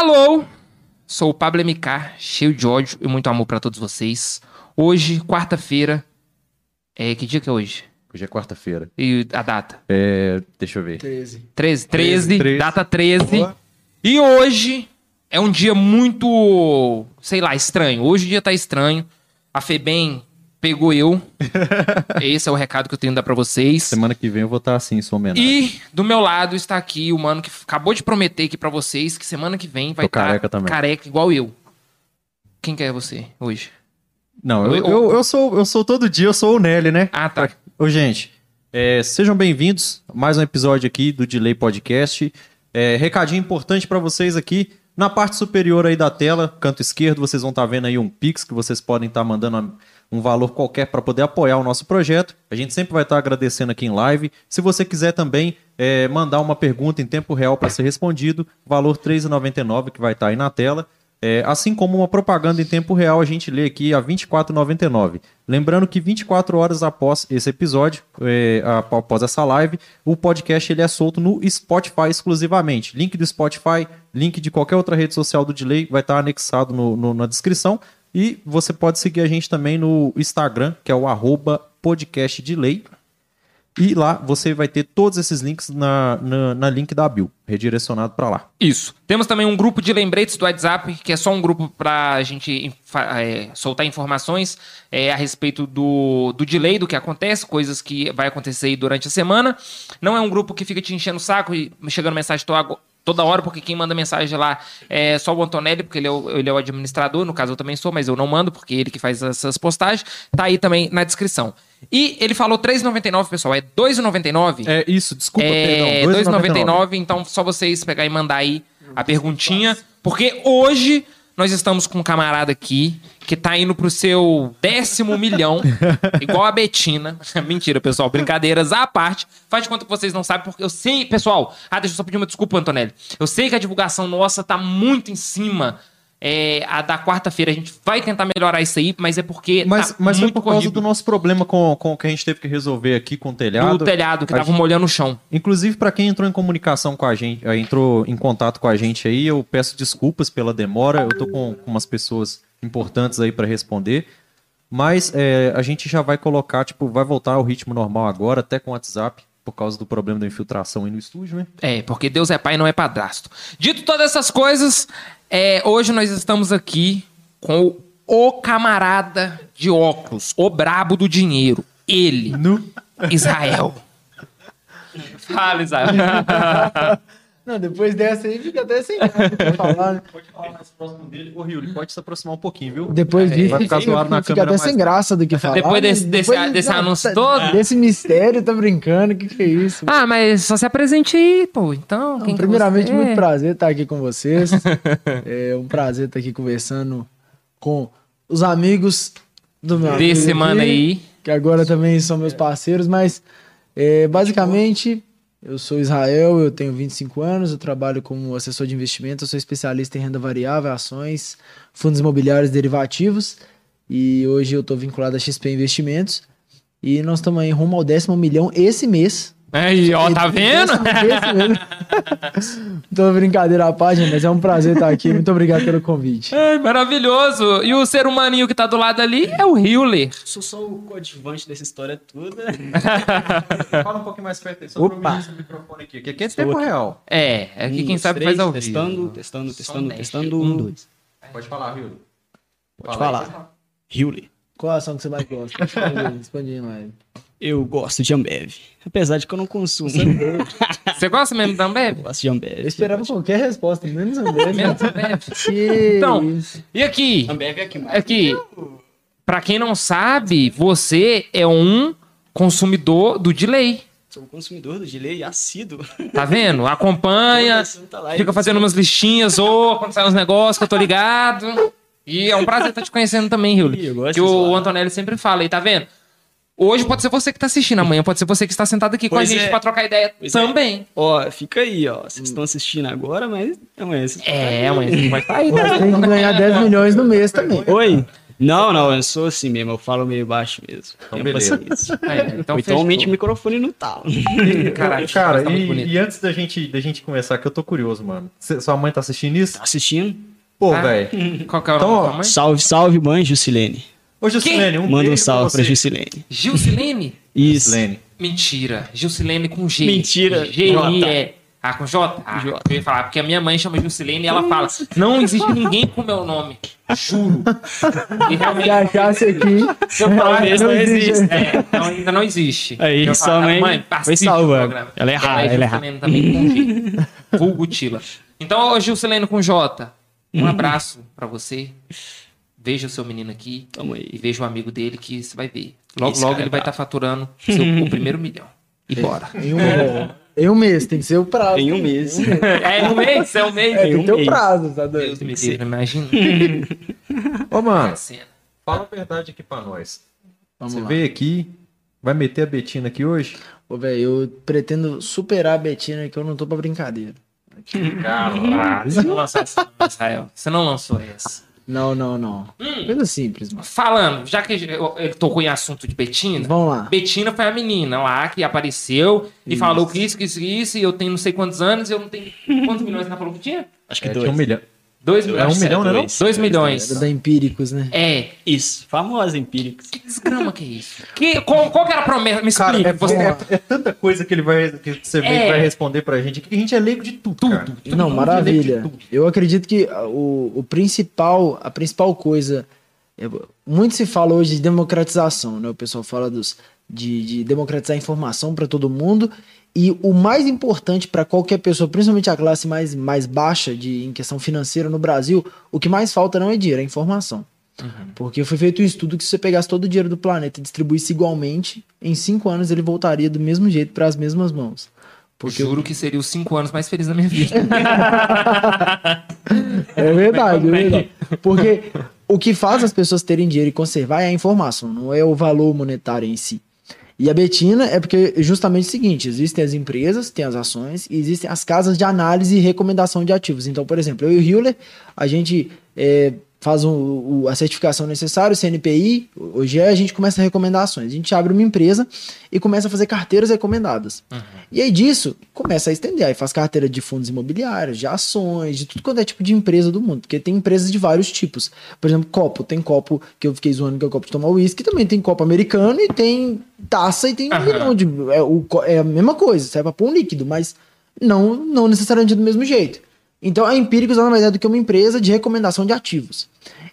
Alô, sou o Pablo MK, cheio de ódio e muito amor pra todos vocês. Hoje, quarta-feira. É, que dia que é hoje? Hoje é quarta-feira. E a data? É, deixa eu ver. 13. 13, 13, 13. data 13. Boa. E hoje é um dia muito, sei lá, estranho. Hoje o dia tá estranho. A Febem pegou eu. Esse é o recado que eu tenho que dar pra vocês. Semana que vem eu vou estar assim, em sua homenagem. E do meu lado está aqui o mano que acabou de prometer aqui pra vocês que semana que vem vai Tô estar careca também. careca igual eu. Quem que é você hoje? Não, eu, eu, eu sou, eu sou todo dia, eu sou o Nelly, né? Ah, tá. Ô, gente, é, sejam bem-vindos a mais um episódio aqui do Delay Podcast. É, recadinho importante pra vocês aqui. Na parte superior aí da tela, canto esquerdo, vocês vão estar vendo aí um Pix que vocês podem estar mandando um valor qualquer para poder apoiar o nosso projeto. A gente sempre vai estar agradecendo aqui em live. Se você quiser também é, mandar uma pergunta em tempo real para ser respondido, valor R$ 3,99 que vai estar aí na tela. É, assim como uma propaganda em tempo real, a gente lê aqui a R$ 24,99. Lembrando que 24 horas após esse episódio, é, após essa live, o podcast ele é solto no Spotify exclusivamente. Link do Spotify, link de qualquer outra rede social do Delay vai estar anexado no- no- na descrição. E você pode seguir a gente também no Instagram, que é o arroba podcast Delay. E lá você vai ter todos esses links na, na, na link da Bill, redirecionado para lá. Isso. Temos também um grupo de lembretes do WhatsApp, que é só um grupo pra gente infa- é, soltar informações é, a respeito do, do delay, do que acontece, coisas que vai acontecer durante a semana. Não é um grupo que fica te enchendo o saco e chegando mensagem ago- toda hora, porque quem manda mensagem lá é só o Antonelli, porque ele é o, ele é o administrador, no caso eu também sou, mas eu não mando, porque ele que faz essas postagens. Tá aí também na descrição. E ele falou R$3,99, pessoal, é R$2,99? É isso, desculpa, É, perdão. 2,99, então só vocês pegar e mandar aí a perguntinha. Porque hoje nós estamos com um camarada aqui que tá indo pro seu décimo milhão, igual a Betina. Mentira, pessoal, brincadeiras à parte. Faz de conta que vocês não sabem, porque eu sei, pessoal. Ah, deixa eu só pedir uma desculpa, Antonelli. Eu sei que a divulgação nossa tá muito em cima. É, a da quarta-feira a gente vai tentar melhorar isso aí, mas é porque Mas, tá mas foi por causa corrido do nosso problema com, com o que a gente teve que resolver aqui com o telhado. do telhado que A tava gente- molhando o chão. Inclusive, para quem entrou em comunicação com a gente, eh, entrou em contato com a gente aí, eu peço desculpas pela demora. Eu tô com, com umas pessoas importantes aí para responder. Mas eh, a gente já vai colocar, tipo, vai voltar ao ritmo normal agora, até com o WhatsApp, por causa do problema da infiltração aí no estúdio, né? É, porque Deus é pai e não é padrasto. Dito todas essas coisas, é, hoje nós estamos aqui com o, o camarada de óculos, o brabo do dinheiro, ele, No... Israel. Fala, Israel. Não, depois dessa aí fica até sem graça pra falar, né? Pode falar mais próximo dele. Ô, Rio, ele pode se aproximar um pouquinho, viu? Depois disso, Vai ficar zoado na fica até mais sem graça do que falar. Depois desse- né? desse- desse anúncio tá- todo? Desse mistério, tá brincando, o que que é isso? ah, mas só se apresente aí, pô. Então, Não, quem que primeiramente, você é? muito prazer estar aqui com vocês. é um prazer estar aqui conversando com os amigos do meu amigo Desse aqui, mano aí. Que agora também são meus parceiros, mas é, basicamente eu sou Israel, eu tenho 25 anos, eu trabalho como assessor de investimento, eu sou especialista em renda variável, ações, fundos imobiliários derivativos e hoje eu estou vinculado a XP Investimentos e nós estamos aí rumo ao décimo milhão esse mês. Aí, ó, tá vendo? Tô brincadeira à parte, mas é um prazer estar aqui. Muito obrigado pelo convite. Ai, maravilhoso. E o ser humaninho que tá do lado ali é o Hewler. Sou só o coadjuvante dessa história toda. Fala um pouquinho mais perto aí, só Opa. pra mim esse microfone aqui. que Aqui é Estou tempo aqui. real. É, aqui Um, quem sabe três, faz ao vivo. Testando, testando, testando, testando. Um, dois. Pode falar, Rio. Pode Fala falar. Hewley. Qual a ação que você mais gosta? Responde, responde aí, live. Eu gosto de Ambev. Apesar de que eu não consumo. Você gosta mesmo da Ambev? Eu gosto de Ambev. Eu esperava qualquer resposta, menos André. Menos Ambev. Então. E aqui? Ambev é que mais. Aqui. Pra quem não sabe, você é um consumidor do delay. Sou um consumidor do delay assíduo. Tá vendo? Acompanha, Live. fica fazendo umas listinhas, ou quando sai uns negócios que eu tô ligado. E é um prazer estar te conhecendo também, Rio. Ih, eu gosto Que o. Antonelli sempre fala aí, tá vendo? Hoje pode ser você que tá assistindo, amanhã pode ser você que está sentado aqui com Pois a gente é. pra trocar ideia Pois é. também. Ó, fica aí, ó. Vocês estão assistindo agora, mas amanhã vocês É, amanhã você vai estar aí. Você tá? tem que ganhar 10 milhões no mês também. Oi? Não, não, eu sou assim mesmo, eu falo meio baixo mesmo. Tenha beleza. Aí, então, então aumente o microfone no talo. Caralho, Cara, tá muito e, e antes da gente, da gente começar, que eu tô curioso, mano. Cê- sua mãe tá assistindo isso? Tá assistindo? Pô, Ah. velho. Qual que é o Então, nome mãe? Salve, salve, mãe Jusilene. Ô, Juscelene, um Manda um salve pra você. Jusilene. Gilcilene? Isso. Juscelene. Mentira. Gilcilene com G. Mentira. G-I-E. Ah, com J? Ah, J. eu ia falar, porque a minha mãe chama Gilcilene e ela fala: não existe ninguém com meu nome. Juro. E realmente. Se achasse aqui, Se eu falar, não não existe. exista. É, não, ainda não existe. Aí, Eu sua falo, mãe foi assiste salva. o programa. Ela é rara, Ela é Gilcilene também com G. Vulgo Tila. Então, ô Gilcilene com J, um abraço pra você. Veja o seu menino aqui. Tamo E aí. veja o amigo dele que você vai ver. Logo, Esse logo ele é vai estar faturando seu, o primeiro milhão. E bora. em um, em um mês, tem que ser o prazo. Em um mês. É um mês, é um mês. É, tem que ter o mês. prazo, tá doido? Deus me livre, imagina. Ô, mano, fala a verdade aqui pra nós. Vamos Você lá. veio aqui, vai meter a Betina aqui hoje? Ô, velho, eu pretendo superar a Betina que eu não tô pra brincadeira. Caralho. Você não lançou essa, não, Israel. Você não lançou essa. Não, não, não. Hum. Coisa simples, mano. Falando, já que eu- ele tocou em assunto de Betina, Vamos lá. Betina foi a menina lá que apareceu e Isso. falou que isso, que isso, isso, e eu tenho não sei quantos anos, e eu não tenho. Quantos milhões ela falou que tinha? Acho que É, dois. tinha um milhão. Dois É milhões. um milhão, né, dois. Dois milhões. Era da Empíricos, né? É. Isso, famosa empíricos. Que desgrama que é isso? Que, qual, qual que era a promessa? Me Cara, explica. é, você... é- é tanta coisa que ele vai, que você É. vai responder pra gente, que a gente é leigo de tudo, Tudo. cara. Todo Não, maravilha. tudo. Eu acredito que o, o principal, a principal coisa, é, muito se fala hoje de democratização, né? O pessoal fala dos, de, de democratizar a informação para todo mundo. E o mais importante para qualquer pessoa, principalmente a classe mais, mais baixa de, em questão financeira no Brasil, o que mais falta não é dinheiro, é informação. Porque foi feito um estudo que se você pegasse todo o dinheiro do planeta e distribuísse igualmente, em cinco anos ele voltaria do mesmo jeito para as mesmas mãos. Porque Juro que seria os cinco anos mais felizes da minha vida. É verdade, é verdade. Porque o que faz as pessoas terem dinheiro e conservar é a informação, não é o valor monetário em si. E a Betina é porque é justamente o seguinte: existem as empresas, tem as ações, e existem as casas de análise e recomendação de ativos. Então, por exemplo, eu e o Hewler, a gente é, faz um- o- a certificação necessária, o CNPI, hoje é, a gente começa a recomendar ações. A gente abre uma empresa e começa a fazer carteiras recomendadas. E aí disso, começa a estender. Aí faz carteira de fundos imobiliários, de ações, de tudo quanto é tipo de empresa do mundo. Porque tem empresas de vários tipos. Por exemplo, copo. Tem copo que eu fiquei zoando que é o copo de tomar uísque. Também tem copo americano e tem taça e tem um Aham. milhão de... É, o é a mesma coisa, serve pra pôr um líquido, mas não, não necessariamente do mesmo jeito. Então a Empíricos nada mais é do que uma empresa de recomendação de ativos.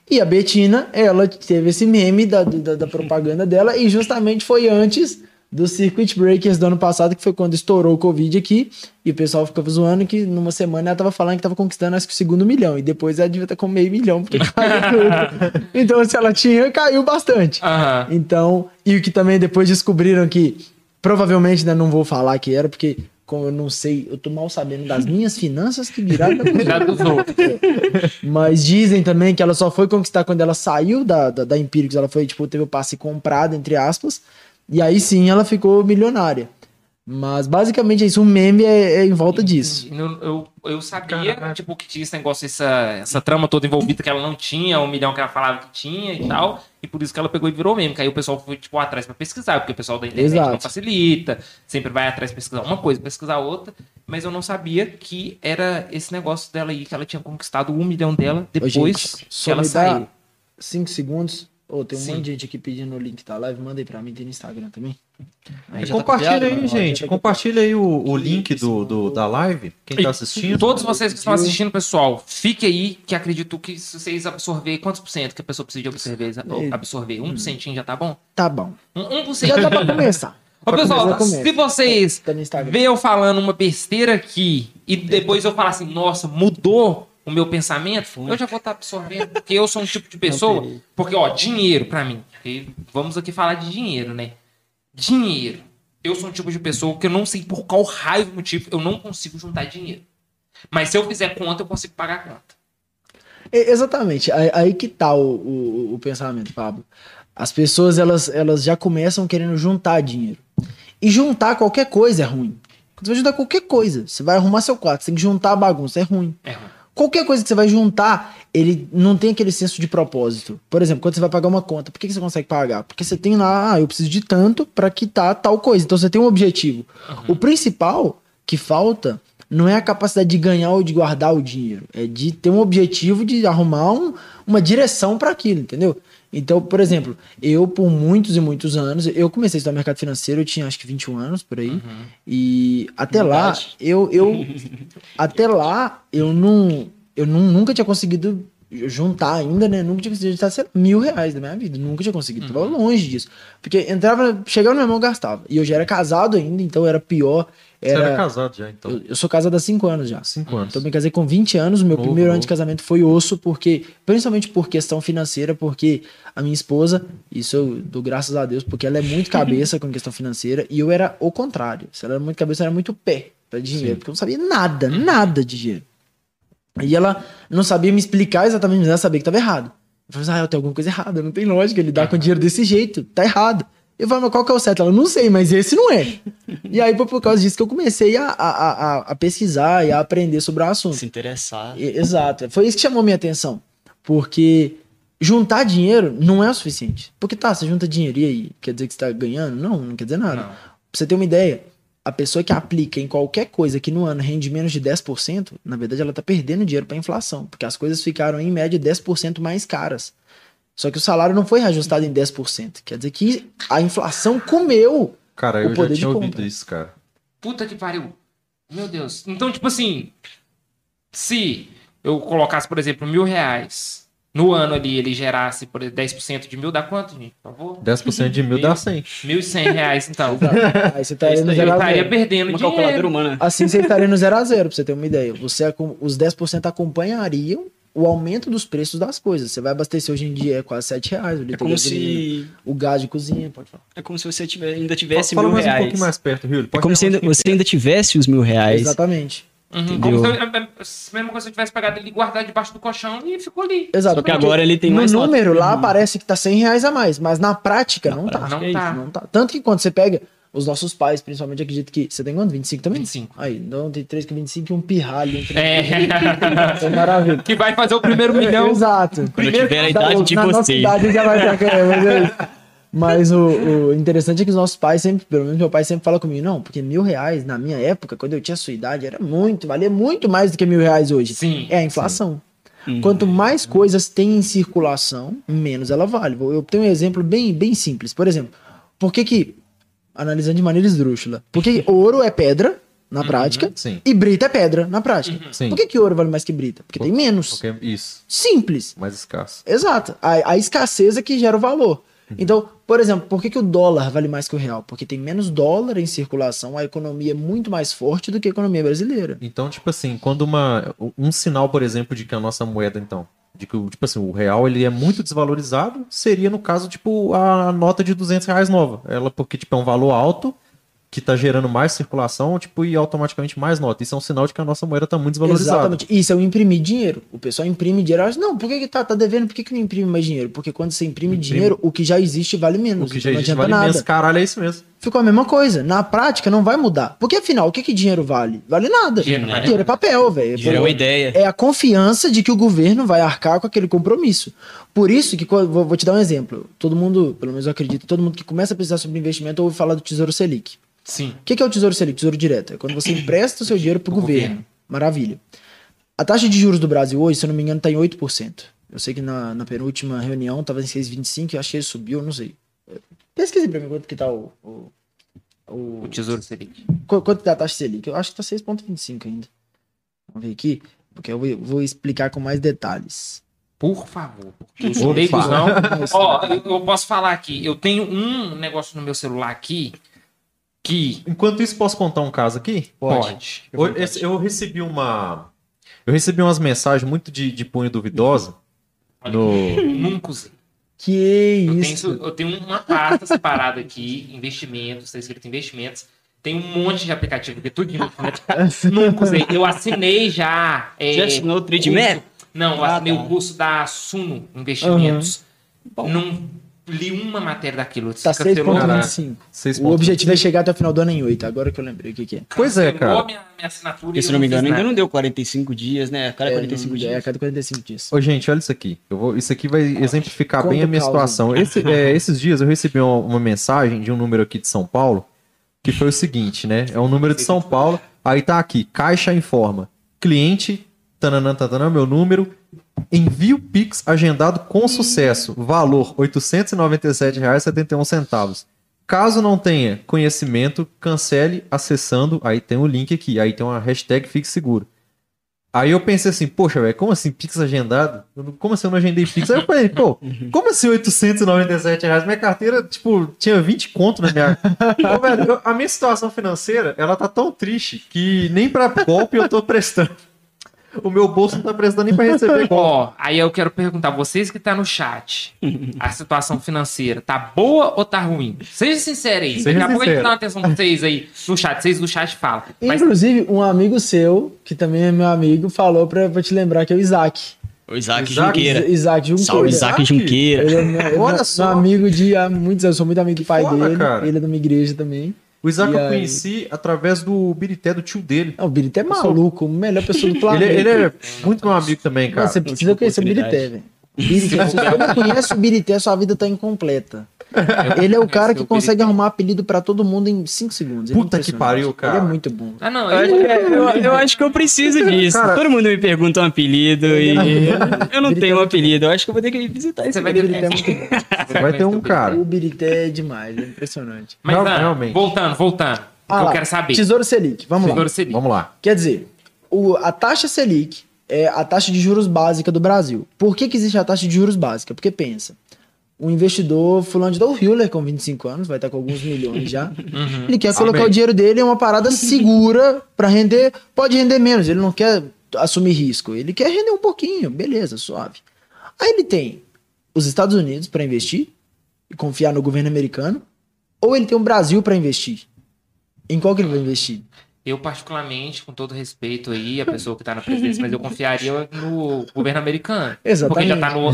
E a Betina, ela teve esse meme da, da, da propaganda dela e justamente foi antes do Circuit Breakers do ano passado, que foi quando estourou o Covid aqui, e o pessoal ficava zoando que numa semana ela tava falando que tava conquistando acho que o segundo milhão, e depois ela devia estar com meio milhão, porque caiu tudo. Então se ela tinha, caiu bastante. Aham. Então, e o que também depois descobriram que provavelmente ainda não vou falar que era, porque como eu não sei, eu tô mal sabendo das minhas finanças que viraram da dos outros. mas dizem também que ela só foi conquistar quando ela saiu da, da, da Empíricos. Ela foi, tipo, teve o passe comprado, entre aspas. E aí sim ela ficou milionária. Mas basicamente é isso. O meme é, é em volta disso. Eu, eu, eu sabia, tipo, que tinha esse negócio, essa, essa trama toda envolvida, que ela não tinha, um milhão que ela falava que tinha e tal. E por isso que ela pegou e virou meme. Que aí o pessoal foi, tipo, atrás pra pesquisar, porque o pessoal da internet Exato. não facilita, sempre vai atrás pesquisar uma coisa, pesquisar outra. Mas eu não sabia que era esse negócio dela aí, que ela tinha conquistado um milhão dela Ô, depois gente, que ela saiu. 5 segundos. Ô, tem um Sim. monte de gente aqui pedindo o link da live. Manda aí pra mim, tem no Instagram também. Aí já tá Compartilha copiado, aí, gente. Compartilha aí o, o link do, do- da live. Quem tá assistindo. Todos vocês que estão assistindo, pessoal, fique aí, que acredito que se vocês absorver, quantos por cento que a pessoa precisa de absorver? absorver? Um por centinho já tá bom? Tá bom. Um, um por cento. Já dá pra começar. Ô, pessoal, se vocês Tá ver eu falando uma besteira aqui e depois eu falar assim, nossa, mudou o meu pensamento, eu já vou estar absorvendo, porque eu sou um tipo de pessoa, porque, ó, dinheiro pra mim, vamos aqui falar de dinheiro, né? Dinheiro. Eu sou um tipo de pessoa que eu não sei por qual raio motivo eu não consigo juntar dinheiro. Mas se eu fizer conta, eu consigo pagar a conta. É, Exatamente, aí, aí que tá o, o, o pensamento, Pablo. As pessoas elas, elas já começam querendo juntar dinheiro. E juntar qualquer coisa é ruim. Você vai juntar qualquer coisa, você vai arrumar seu quarto, você tem que juntar a bagunça, é ruim. É ruim. Qualquer coisa que você vai juntar, ele não tem aquele senso de propósito. Por exemplo, quando você vai pagar uma conta, por que que você consegue pagar? Porque você tem lá, ah, eu preciso de tanto para quitar tal coisa. Então você tem um objetivo. O principal que falta não é a capacidade de ganhar ou de guardar o dinheiro, é de ter um objetivo de arrumar um- uma direção para aquilo, entendeu? Então, por exemplo, eu por muitos e muitos anos, eu comecei a estudar mercado financeiro, eu tinha acho que 21 anos por aí. E até lá, Verdade. eu, eu até lá eu não eu nu- nunca tinha conseguido juntar ainda, né? Nunca tinha conseguido juntar sei lá, mil reais da minha vida. Nunca tinha conseguido. Tava longe disso. Porque entrava, chegava no meu irmão, gastava. E eu já era casado ainda, então era pior. Você era Era, casado já, então. eu, eu sou casado há 5 anos já. Cinco anos. Então me casei com 20 anos, o meu Novo, primeiro ano novo. de casamento foi osso, porque, principalmente por questão financeira, porque a minha esposa, isso eu dou graças a Deus, porque ela é muito cabeça com questão financeira, e eu era o contrário. Se ela era muito cabeça, eu era muito pé pra dinheiro, Sim. porque eu não sabia nada, nada de dinheiro. E ela não sabia me explicar exatamente, mas ela sabia que tava errado. Eu falei, ah, eu tenho alguma coisa errada, não tem lógica ele dá com dinheiro desse jeito, tá errado. Eu falei, mas qual que é o certo? Ela, não sei, mas esse não é. e aí foi por causa disso que eu comecei a, a, a, a pesquisar e a aprender sobre o assunto. Se interessar. E- Exato. Foi isso que chamou minha atenção. Porque juntar dinheiro não é o suficiente. Porque tá, você junta dinheiro e aí? Quer dizer que você tá ganhando? Não, não quer dizer nada. Não. Pra você ter uma ideia, a pessoa que aplica em qualquer coisa que no ano rende menos de 10%, na verdade ela tá perdendo dinheiro pra inflação. Porque as coisas ficaram em média 10% mais caras. Só que o salário não foi reajustado em 10%. Quer dizer que a inflação comeu. Cara, eu já tinha ouvido isso, cara. Puta que pariu. Meu Deus. Então, tipo assim, se eu colocasse, por exemplo, mil reais no ano ali, ele gerasse por exemplo, 10% de mil, dá quanto, gente? Por favor? 10% de mil dá 100. Mil e cem reais, então. Aí você tá É indo zero estaria zero. perdendo Uma calculadora dinheiro. humana. Assim você estaria no 0 a 0 pra você ter uma ideia. Você, os 10% acompanhariam o aumento dos preços das coisas. Você vai abastecer hoje em dia é quase 7 reais. o litro É como gasolina. se. O gás de cozinha, pode falar. É como se você tiver, ainda tivesse Fala mil mais um pouquinho mais perto, Rio. É como se ainda- você ainda tivesse os mil reais. Exatamente. Uhum, Entendeu? como se eu, a mesma coisa se eu tivesse pegado ele, guardado debaixo do colchão e ficou ali. Exato. Só que porque agora ele tem No mais número lá Uhum. parece que tá 100 reais a mais, mas na prática não tá. Não é tá. Não tá. Tanto que quando você pega os nossos pais, principalmente, acredito que. Você tem quanto? 25 também? 25. Aí, então tem 3 que 25 e um pirralho. Um É. É maravilha. que vai fazer o primeiro milhão. Exato. Quando eu tiver a idade de na nossa vocês. idade já vai cá, mas, é. Mas o, o interessante é que os nossos pais sempre, pelo menos meu pai sempre fala comigo, não, porque mil reais na minha época, quando eu tinha sua idade, era muito, valia muito mais do que mil reais hoje. Sim, É a inflação. Uhum. Quanto mais coisas tem em circulação, menos ela vale. Eu tenho um exemplo bem, bem simples. Por exemplo, por que que, analisando de maneira esdrúxula, por que que ouro é pedra, na prática, Sim. e brita é pedra, na prática? Sim. Por que que ouro vale mais que brita? Porque tem menos. Porque isso, Simples. mais escasso. Exato. A, a escassez é que gera o valor. Então, por exemplo, por que, que o dólar vale mais que o real? Porque tem menos dólar em circulação, a economia é muito mais forte do que a economia brasileira. Então, tipo assim, quando uma. Um sinal, por exemplo, de que a nossa moeda, então. De que, o- tipo assim, o real ele é muito desvalorizado, seria, no caso, tipo, a nota de 200 reais nova. Ela, porque, tipo, é um valor alto, que tá gerando mais circulação, tipo, e automaticamente mais nota. Isso é um sinal de que a nossa moeda tá muito desvalorizada. Exatamente. Isso é o imprimir dinheiro. O pessoal imprime dinheiro. acha, Não, por que, que tá, tá devendo? Por que, que não imprime mais dinheiro? Porque quando você imprime, Imprime. dinheiro, o que já existe vale O menos. que já existe vale nada. menos. Caralho, é isso mesmo. Ficou a mesma coisa. Na prática, não vai mudar. Porque afinal, o que, que dinheiro vale? Vale nada. Dinheiro vale Dinheiro é papel, velho. Dinheiro é uma ideia. é a confiança de que o governo vai arcar com aquele compromisso. Por isso que, vou, te dar um exemplo. Todo mundo, pelo menos eu acredito, todo mundo que começa a pesquisar sobre investimento ouve falar do Tesouro Selic. Sim. O que, que é o Tesouro Selic? Tesouro Direto. É quando você empresta o seu dinheiro pro Pro governo. governo. Maravilha. A taxa de juros do Brasil hoje, se eu não me engano, está em 8%. Eu sei que na, na penúltima reunião estava em 6,25%, eu acho que subiu, não sei. Pesquise pra mim quanto que tá o... o, o- O Tesouro Selic. Qu- Quanto tá a taxa Selic? Eu acho que tá 6,25 ainda. Vamos ver aqui, porque eu vou, explicar com mais detalhes. Por favor. Os leigos não. Ó, eu, eu posso falar aqui. Eu tenho um negócio no meu celular aqui que Enquanto isso, posso contar um caso aqui? pode. Eu, esse- eu recebi uma. Eu recebi umas mensagens muito de, de punho duvidosa. No... Nunca usei. Que Eu tenho, isso? isso- eu tenho uma pasta separada aqui, investimentos, tá escrito investimentos. Tem um monte de aplicativo aqui, tudo Nunca usei. Eu assinei já. é, Já assinou o Trade curso- Map? Não, eu Ah, assinei tá. o curso da Suno Investimentos. Não li uma matéria daquilo. Tá cancelou, 6.25. Seis O objetivo é chegar até o final do ano em 8. Agora que eu lembrei o que, que é. Pois é, cara. Minha, minha assinatura Porque, e se não me engano, ainda não deu 45 dias, né? A cada É, 45 não- dias. É a cada 45 dias. Ô, gente, olha isso aqui. Eu vou, isso aqui vai exemplificar Conta bem a minha situação. Esse- é, esses dias eu recebi uma, uma mensagem de um número aqui de São Paulo, que foi o seguinte, né? É um número de São Paulo, aí tá aqui, Caixa informa, cliente, tananã, tananã, meu número, envio Pix agendado com sucesso, valor R$ 897,71. Caso não tenha conhecimento, cancele acessando, aí tem o link aqui, aí tem uma hashtag Fique Seguro. Aí eu pensei assim, poxa, velho, como assim Pix agendado? Como assim eu não agendei Pix? Aí eu falei, pô, como assim 897 reais? Minha carteira, tipo, tinha 20 conto na minha... Ô, velho, a minha situação financeira, ela tá tão triste que nem pra golpe eu tô prestando. O meu bolso não tá prestando nem pra receber. Ó, aí eu quero perguntar, vocês que tá no chat, a situação financeira tá boa ou tá ruim? Seja sincero aí. Seja Daqui a pouco a gente dá uma atenção pra vocês aí no chat. Vocês do chat falam. Mas Inclusive, um amigo seu, que também é meu amigo, falou pra, pra te lembrar que é o Isaac. O Isaac, Isaac- Junqueira. Isaac Junqueira. Salve, Isaac? Junqueira. Ele é meu, é Olha meu- só. meu amigo de há muitos anos. Eu sou muito amigo do pai Foda, dele. cara. Ele é de uma igreja também. O Isaac E eu aí? conheci através do Birité, do tio dele. Não, o Birité é sou- maluco, a melhor pessoa do Ele, planeta. ele é muito meu amigo também, cara. Mano, você precisa conhecer o Birité, velho. Birité, se você não conhece o Birité, sua vida tá incompleta. Ele é o cara que o consegue arrumar apelido pra todo mundo em 5 segundos. Ele é Puta que impressionante. pariu, cara. Ele é muito bom. Ah, não. Eu acho, Eu, que- eu- eu acho que eu preciso disso. Cara- Todo mundo me pergunta um apelido e eu não tenho um é apelido. Eu acho que eu vou ter que visitar esse Você vai O é bom. Vai ter um cara. O Birité é demais, é impressionante. Mas, Real- Ana, realmente. voltando, voltando. Ah eu lá, quero saber. Tesouro Selic, vamos Tesouro lá. Selic. Vamos lá. Quer dizer, o- a taxa Selic é a taxa de juros básica do Brasil. Por que, que existe a taxa de juros básica? Porque pensa, um investidor fulano de Hiller, com 25 anos, vai estar com alguns milhões já, ele quer colocar bem. o dinheiro dele em uma parada segura para render, pode render menos, ele não quer assumir risco, ele quer render um pouquinho, beleza, suave. Aí ele tem os Estados Unidos para investir e confiar no governo americano, ou ele tem o Brasil para investir. Em qual que ele vai investir? Eu, particularmente, com todo respeito aí, a pessoa que tá na presidência, mas eu confiaria no governo americano. Exatamente. Porque já tá no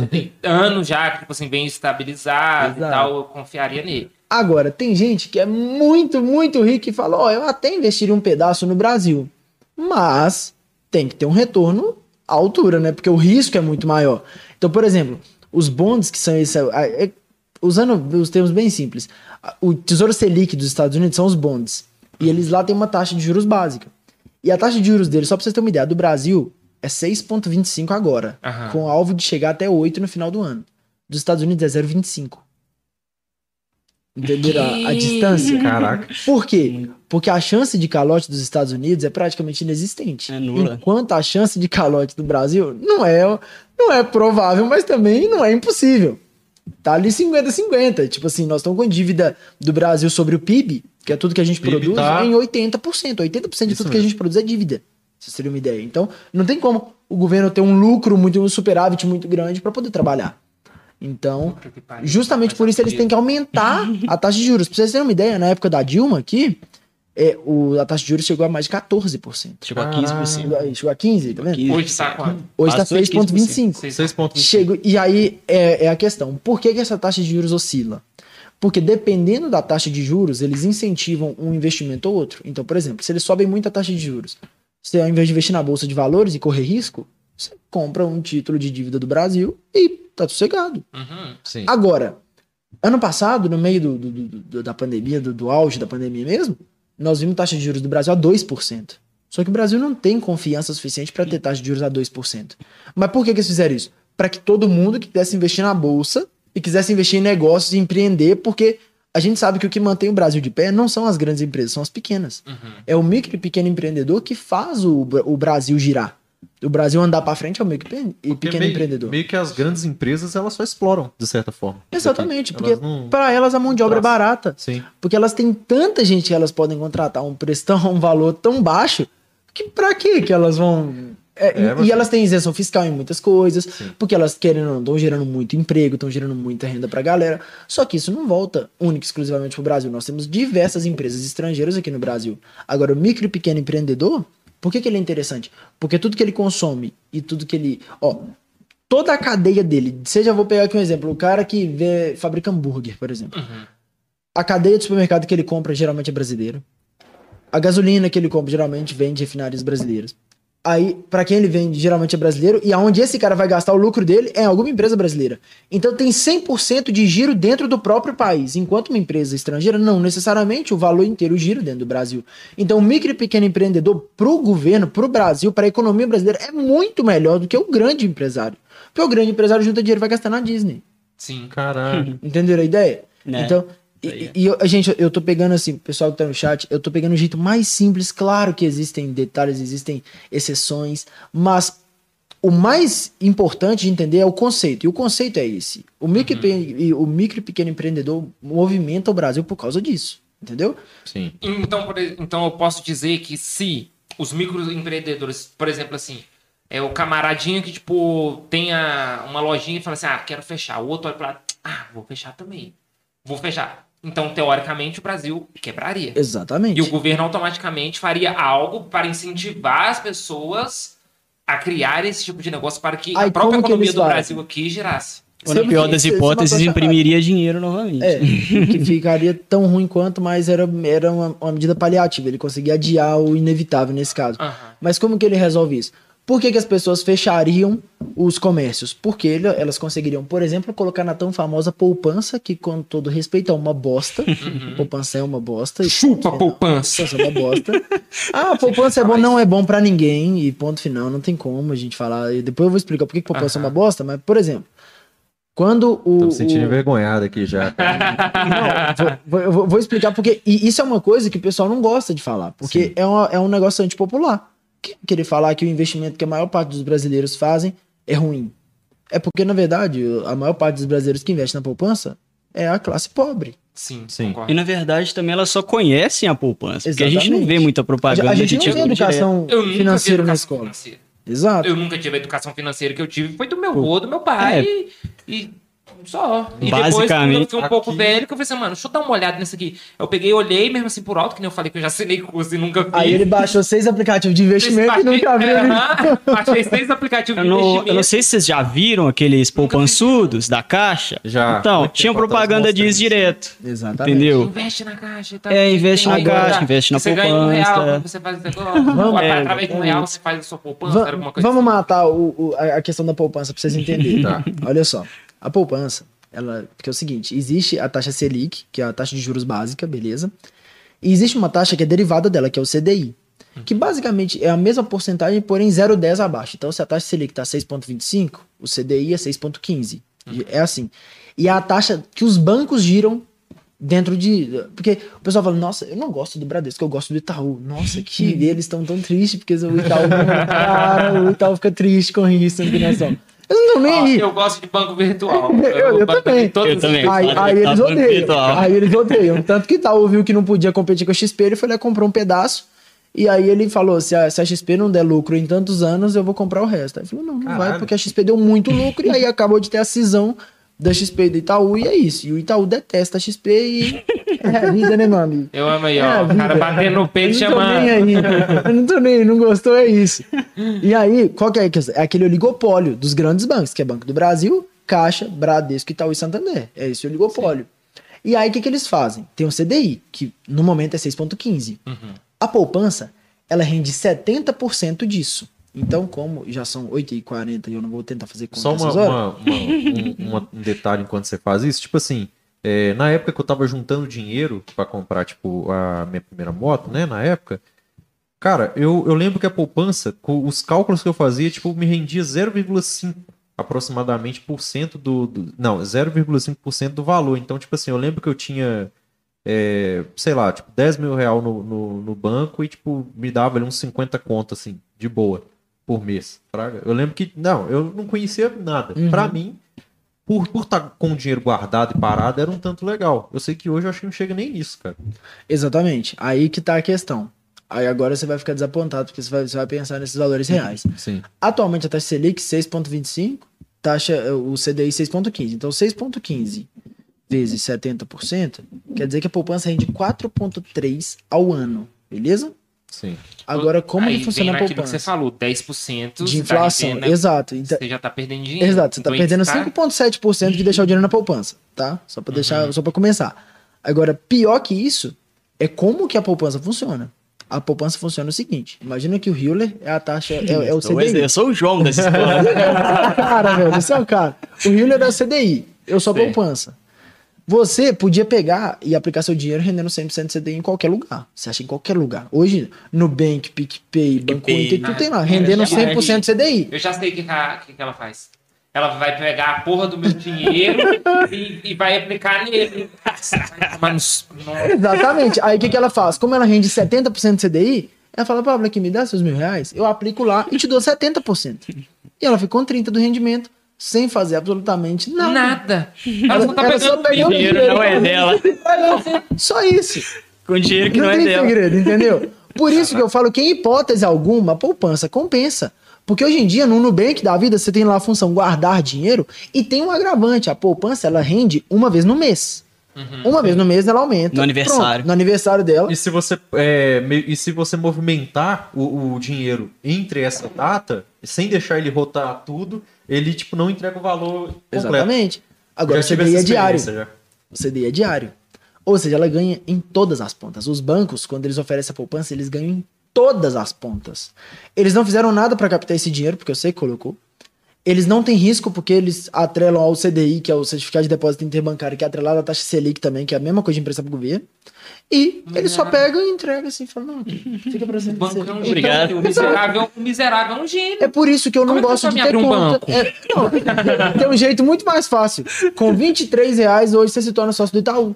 ano já, que, tipo assim, bem estabilizado Exato. e tal, eu confiaria nele. Agora, tem gente que é muito, muito rica e fala: Ó, eu até investiria um pedaço no Brasil. Mas tem que ter um retorno à altura, né? Porque o risco é muito maior. Então, por exemplo, os bonds que são esse. a- é- usando os termos bem simples, o Tesouro Selic dos Estados Unidos são os bonds. E eles lá têm uma taxa de juros básica. E a taxa de juros deles, só pra vocês terem uma ideia, do Brasil é 6,25 agora. Aham. Com alvo de chegar até 8 no final do ano. Dos Estados Unidos é 0,25. Entenderam a, a distância? Caraca. Por quê? Porque a chance de calote dos Estados Unidos é praticamente inexistente. É nula. Enquanto a chance de calote do Brasil não é, não é provável, mas também não é impossível. Tá ali 50-50. Tipo assim, nós estamos com dívida do Brasil sobre o PIB, que é tudo que a gente PIB produz, tá- em 80%. 80% de Isso tudo que a gente produz é dívida. Se vocês terem uma ideia. Então, não tem como o governo ter um lucro muito, um superávit muito grande para poder trabalhar. Então. Justamente por isso eles têm que aumentar a taxa de juros. Pra vocês terem uma ideia, na época da Dilma aqui, é, o, a taxa de juros chegou a mais de 14%. Chegou a Caralho. 15%. Chegou a- Chegou a 15%, tá vendo? 15%. Hoje tá quanto? Hoje tá de 6,25%. 6,25. Chego, e aí é, é a questão: por que, que essa taxa de juros oscila? Porque dependendo da taxa de juros, eles incentivam um investimento ou outro. Então, por exemplo, se eles sobem muito a taxa de juros, você ao invés de investir na bolsa de valores e correr risco, você compra um título de dívida do Brasil e tá sossegado. Uhum. Sim. Agora, ano passado, no meio do, do- do- do- da pandemia, do, do auge da pandemia mesmo, nós vimos taxa de juros do Brasil a 2%. Só que o Brasil não tem confiança suficiente para ter taxa de juros a 2%. Mas por que, que eles fizeram isso? Para que todo mundo que quisesse investir na bolsa e quisesse investir em negócios e empreender, porque a gente sabe que o que mantém o Brasil de pé não são as grandes empresas, são as pequenas. Uhum. É o micro e pequeno empreendedor que faz o, o Brasil girar. O Brasil andar para frente é o micro e Porque pequeno meio, empreendedor. meio que as grandes empresas elas só exploram, de certa forma. Exatamente, porque para elas a mão de obra é barata. Sim. Porque elas têm tanta gente que elas podem contratar a um preço tão, a um valor tão baixo que pra quê que elas vão. É, É, e- E elas têm isenção fiscal em muitas coisas, Sim. porque elas querem ou não estão gerando muito emprego, estão gerando muita renda pra galera. Só que isso não volta única e exclusivamente pro Brasil. Nós temos diversas empresas estrangeiras aqui no Brasil. Agora, o micro e pequeno empreendedor, por que, que ele é interessante? Porque tudo que ele consome e tudo que ele. Ó, toda a cadeia dele. Seja, vou pegar aqui um exemplo, o cara que vê, fabrica hambúrguer, por exemplo. Uhum. A cadeia de supermercado que ele compra geralmente é brasileira. A gasolina que ele compra geralmente vem de refinarias brasileiras. Aí, pra quem ele vende, geralmente é brasileiro, e aonde esse cara vai gastar o lucro dele é em alguma empresa brasileira. Então tem 100% de giro dentro do próprio país, enquanto uma empresa estrangeira não necessariamente o valor inteiro gira dentro do Brasil. Então o micro e pequeno empreendedor pro governo, pro Brasil, pra economia brasileira é muito melhor do que o grande empresário. Porque o grande empresário junta dinheiro e vai gastar na Disney. Sim. Caralho. Entenderam a ideia? Né? Então, e, e eu- gente, eu tô pegando assim, pessoal que tá no chat, eu tô pegando o jeito mais simples. Claro que existem detalhes, existem exceções, mas o mais importante de entender é o conceito. E o conceito é esse. O micro, e e o micro e pequeno empreendedor movimenta o Brasil por causa disso. Entendeu? Sim. Então, por então eu posso dizer que se os microempreendedores, por exemplo, assim, é o camaradinho que, tipo, tenha uma lojinha e fala assim, ah, quero fechar. O outro olha pra lá, ah, vou fechar também. Vou fechar. Então, teoricamente, o Brasil quebraria. Exatamente. E o governo automaticamente faria algo para incentivar as pessoas a criar esse tipo de negócio para que Aí, a própria economia do fazem? Brasil aqui girasse. Ou na pior que- das é hipóteses, imprimiria dinheiro novamente. É, que ficaria tão ruim quanto, mas era, era uma, uma medida paliativa. Ele conseguia adiar o inevitável nesse caso. Mas como que ele resolve isso? Por que, que as pessoas fechariam os comércios? Porque elas conseguiriam, por exemplo, colocar na tão famosa poupança, que com todo respeito é uma bosta. Poupança é uma bosta. e Chupa final. poupança. Poupança é uma bosta. Ah, poupança é bom, não é bom pra ninguém. E ponto final, não tem como a gente falar. E depois eu vou explicar por que que poupança é uma bosta, mas, por exemplo, quando o. Tô me sentindo o- envergonhado aqui já. não, vou, vou- vou- vou explicar porque e isso é uma coisa que o pessoal não gosta de falar, porque é, uma- é um negócio antipopular. Que- Querer falar que o investimento que a maior parte dos brasileiros fazem é ruim. É porque, na verdade, a maior parte dos brasileiros que investem na poupança é a classe pobre. Sim, Sim. concordo. E na verdade também elas só conhecem a poupança. Porque a gente não Exatamente. vê muita A, propaganda a gente de não tem direto. educação nunca financeira tive na educação escola. financeira. Exato. Eu nunca tive a educação financeira que eu tive, foi do meu avô, do meu pai e, e só. E depois, quando eu Basicamente, fiquei um pouco aqui- velho, que eu falei assim, mano, deixa eu dar uma olhada nisso aqui. Eu peguei, olhei mesmo assim por alto, que nem eu falei que eu já assinei curso e nunca vi. Aí ele baixou seis aplicativos de investimento e Baixei- nunca abriu. Aham, Baixei seis aplicativos Eu de não, investimento. eu não sei se vocês já viram aqueles poupançudos da Caixa. Já. Então, tinha propaganda disso direto. Exatamente. Entendeu? Investe na caixa e tal. É, investe na caixa, tá, investe na você ganha um real poupança. você faz esse negócio. Vamos- é, através de um real você faz a sua poupança, Va- alguma coisa vamos assim. matar o- o- a a questão da poupança pra vocês entenderem. Tá. Olha só. A poupança, ela. Porque é o seguinte: existe a taxa Selic, que é a taxa de juros básica, beleza? E existe uma taxa que é derivada dela, que é o CDI. Que basicamente é a mesma porcentagem, porém 0,10 abaixo. Então, se a taxa Selic tá 6,25, o CDI é 6,15. É assim. E é a taxa que os bancos giram dentro de. Porque o pessoal fala, nossa, eu não gosto do Bradesco, eu gosto do Itaú. Nossa, que eles estão tão tristes, porque o Itaú. cara, o Itaú fica triste com isso, não tem noção. Eu não tô nem aí. eu gosto de banco virtual. Eu- eu banco também. Eu os também. Aí, aí eles Tá odeiam. virtual. Aí eles odeiam. Tanto que Itaú viu que não podia competir com a XP, ele foi lá e comprou um pedaço. E aí ele falou: se a, se a XP não der lucro em tantos anos, eu vou comprar o resto. Aí ele falou: não, não vai, Caralho. porque a XP deu muito lucro e aí acabou de ter a cisão da XP e do Itaú, e é isso. E o Itaú detesta a XP e. É a vida, né, meu amigo? Eu amo aí, É ó. a o cara batendo no peito Eu não tô nem chamando. aí. Eu não tô nem aí, não gostou, é isso. E aí, qual que é a questão? É aquele oligopólio dos grandes bancos, que é Banco do Brasil, Caixa, Bradesco, Itaú e Santander. É esse oligopólio. E aí, o que, que eles fazem? Tem o CDI, que no momento é 6,15. Uhum. A poupança, ela rende 70% disso. Então, como já são 8h40 e eu não vou tentar fazer conta Só uma, uma- uma- um, um detalhe enquanto você faz isso. Tipo assim, é, na época que eu tava juntando dinheiro pra comprar, tipo, a minha primeira moto, né? Na época. Cara, eu, eu lembro que a poupança, com os cálculos que eu fazia, tipo, me rendia 0,5 aproximadamente por cento do, do. Não, 0,5% do valor. Então, tipo assim, eu lembro que eu tinha. é, sei lá, tipo, 10 mil real no, no, no banco e, tipo, me dava ali uns 50 conto, assim, de boa, por mês. Eu lembro que, não, eu não conhecia nada. Uhum. Pra mim, por por estar com o dinheiro guardado e parado, era um tanto legal. Eu sei que hoje eu acho que não chega nem nisso, cara. Exatamente. Aí que tá a questão. Aí agora você vai ficar desapontado, porque você vai, você vai pensar nesses valores reais. Sim. Atualmente a taxa Selic 6,25, taxa, o CDI 6,15. Então 6,15 vezes 70%, quer dizer que a poupança rende 4,3 ao ano, beleza? Sim. Agora, como Aí que funciona vem a naquilo que você poupança? falou, 10% De você tá inflação, rendendo, exato. Então, Você já tá perdendo dinheiro. Exato, você tá Então, perdendo tá- 5,7% de deixar o dinheiro na poupança, tá? Só pra deixar, Uhum. só para começar. Agora, pior que isso é como que a poupança funciona. A poupança funciona o seguinte: imagina que o Hewler é a taxa, é, é o Eu sou, CDI. eu sou o João dessa história. cara, velho, você é o cara. O Hewler é o CDI, eu sou a Sim. poupança. Você podia pegar e aplicar seu dinheiro rendendo 100% CDI em qualquer lugar. Você acha em qualquer lugar. Hoje, Nubank, PicPay, Banco PicPay. Inter, tudo tem lá, Ah, rendendo eu já- 100% CDI. Eu já sei o que, que, ela faz. Ela vai pegar a porra do meu dinheiro e, e vai aplicar nele. Mas, Exatamente. Aí o que, que ela faz? Como ela rende 70% de CDI, ela fala, Pablo, aqui, me dá seus mil reais, eu aplico lá e te dou 70%. E ela ficou com 30% do rendimento, sem fazer absolutamente nada. nada. Ela só tá Ela só pegando pegou o o dinheiro. dinheiro não é dela. Só isso. Com dinheiro que não, não, é tem dela. segredo, entendeu? Por isso que eu falo que em hipótese alguma, a poupança compensa. Porque hoje em dia, no Nubank da vida, você tem lá a função guardar dinheiro e tem um agravante. A poupança, ela rende uma vez no mês. Uma vez no mês ela aumenta. No aniversário. Pronto, no aniversário dela. E se você, é, e se você movimentar o, o dinheiro entre essa data, sem deixar ele rotar tudo, ele tipo não entrega o valor completo. Exatamente. Agora, o CDI é diário. já. O CDI é diário. Ou seja, ela ganha em todas as pontas. Os bancos, quando eles oferecem a poupança, eles ganham em todas as pontas. Eles não fizeram nada para captar esse dinheiro, porque eu sei que colocou. Eles não têm risco porque eles atrelam ao CDI, que é o Certificado de Depósito Interbancário, que é atrelado à taxa Selic também, que é a mesma coisa de emprestar pro governo. E eles só pegam e entregam assim, falam, não, fica pra O sempre. banco é um Então, gênio. Obrigado. O miserável, o miserável é um gênio. é por isso que eu não Como é gosto eu de ter um conta. banco? É, não, tem um jeito muito mais fácil. Com 23 reais, hoje você se torna sócio do Itaú.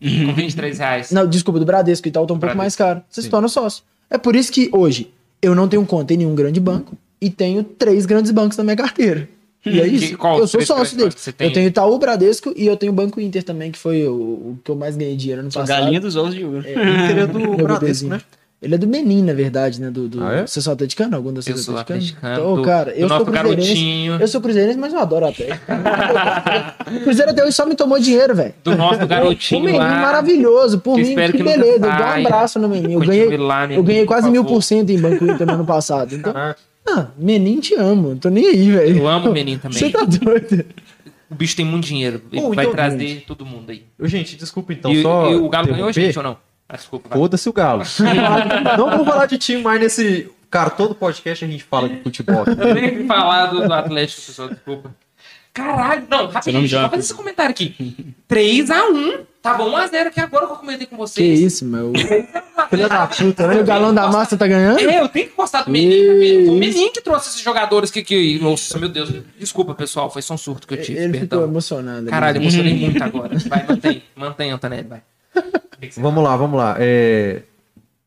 Com 23 reais. Não, desculpa, do Bradesco, o Itaú tá um pouco Bradesco. mais caro. Você se Sim. torna sócio. É por isso que hoje eu não tenho conta em nenhum grande banco e tenho três grandes bancos na minha carteira. E é Que- isso. qual eu sou três sócio tem? Eu tenho Itaú, Bradesco e eu tenho o Banco Inter também, que foi o, o que eu mais ganhei dinheiro no passado. galinha dos ovos de ouro. Inter é do Bradesco, bebezinho. né? Ele é do Menin, na verdade, né? Do, do... Ah, é? Você sou atleticano? Algum da Eu sou atleticano. Então, do- cara, eu sou cruzeirense. garotinho. Eu sou cruzeirense, mas eu adoro o. O Cruzeiro até hoje só me tomou dinheiro, velho. Do nosso O garotinho Menin lá. maravilhoso. Por mim, que que beleza. Dá um abraço no Menin. Eu ganhei, lá, eu Menin, ganhei quase mil por cento em Banco Inter no ano passado. Então, Caraca. Ah, Menin te amo. Tô nem aí, velho. Eu amo o Menin também. Você tá doido. O bicho tem muito dinheiro. Ele Bom, vai então, trazer todo mundo aí. Gente, desculpa então, e, só e o Galo ganhou, gente, ou não? Ah, desculpa. Foda-se o Galo. não vou falar de time mais nesse... Cara, todo podcast a gente fala de futebol. Eu nem fui falar do, do Atlético, pessoal, desculpa. Caralho, não, rapidinho, nome deixa eu fazer esse comentário aqui. 3x1. Tava 1x0 aqui agora que eu comentei com Que vocês. isso, meu. Filha da puta, né? O galão da massa tá ganhando? É, eu tenho que gostar do Menin. o Menin que trouxe esses jogadores que, que. Nossa, meu Deus. Desculpa, pessoal. Foi só um surto que eu tive. Ele ficou perdão. emocionado. ali. Caralho, emocionei muito agora. Vai, mantém. Mantém, Antonelli, vai. Que que Vamos lá, vamos lá. É,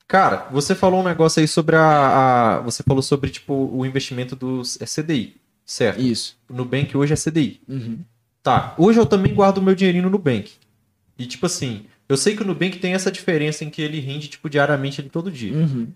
Cara, você falou um negócio aí sobre a, a- Você falou sobre, tipo, o investimento dos é CDI, certo? Isso. O Nubank hoje é CDI. Uhum. Tá, hoje eu também guardo o meu dinheirinho no Nubank. E, tipo assim, eu sei que o Nubank tem essa diferença em que ele rende, tipo, diariamente ali todo dia. Uhum.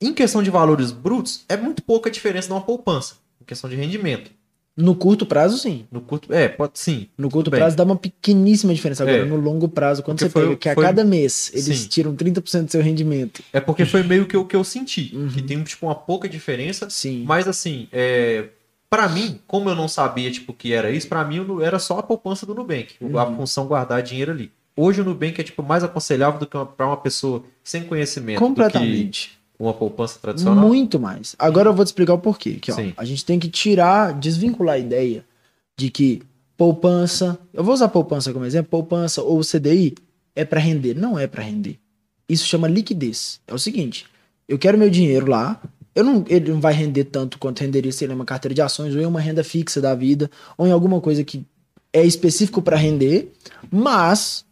Em questão de valores brutos, é muito pouca diferença de uma poupança. Em questão de rendimento. No curto prazo, sim. No curto... É, pode sim. No curto bem. prazo dá uma pequeníssima diferença. Agora, É. no longo prazo, quando Porque você foi- pega que a foi- cada mês eles Sim. tiram 30% do seu rendimento. É porque foi meio que o que eu senti. Uhum. Que tem, tipo, uma pouca diferença. Sim. Mas assim, é... para mim, como eu não sabia tipo que era isso, para mim era só a poupança do Nubank, Uhum. a função guardar dinheiro ali. Hoje o Nubank é tipo mais aconselhável do que para uma pessoa sem conhecimento Completamente. que uma poupança tradicional. Muito mais. Agora eu vou te explicar o porquê. Aqui, ó, a gente tem que tirar, desvincular a ideia de que poupança, eu vou usar poupança como exemplo, poupança ou CDI é para render. Não é para render. Isso chama liquidez. É o seguinte, eu quero meu dinheiro lá, eu não, ele não vai render tanto quanto renderia se ele é uma carteira de ações ou em uma renda fixa da vida, ou em alguma coisa que é específico para render, mas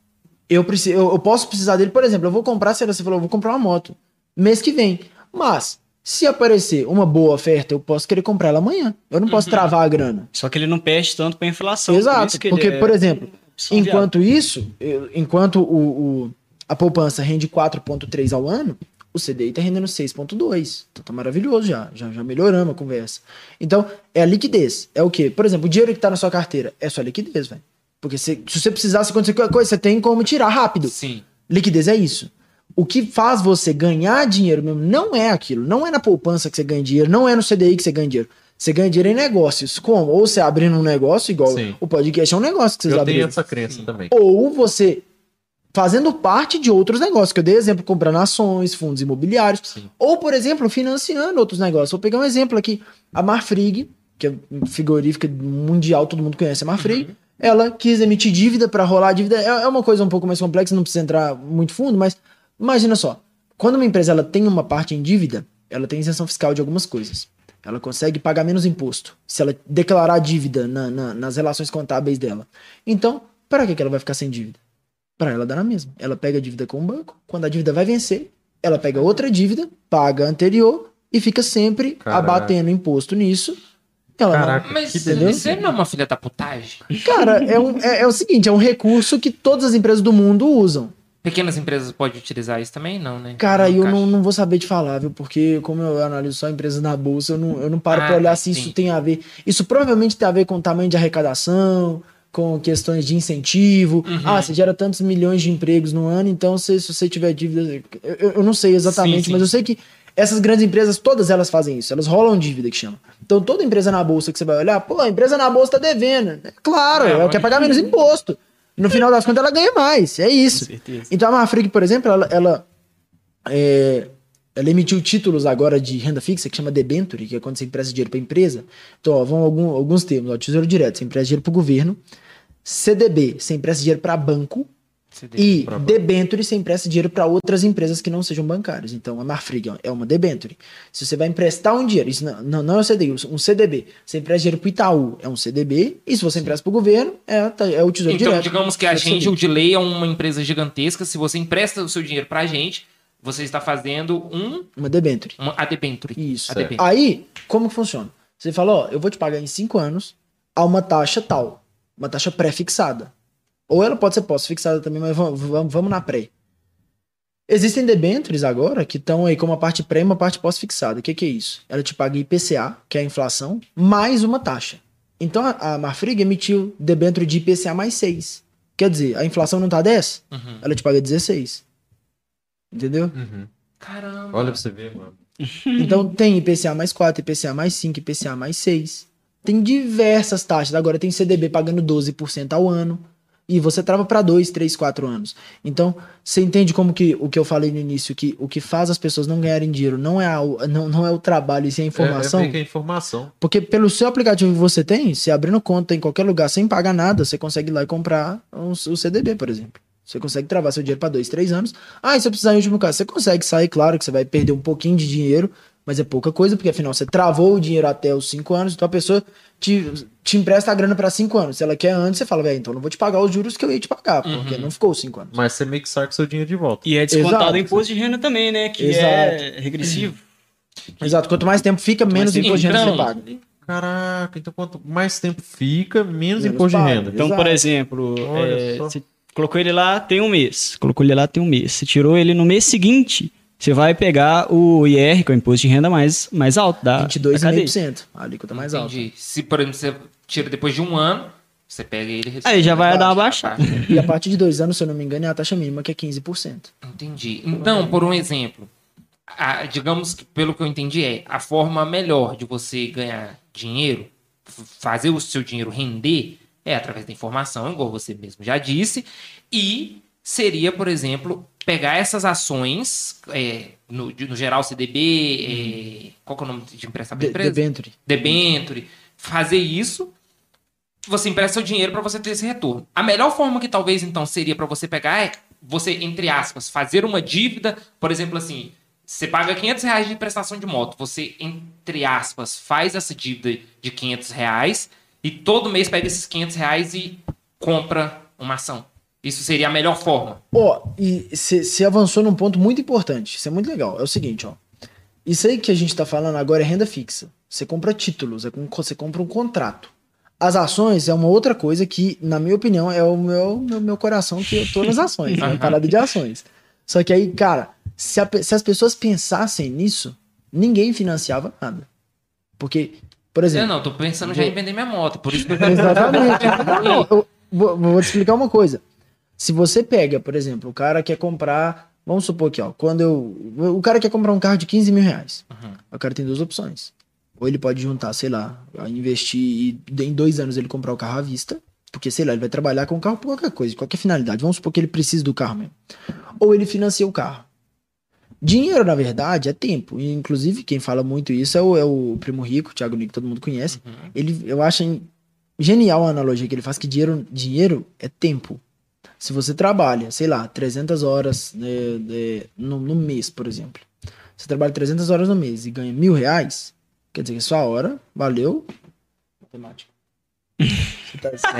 eu, preciso, eu, eu posso precisar dele, por exemplo, eu vou comprar, sei lá, você falou, eu vou comprar uma moto mês que vem. Mas, se aparecer uma boa oferta, eu posso querer comprar ela amanhã. Eu não posso travar a grana. Só que ele não perde tanto pra inflação. por Exato. que ele Porque, é por exemplo, opção viável. enquanto isso, eu- enquanto o, o- a poupança rende 4,3 ao ano, o CDI tá rendendo 6,2. Então tá maravilhoso já. Já, já melhoramos a conversa. Então, é a liquidez. É o quê? Por exemplo, o dinheiro que tá na sua carteira é sua liquidez, velho. Porque se, se você precisasse acontecer qualquer coisa, você tem como tirar rápido. Sim. Liquidez é isso. O que faz você ganhar dinheiro mesmo não é aquilo. Não é na poupança que você ganha dinheiro, não é no CDI que você ganha dinheiro. Você ganha dinheiro em negócios. Como? Ou você abrindo um negócio, igual Sim. o podcast é um negócio que vocês Eu tenho abriram. essa crença também. Ou você fazendo parte de outros negócios, que eu dei exemplo, comprando ações, fundos imobiliários. Sim. Ou, por exemplo, financiando outros negócios. Vou pegar um exemplo aqui. A Marfrig, que é frigorífica mundial, todo mundo conhece a Marfrig. Ela quis emitir dívida para rolar a dívida. É é uma coisa um pouco mais complexa, não precisa entrar muito fundo, mas imagina só. Quando uma empresa ela tem uma parte em dívida, ela tem isenção fiscal de algumas coisas. Ela consegue pagar menos imposto se ela declarar dívida na- na- nas relações contábeis dela. Então, para que que ela vai ficar sem dívida? Para ela dar na mesma. Ela pega a dívida com o banco, quando a dívida vai vencer, ela pega outra dívida, paga a anterior e fica sempre Caraca. abatendo imposto nisso. Ela não- Caraca, Mas que isso delícia. não é uma filha da putagem? Cara, é, um- é- é o seguinte, é um recurso que todas as empresas do mundo usam. Pequenas empresas podem utilizar isso também? Não, né? Cara, Não eu não, não vou saber te falar, viu? Porque como eu analiso só empresas na bolsa, eu não, eu não paro Ah, pra olhar se sim. isso tem a ver. Isso provavelmente tem a ver com o tamanho de arrecadação, com questões de incentivo. Uhum. Ah, você gera tantos milhões de empregos no ano, então se, se você tiver dívida. Eu, eu- eu não sei exatamente, Sim, sim. mas eu sei que essas grandes empresas, todas elas fazem isso. Elas rolam dívida, que chama. Então toda empresa na bolsa que você vai olhar, pô, a empresa na bolsa tá devendo. É claro, É, ela quer pagar menos imposto. No final das contas, ela ganha mais. É isso. Então a Marfrig, por exemplo, ela, ela, é, ela emitiu títulos agora de renda fixa que chama debenture, que é quando você empresta dinheiro para empresa. Então, ó, vão algum- alguns termos. Ó, tesouro direto, você empresta dinheiro para o governo. CDB, você empresta dinheiro para banco. E debenture, você empresta dinheiro para outras empresas que não sejam bancárias. Então, a Marfrig é uma debenture. Se você vai emprestar um dinheiro, isso não, não, não é um CDI, um CDB. Você empresta dinheiro para o Itaú, é um CDB. E se você empresta para o governo, é, tá- é o tesouro Então, direto. digamos que a É gente, CDI. o Delay é uma empresa gigantesca. Se você empresta o seu dinheiro pra gente, você está fazendo um, Uma debenture. uma a debenture. Isso. A. Aí, como que funciona? Você fala, ó, eu vou te pagar em 5 anos a uma taxa tal, uma taxa pré-fixada. Ou ela pode ser pós-fixada também, mas vamos, vamos, vamos na pré. Existem debentures agora que estão aí com uma parte pré e uma parte pós-fixada. O que, que é isso? Ela te paga IPCA, que é a inflação, mais uma taxa. Então a, a Marfrig emitiu debenture de IPCA mais 6. Quer dizer, a inflação não tá 10, Uhum. ela te paga 16. Entendeu? Uhum. Caramba. Olha pra você ver, mano. Então tem IPCA mais 4, IPCA mais 5, IPCA mais 6. Tem diversas taxas. Agora tem CDB pagando 12% ao ano. E você trava para 2, 3, 4 anos. Então, você entende como que o que eu falei no início, que o que faz as pessoas não ganharem dinheiro não é, a- não, não é o trabalho e sim a informação. É, é a informação. Porque pelo seu aplicativo que você tem, se abrindo conta em qualquer lugar sem pagar nada, você consegue ir lá e comprar um, o CDB, por exemplo. Você consegue travar seu dinheiro para dois, três anos. Ah, e se eu precisar em último caso, você consegue sair, claro que você vai perder um pouquinho de dinheiro, mas é pouca coisa, porque afinal você travou o dinheiro até os cinco anos, então a pessoa te, te empresta a grana para cinco anos. Se ela quer antes, você fala, velho, então eu não vou te pagar os juros que eu ia te pagar, porque não ficou os cinco anos. Mas você meio que saca seu dinheiro de volta. E é descontado Exato. o imposto de renda também, né? Que é regressivo. Exato, quanto mais tempo fica, menos tempo imposto de renda você então, paga. Caraca, então quanto mais tempo fica, menos, Menos imposto de paga. renda. Então, Exato. por exemplo, é, você colocou ele lá, tem um mês. Colocou ele lá, tem um mês. Você tirou ele no mês seguinte, você vai pegar o IR, que é o imposto de renda mais, mais alto da, da cadeia. 22,5%. A alíquota mais alta. Entendi. Se, por exemplo, você tira depois de um ano, você pega ele e Aí já vai dar uma baixa. baixada. E a partir de dois anos, se eu não me engano, é a taxa mínima, que é 15%. Entendi. Então, por um exemplo, a- digamos que, pelo que eu entendi, é a forma melhor de você ganhar dinheiro, fazer o seu dinheiro render, é através da informação, igual você mesmo já disse, e seria, por exemplo, pegar essas ações, é, no, no geral CDB, é, qual que é o nome de emprestar para De, empresa? debenture. debenture, fazer isso, você empresta seu dinheiro para você ter esse retorno. A melhor forma que talvez então seria para você pegar é você, entre aspas, fazer uma dívida, por exemplo, assim, você paga 500 reais de prestação de moto, você, entre aspas, faz essa dívida de 500 reais e todo mês pega esses 500 reais e compra uma ação. Isso seria a melhor forma. Ó, e você avançou num ponto muito importante. Isso é muito legal. É o seguinte, ó. Isso aí que a gente tá falando agora é renda fixa. Você compra títulos, é você compra um contrato. As ações é uma outra coisa que, na minha opinião, é o meu, meu, meu coração que eu tô nas ações, né? Parada de ações. Só que aí, cara, se, a se as pessoas pensassem nisso, ninguém financiava nada. Porque, por Eu exemplo. não, tô pensando já em vender minha moto, por isso que eu Exatamente. Não, eu vou, vou te explicar uma coisa. Se você pega, por exemplo, o cara quer comprar, Vamos supor aqui, ó. Quando eu. O cara quer comprar um carro de 15 mil reais. O cara tem duas opções. Ou ele pode juntar, sei lá, investir e em dois anos ele comprar o carro à vista. Porque, sei lá, ele vai trabalhar com o carro por qualquer coisa, qualquer finalidade. Vamos supor que ele precise do carro mesmo. Ou ele financia o carro. Dinheiro, na verdade, é tempo. E, inclusive, quem fala muito isso é o, é o Primo Rico, o Thiago Nico, todo mundo conhece. Ele, eu acho genial a analogia que ele faz, que dinheiro, dinheiro é tempo. Se você trabalha, sei lá, 300 horas né, de- no, no mês, por exemplo. Você trabalha 300 horas no mês e ganha mil reais, quer dizer que sua hora valeu... Matemática. Tá-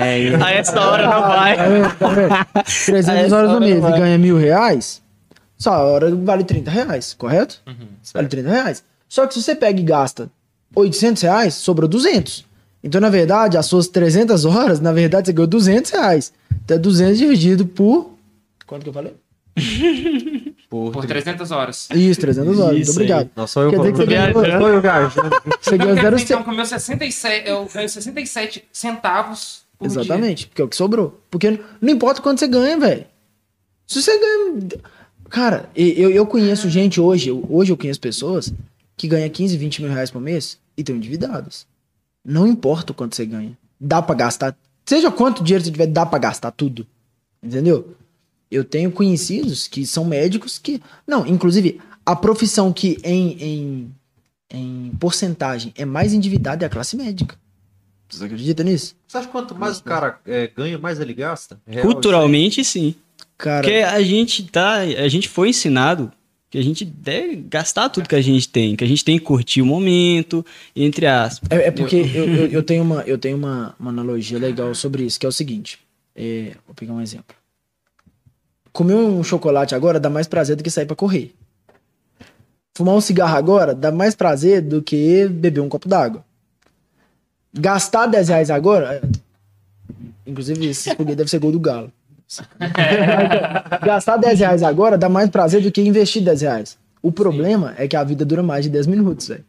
A essa hora não vai. Tá vendo? Tá vendo? 300 Essa horas no mês e ganha mil reais, sua hora vale 30 reais, correto? Vale 30 reais. Só que se você pega e gasta 800 reais, sobrou 200. Então, na verdade, as suas 300 horas, na verdade, você ganhou 200 reais. Então, é 200 dividido por... Quanto que eu falei? Por, Por 300 horas. Isso, 300 horas. Muito Isso obrigado. Não, só eu Quer dizer que você ganhou, Só eu viajando. você ganhou Então, 0,7. então, com meus 67, eu ganho 67 centavos por dia. Exatamente, porque é o que sobrou. Porque não importa quanto você ganha, velho. Se você ganha. Cara, eu, eu conheço gente hoje, hoje eu conheço pessoas que ganham 15, 20 mil reais por mês e estão endividadas. Não importa o quanto você ganha. Dá pra gastar. Seja quanto dinheiro você tiver, dá pra gastar tudo. Entendeu? Eu tenho conhecidos que são médicos que. Não, inclusive, a profissão que em, em, em porcentagem é mais endividada é a classe médica. Você acredita nisso? Você acha que quanto mais o cara é, ganha, mais ele gasta? Real, Culturalmente, sim. Cara, Porque a gente tá. A gente foi ensinado que a gente deve gastar tudo que a gente tem, que a gente tem que curtir o momento, entre aspas. É, é porque eu, eu, eu tenho, uma, eu tenho uma, uma analogia legal sobre isso, que é o seguinte. É, vou pegar um exemplo. Comer um chocolate agora dá mais prazer do que sair pra correr. Fumar um cigarro agora dá mais prazer do que beber um copo d'água. Gastar 10 reais agora. Inclusive, esse foguete deve ser gol do Galo. Gastar 10 reais agora dá mais prazer do que investir 10 reais. O problema é que a vida dura mais de 10 minutos, velho.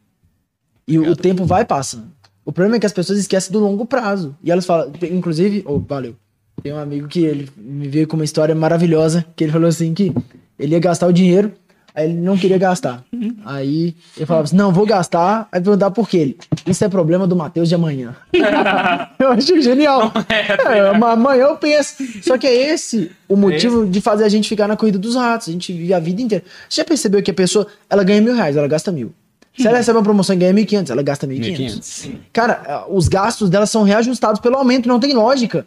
E o, o tempo vai passando. O problema é que as pessoas esquecem do longo prazo. E elas falam, inclusive, oh, valeu. Tem um amigo que ele me veio com uma história maravilhosa, que ele falou assim que ele ia gastar o dinheiro, aí ele não queria gastar. Aí ele falava assim, não, vou gastar, aí perguntar por quê. Ele, isso é problema do Matheus de amanhã. eu acho genial. É, mas amanhã eu penso. Só que é esse o motivo de fazer a gente ficar na corrida dos ratos. A gente vive a vida inteira. Você já percebeu que a pessoa, ela ganha mil reais, ela gasta mil. Se ela recebe uma promoção e ganha 1.500, ela gasta 1.500. 1.500. Cara, os gastos dela são reajustados pelo aumento, não tem lógica.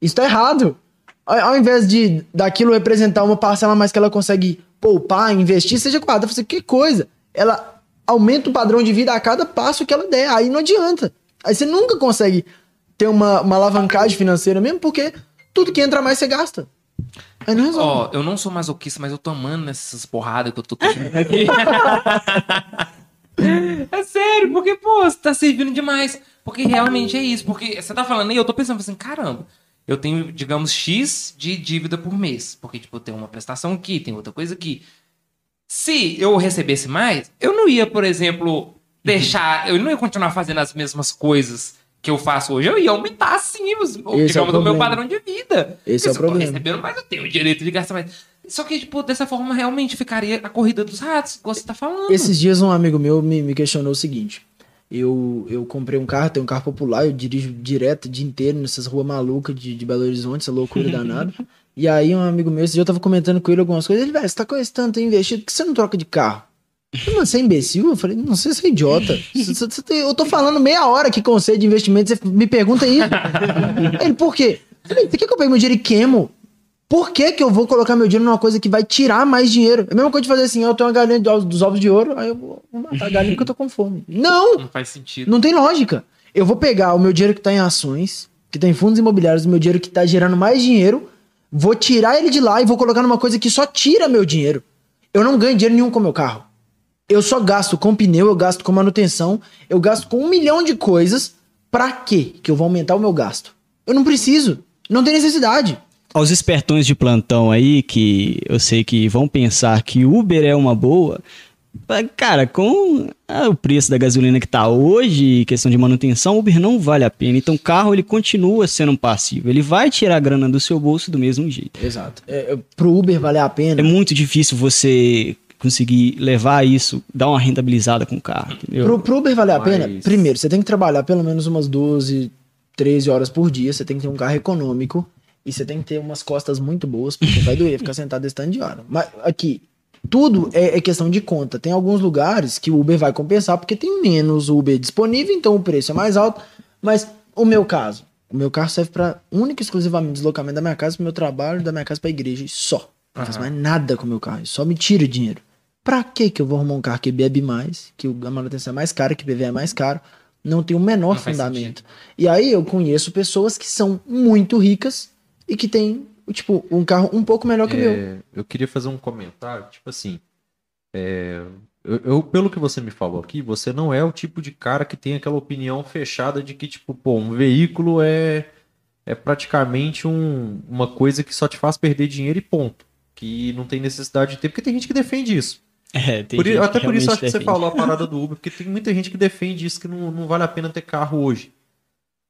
Isso tá errado. Ao, invés de daquilo representar uma parcela mais que ela consegue poupar, investir, seja quadra, você que coisa. Ela aumenta o padrão de vida a cada passo que ela der. Aí não adianta. Aí você nunca consegue ter uma, uma alavancagem financeira mesmo, porque tudo que entra mais você gasta. Aí não resolve. Ó, eu não sou masoquista, mas eu tô amando essas porradas que eu tô tomando aqui. é sério, porque, pô, você tá servindo demais. Porque realmente é isso. Porque você tá falando aí, eu tô pensando assim, caramba, eu tenho, digamos, X de dívida por mês. Porque, tipo, tenho uma prestação aqui, tem outra coisa aqui. Se eu recebesse mais, eu não ia, por exemplo, deixar. Eu não ia continuar fazendo as mesmas coisas que eu faço hoje. Eu ia aumentar, sim, os, Esse é o digamos, o meu padrão de vida. Esse é o Se eu tô problema. recebendo mais, eu tenho o direito de gastar mais. Só que, tipo, dessa forma realmente ficaria a corrida dos ratos, igual você tá falando. Esses dias um amigo meu me, me questionou o seguinte. Eu, eu comprei um carro, tenho um carro popular, eu dirijo direto o dia inteiro nessas ruas malucas de, de Belo Horizonte, essa loucura danada. E aí um amigo meu, esse dia eu tava comentando com ele algumas coisas, ele, velho, você tá com esse tanto investido, por que você não troca de carro? Eu Mano, você é imbecil? Eu falei, não sei se é idiota. Você- você- você eu tô falando meia hora com você de investimento, você me pergunta isso. ele, por quê? Falei, você quer que eu pegue meu dinheiro e queimo? Por que, que eu vou colocar meu dinheiro numa coisa que vai tirar mais dinheiro? É a mesma coisa de fazer assim, eu tenho uma galinha de ovos- dos ovos de ouro, aí eu vou vou matar a galinha porque eu tô com fome. Não! Não faz sentido. Não tem lógica. Eu vou pegar o meu dinheiro que tá em ações, que tá em fundos imobiliários, o meu dinheiro que tá gerando mais dinheiro, vou tirar ele de lá e vou colocar numa coisa que só tira meu dinheiro. Eu não ganho dinheiro nenhum com meu carro. Eu só gasto com pneu, eu gasto com manutenção, eu gasto com um milhão de coisas. Pra quê que eu vou aumentar o meu gasto? Eu não preciso. Não tem necessidade. Aos espertões de plantão aí, que eu sei que vão pensar que Uber é uma boa, Cara, com ah, o preço da gasolina que tá hoje, questão de manutenção, o Uber não vale a pena. Então o carro ele continua sendo um passivo. Ele vai tirar a grana do seu bolso do mesmo jeito. Exato. É, é, pro Uber valer a pena. É muito difícil você conseguir levar isso, dar uma rentabilizada com o carro, entendeu? Pro, pro Uber valer a Mas- pena, primeiro, você tem que trabalhar pelo menos umas 12, 13 horas por dia. Você tem que ter um carro econômico. E você tem que ter umas costas muito boas, porque vai doer ficar sentado esse tanto de hora. Mas aqui, tudo é, é questão de conta. Tem alguns lugares que o Uber vai compensar, porque tem menos Uber disponível, então o preço é mais alto. Mas o meu caso, o meu carro serve para única e exclusivamente deslocamento da minha casa pro meu trabalho, da minha casa pra igreja, e só. Não faço mais nada com o meu carro, só me tira dinheiro. Pra que que eu vou arrumar um carro que bebe mais, que o- a manutenção é mais cara, que o PV é mais caro? Não tem o menor Não fundamento. E aí eu conheço pessoas que são muito ricas e que têm, tipo, um carro um pouco melhor que o meu. É, eu queria fazer um comentário, tipo assim. é, eu, eu- pelo que você me falou aqui, você não é o tipo de cara que tem aquela opinião fechada de que, tipo, pô, um veículo é, é praticamente um- uma coisa que só te faz perder dinheiro e ponto. Que não tem necessidade de ter, porque tem gente que defende isso. É, tem Por até por isso acho que você defende. falou a parada do Uber, porque tem muita gente que defende isso, que não, não vale a pena ter carro hoje.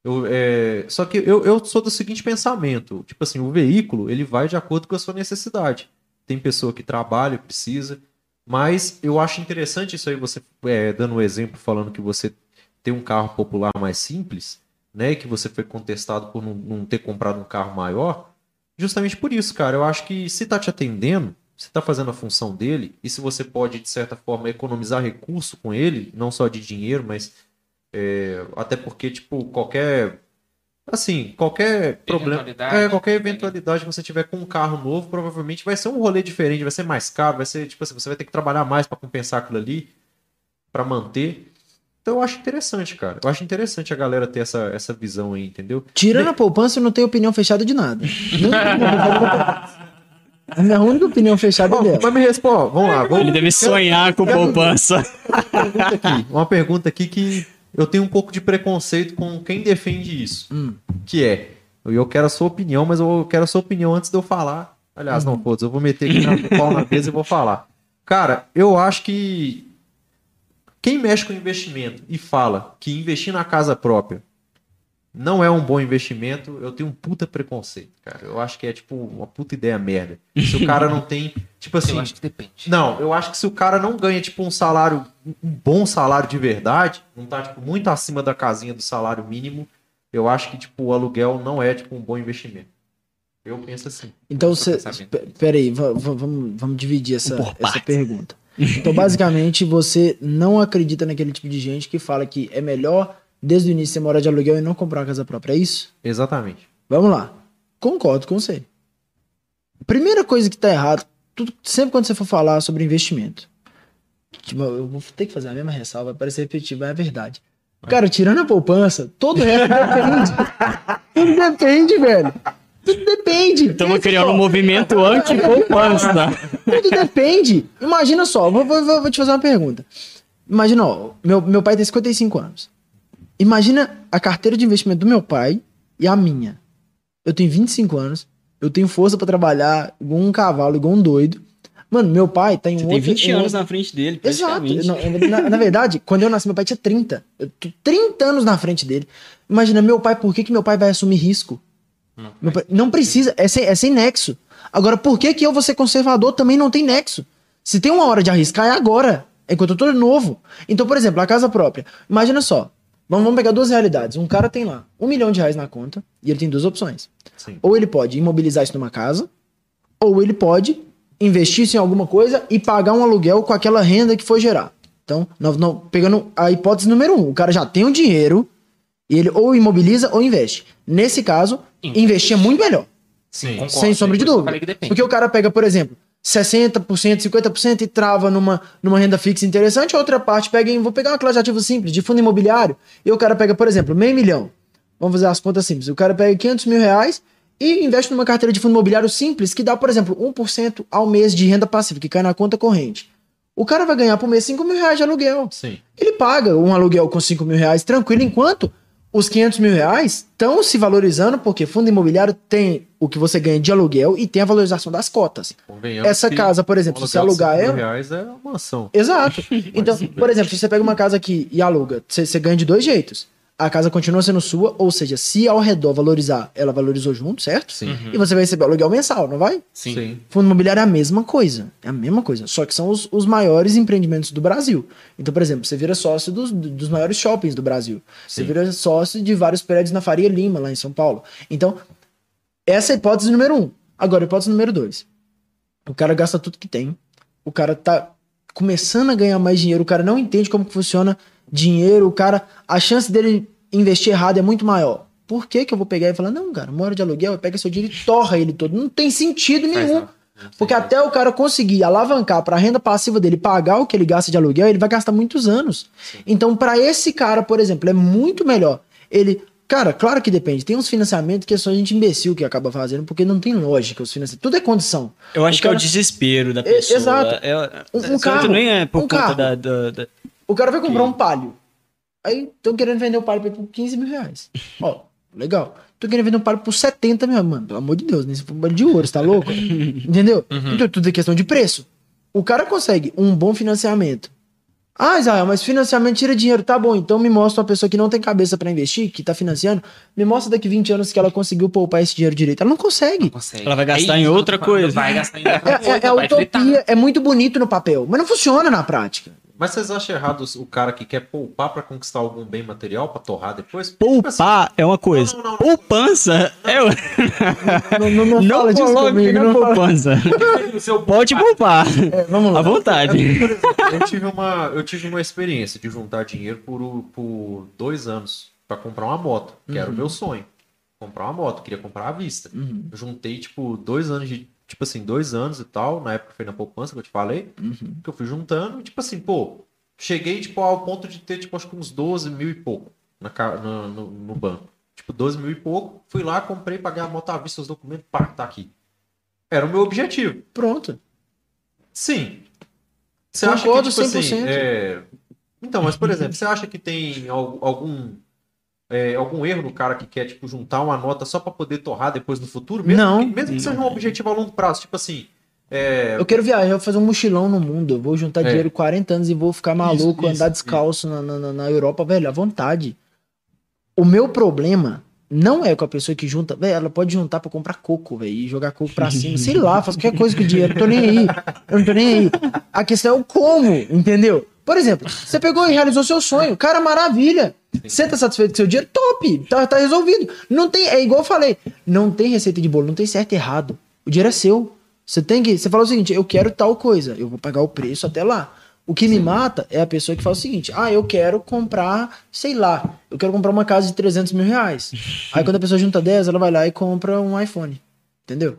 Eu, é, só que eu, eu sou do seguinte pensamento, tipo assim, o veículo ele vai de acordo com a sua necessidade. Tem pessoa que trabalha, precisa, mas eu acho interessante isso aí, você é, dando um exemplo, falando que você tem um carro popular mais simples, né, que você foi contestado por não, não ter comprado um carro maior, justamente por isso, cara. Eu acho que se tá te atendendo, se tá fazendo a função dele, e se você pode, de certa forma, economizar recurso com ele, não só de dinheiro, mas é, até porque, tipo, qualquer. Assim, qualquer problema. Eventualidade. É, qualquer eventualidade que você tiver com um carro novo, provavelmente vai ser um rolê diferente, vai ser mais caro, vai ser, tipo assim, você vai ter que trabalhar mais para compensar aquilo ali, para manter. Então eu acho interessante, cara. Eu acho interessante a galera ter essa, essa visão aí, entendeu? Tirando a poupança, eu não tenho opinião fechada de nada. A minha única opinião fechada é dela. mas me responde, vamos lá. Vamos, Ele deve sonhar com poupança. pergunta aqui, uma pergunta aqui que eu tenho um pouco de preconceito com quem defende isso. Hum. Que é, eu quero a sua opinião, mas eu quero a sua opinião antes de eu falar. Aliás, não, foda eu vou meter aqui na pau na mesa e vou falar. Cara, eu acho que quem mexe com investimento e fala que investir na casa própria não é um bom investimento, eu tenho um puta preconceito, cara. Eu acho que é tipo uma puta ideia merda. Se o cara não tem, tipo assim, Eu acho que depende. não, eu acho que se o cara não ganha, tipo, um salário, um bom salário de verdade, não tá, tipo, muito acima da casinha do salário mínimo, eu acho que, tipo, o aluguel não é, tipo, um bom investimento. Eu penso assim. Então, você. Peraí, va- va- vamos, vamos dividir essa, Por essa pergunta. Então, basicamente, você não acredita naquele tipo de gente que fala que é melhor, desde o início, você morar de aluguel e não comprar uma casa própria. É isso? Exatamente. Vamos lá. Concordo com você. Primeira coisa que tá errado, tudo, sempre quando você for falar sobre investimento. Tipo, eu vou ter que fazer a mesma ressalva, vai parecer repetitivo, mas é verdade. Cara, tirando a poupança, todo o resto depende. Tudo depende, velho. Tudo depende. Estamos Pensa criando só. um movimento anti-poupança. Tudo depende. Imagina só, vou, vou- vou- vou te fazer uma pergunta. Imagina, ó, meu, meu pai tem 55 anos. Imagina a carteira de investimento do meu pai e a minha. Eu tenho 25 anos, eu tenho força pra trabalhar igual um cavalo, igual um doido. Mano, meu pai tá em um Você tem outro... 20 em anos outro- na frente dele, Exato. Na, na- na verdade, quando eu nasci, meu pai tinha 30. Eu tô 30 anos na frente dele. Imagina, meu pai, por que, que meu pai vai assumir risco? Não, pai- não precisa, é sem, é sem nexo. Agora, por que, que eu vou ser conservador também não tem nexo? Se tem uma hora de arriscar, é agora. Enquanto eu tô novo. Então, por exemplo, a casa própria. Imagina só. Vamos, pegar duas realidades. Um cara tem lá um milhão de reais na conta e ele tem duas opções. Sim. Ou ele pode imobilizar isso numa casa, ou ele pode investir isso em alguma coisa e pagar um aluguel com aquela renda que foi gerar. Então, não, não- pegando a hipótese número um, o cara já tem o dinheiro e ele ou imobiliza ou investe. Nesse caso, Investe. investir é muito melhor. Sim, concordo. sem sombra de dúvida. Porque o cara pega, por exemplo, 60%, 50% e trava numa, numa renda fixa interessante, a outra parte pega em. Vou pegar uma classe de ativo simples, de fundo imobiliário, e o cara pega, por exemplo, meio milhão. Vamos fazer as contas simples. O cara pega 500 mil reais e investe numa carteira de fundo imobiliário simples, que dá, por exemplo, 1% ao mês de renda passiva, que cai na conta corrente. O cara vai ganhar por mês 5 mil reais de aluguel Sim. ele paga um aluguel com 5 mil reais tranquilo, enquanto os 500 mil reais estão se valorizando porque fundo imobiliário tem o que você ganha de aluguel e tem a valorização das cotas. Convenhamos Essa casa, por exemplo, se alugar 5 mil ela. reais é uma mansão. Exato. Então, por exemplo, se você pega uma casa aqui e aluga, você, você ganha de dois jeitos. A casa continua sendo sua, ou seja, se ao redor valorizar, ela valorizou junto, certo? Sim. E você vai receber aluguel mensal, não vai? Sim. Fundo imobiliário é a mesma coisa. É a mesma coisa. Só que são os, os maiores empreendimentos do Brasil. Então, por exemplo, você vira sócio dos, dos maiores shoppings do Brasil. Você Sim. vira sócio de vários prédios na Faria Lima, lá em São Paulo. Então, essa é a hipótese número um. Agora, a hipótese número dois. O cara gasta tudo que tem. O cara tá começando a ganhar mais dinheiro. O cara não entende como que funciona dinheiro. O cara, a chance dele investir errado é muito maior. Por que que eu vou pegar e falar, não, cara, mora de aluguel, pega seu dinheiro e torra ele todo? Não tem sentido nenhum. Porque até o cara conseguir alavancar para a renda passiva dele pagar o que ele gasta de aluguel, ele vai gastar muitos anos. Então, para esse cara, por exemplo, é muito melhor ele. Cara, claro que depende. Tem uns financiamentos que é só gente imbecil que acaba fazendo, porque não tem lógica os financiamentos. Tudo é condição. Eu acho O que é o desespero da É, pessoa. exato. É, Um- um isso carro, nem é por um conta da, da- da- O cara vai comprar um palio. Aí estão querendo vender o palio por 15 mil reais. Ó, legal. Tô querendo vender um palio por 70 mil. Mano, pelo amor de Deus, nem se for um de ouro, você tá louco? Entendeu? Então tudo é questão de preço. O cara consegue um bom financiamento. Ah, Israel, mas financiamento tira dinheiro. Tá bom, então me mostra uma pessoa que não tem cabeça pra investir, que tá financiando. Me mostra daqui 20 anos que ela conseguiu poupar esse dinheiro direito. Ela não consegue. Consegue. Ela vai gastar É em outra coisa. Vai gastar em outra É, coisa. é, é fritar. utopia, é muito bonito no papel, mas não funciona na prática. Mas vocês acham errado o cara que quer poupar pra conquistar algum bem material pra torrar depois? Tipo assim, Poupar é uma coisa. Não, não, não. Poupança é o... Não, não, não, Não fala disso coloque comigo. na poupança. Pode poupar. É, vamos lá. À vontade. Por exemplo, eu tive uma, eu tive uma experiência de juntar dinheiro por, por dois anos pra comprar uma moto, que era o meu sonho. Comprar uma moto, queria comprar à vista. Uhum. Juntei, tipo, dois anos de. Tipo assim, dois anos e tal. Na época foi na poupança que eu te falei. Uhum. Que eu fui juntando. e, Tipo assim, pô, cheguei, tipo, ao ponto de ter, tipo, acho que uns 12 mil e pouco na, no, no, no banco. Tipo, 12 mil e pouco. Fui lá, comprei, paguei a moto à vista, os documentos, pá, tá aqui. Era o meu objetivo. Pronto. Sim. Você Concordo acha que, tipo 100%. assim, é... Então, mas, por exemplo, você acha que tem al- algum, é, algum erro no cara que quer, tipo, juntar uma nota só pra poder torrar depois no futuro? Mesmo Não. Que, mesmo que seja um objetivo a longo prazo, tipo assim... É... Eu quero viajar, eu vou fazer um mochilão no mundo. Eu vou juntar É. dinheiro 40 anos e vou ficar maluco, isso, andar descalço na, na, na Europa, velho, à vontade. O meu problema não é com a pessoa que junta, velho, ela pode juntar pra comprar coco, velho, e jogar coco pra cima, sei lá, faz qualquer coisa com o dinheiro, eu tô nem aí. Eu não tô nem aí. A questão é o como, entendeu? Por exemplo, você pegou e realizou seu sonho, cara, maravilha. Você tá satisfeito com seu dinheiro? Top, tá, tá resolvido. Não tem, é igual eu falei, não tem receita de bolo, não tem certo e errado. O dinheiro é seu. Você tem que, você fala o seguinte, eu quero tal coisa, eu vou pagar o preço até lá. O que me mata é a pessoa que fala o seguinte: ah, eu quero comprar, sei lá, eu quero comprar uma casa de 300 mil reais. Aí quando a pessoa junta 10, ela vai lá e compra um iPhone. Entendeu?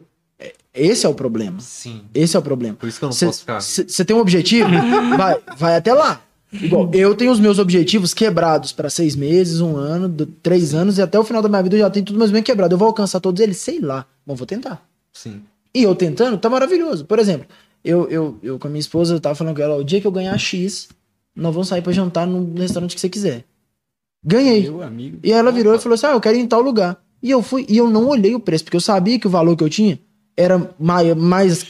É- Esse é o problema. Sim. Esse é o problema. Por isso que eu não posso ficar. Você tem um objetivo? vai, vai até lá. Igual, eu tenho os meus objetivos quebrados para seis meses, um ano, três anos, e até o final da minha vida eu já tenho tudo mais bem quebrado. Eu vou alcançar todos eles? Sei lá. Mas vou tentar. Sim. E eu tentando, tá maravilhoso. Por exemplo, eu, eu, eu com a minha esposa, eu tava falando com ela, o dia que eu ganhar X, nós vamos sair pra jantar no restaurante que você quiser. Ganhei. Meu amigo. E ela virou e falou assim: Ah, eu quero ir em tal lugar. E eu fui, e eu não olhei o preço, porque eu sabia que o valor que eu tinha era mai- mais.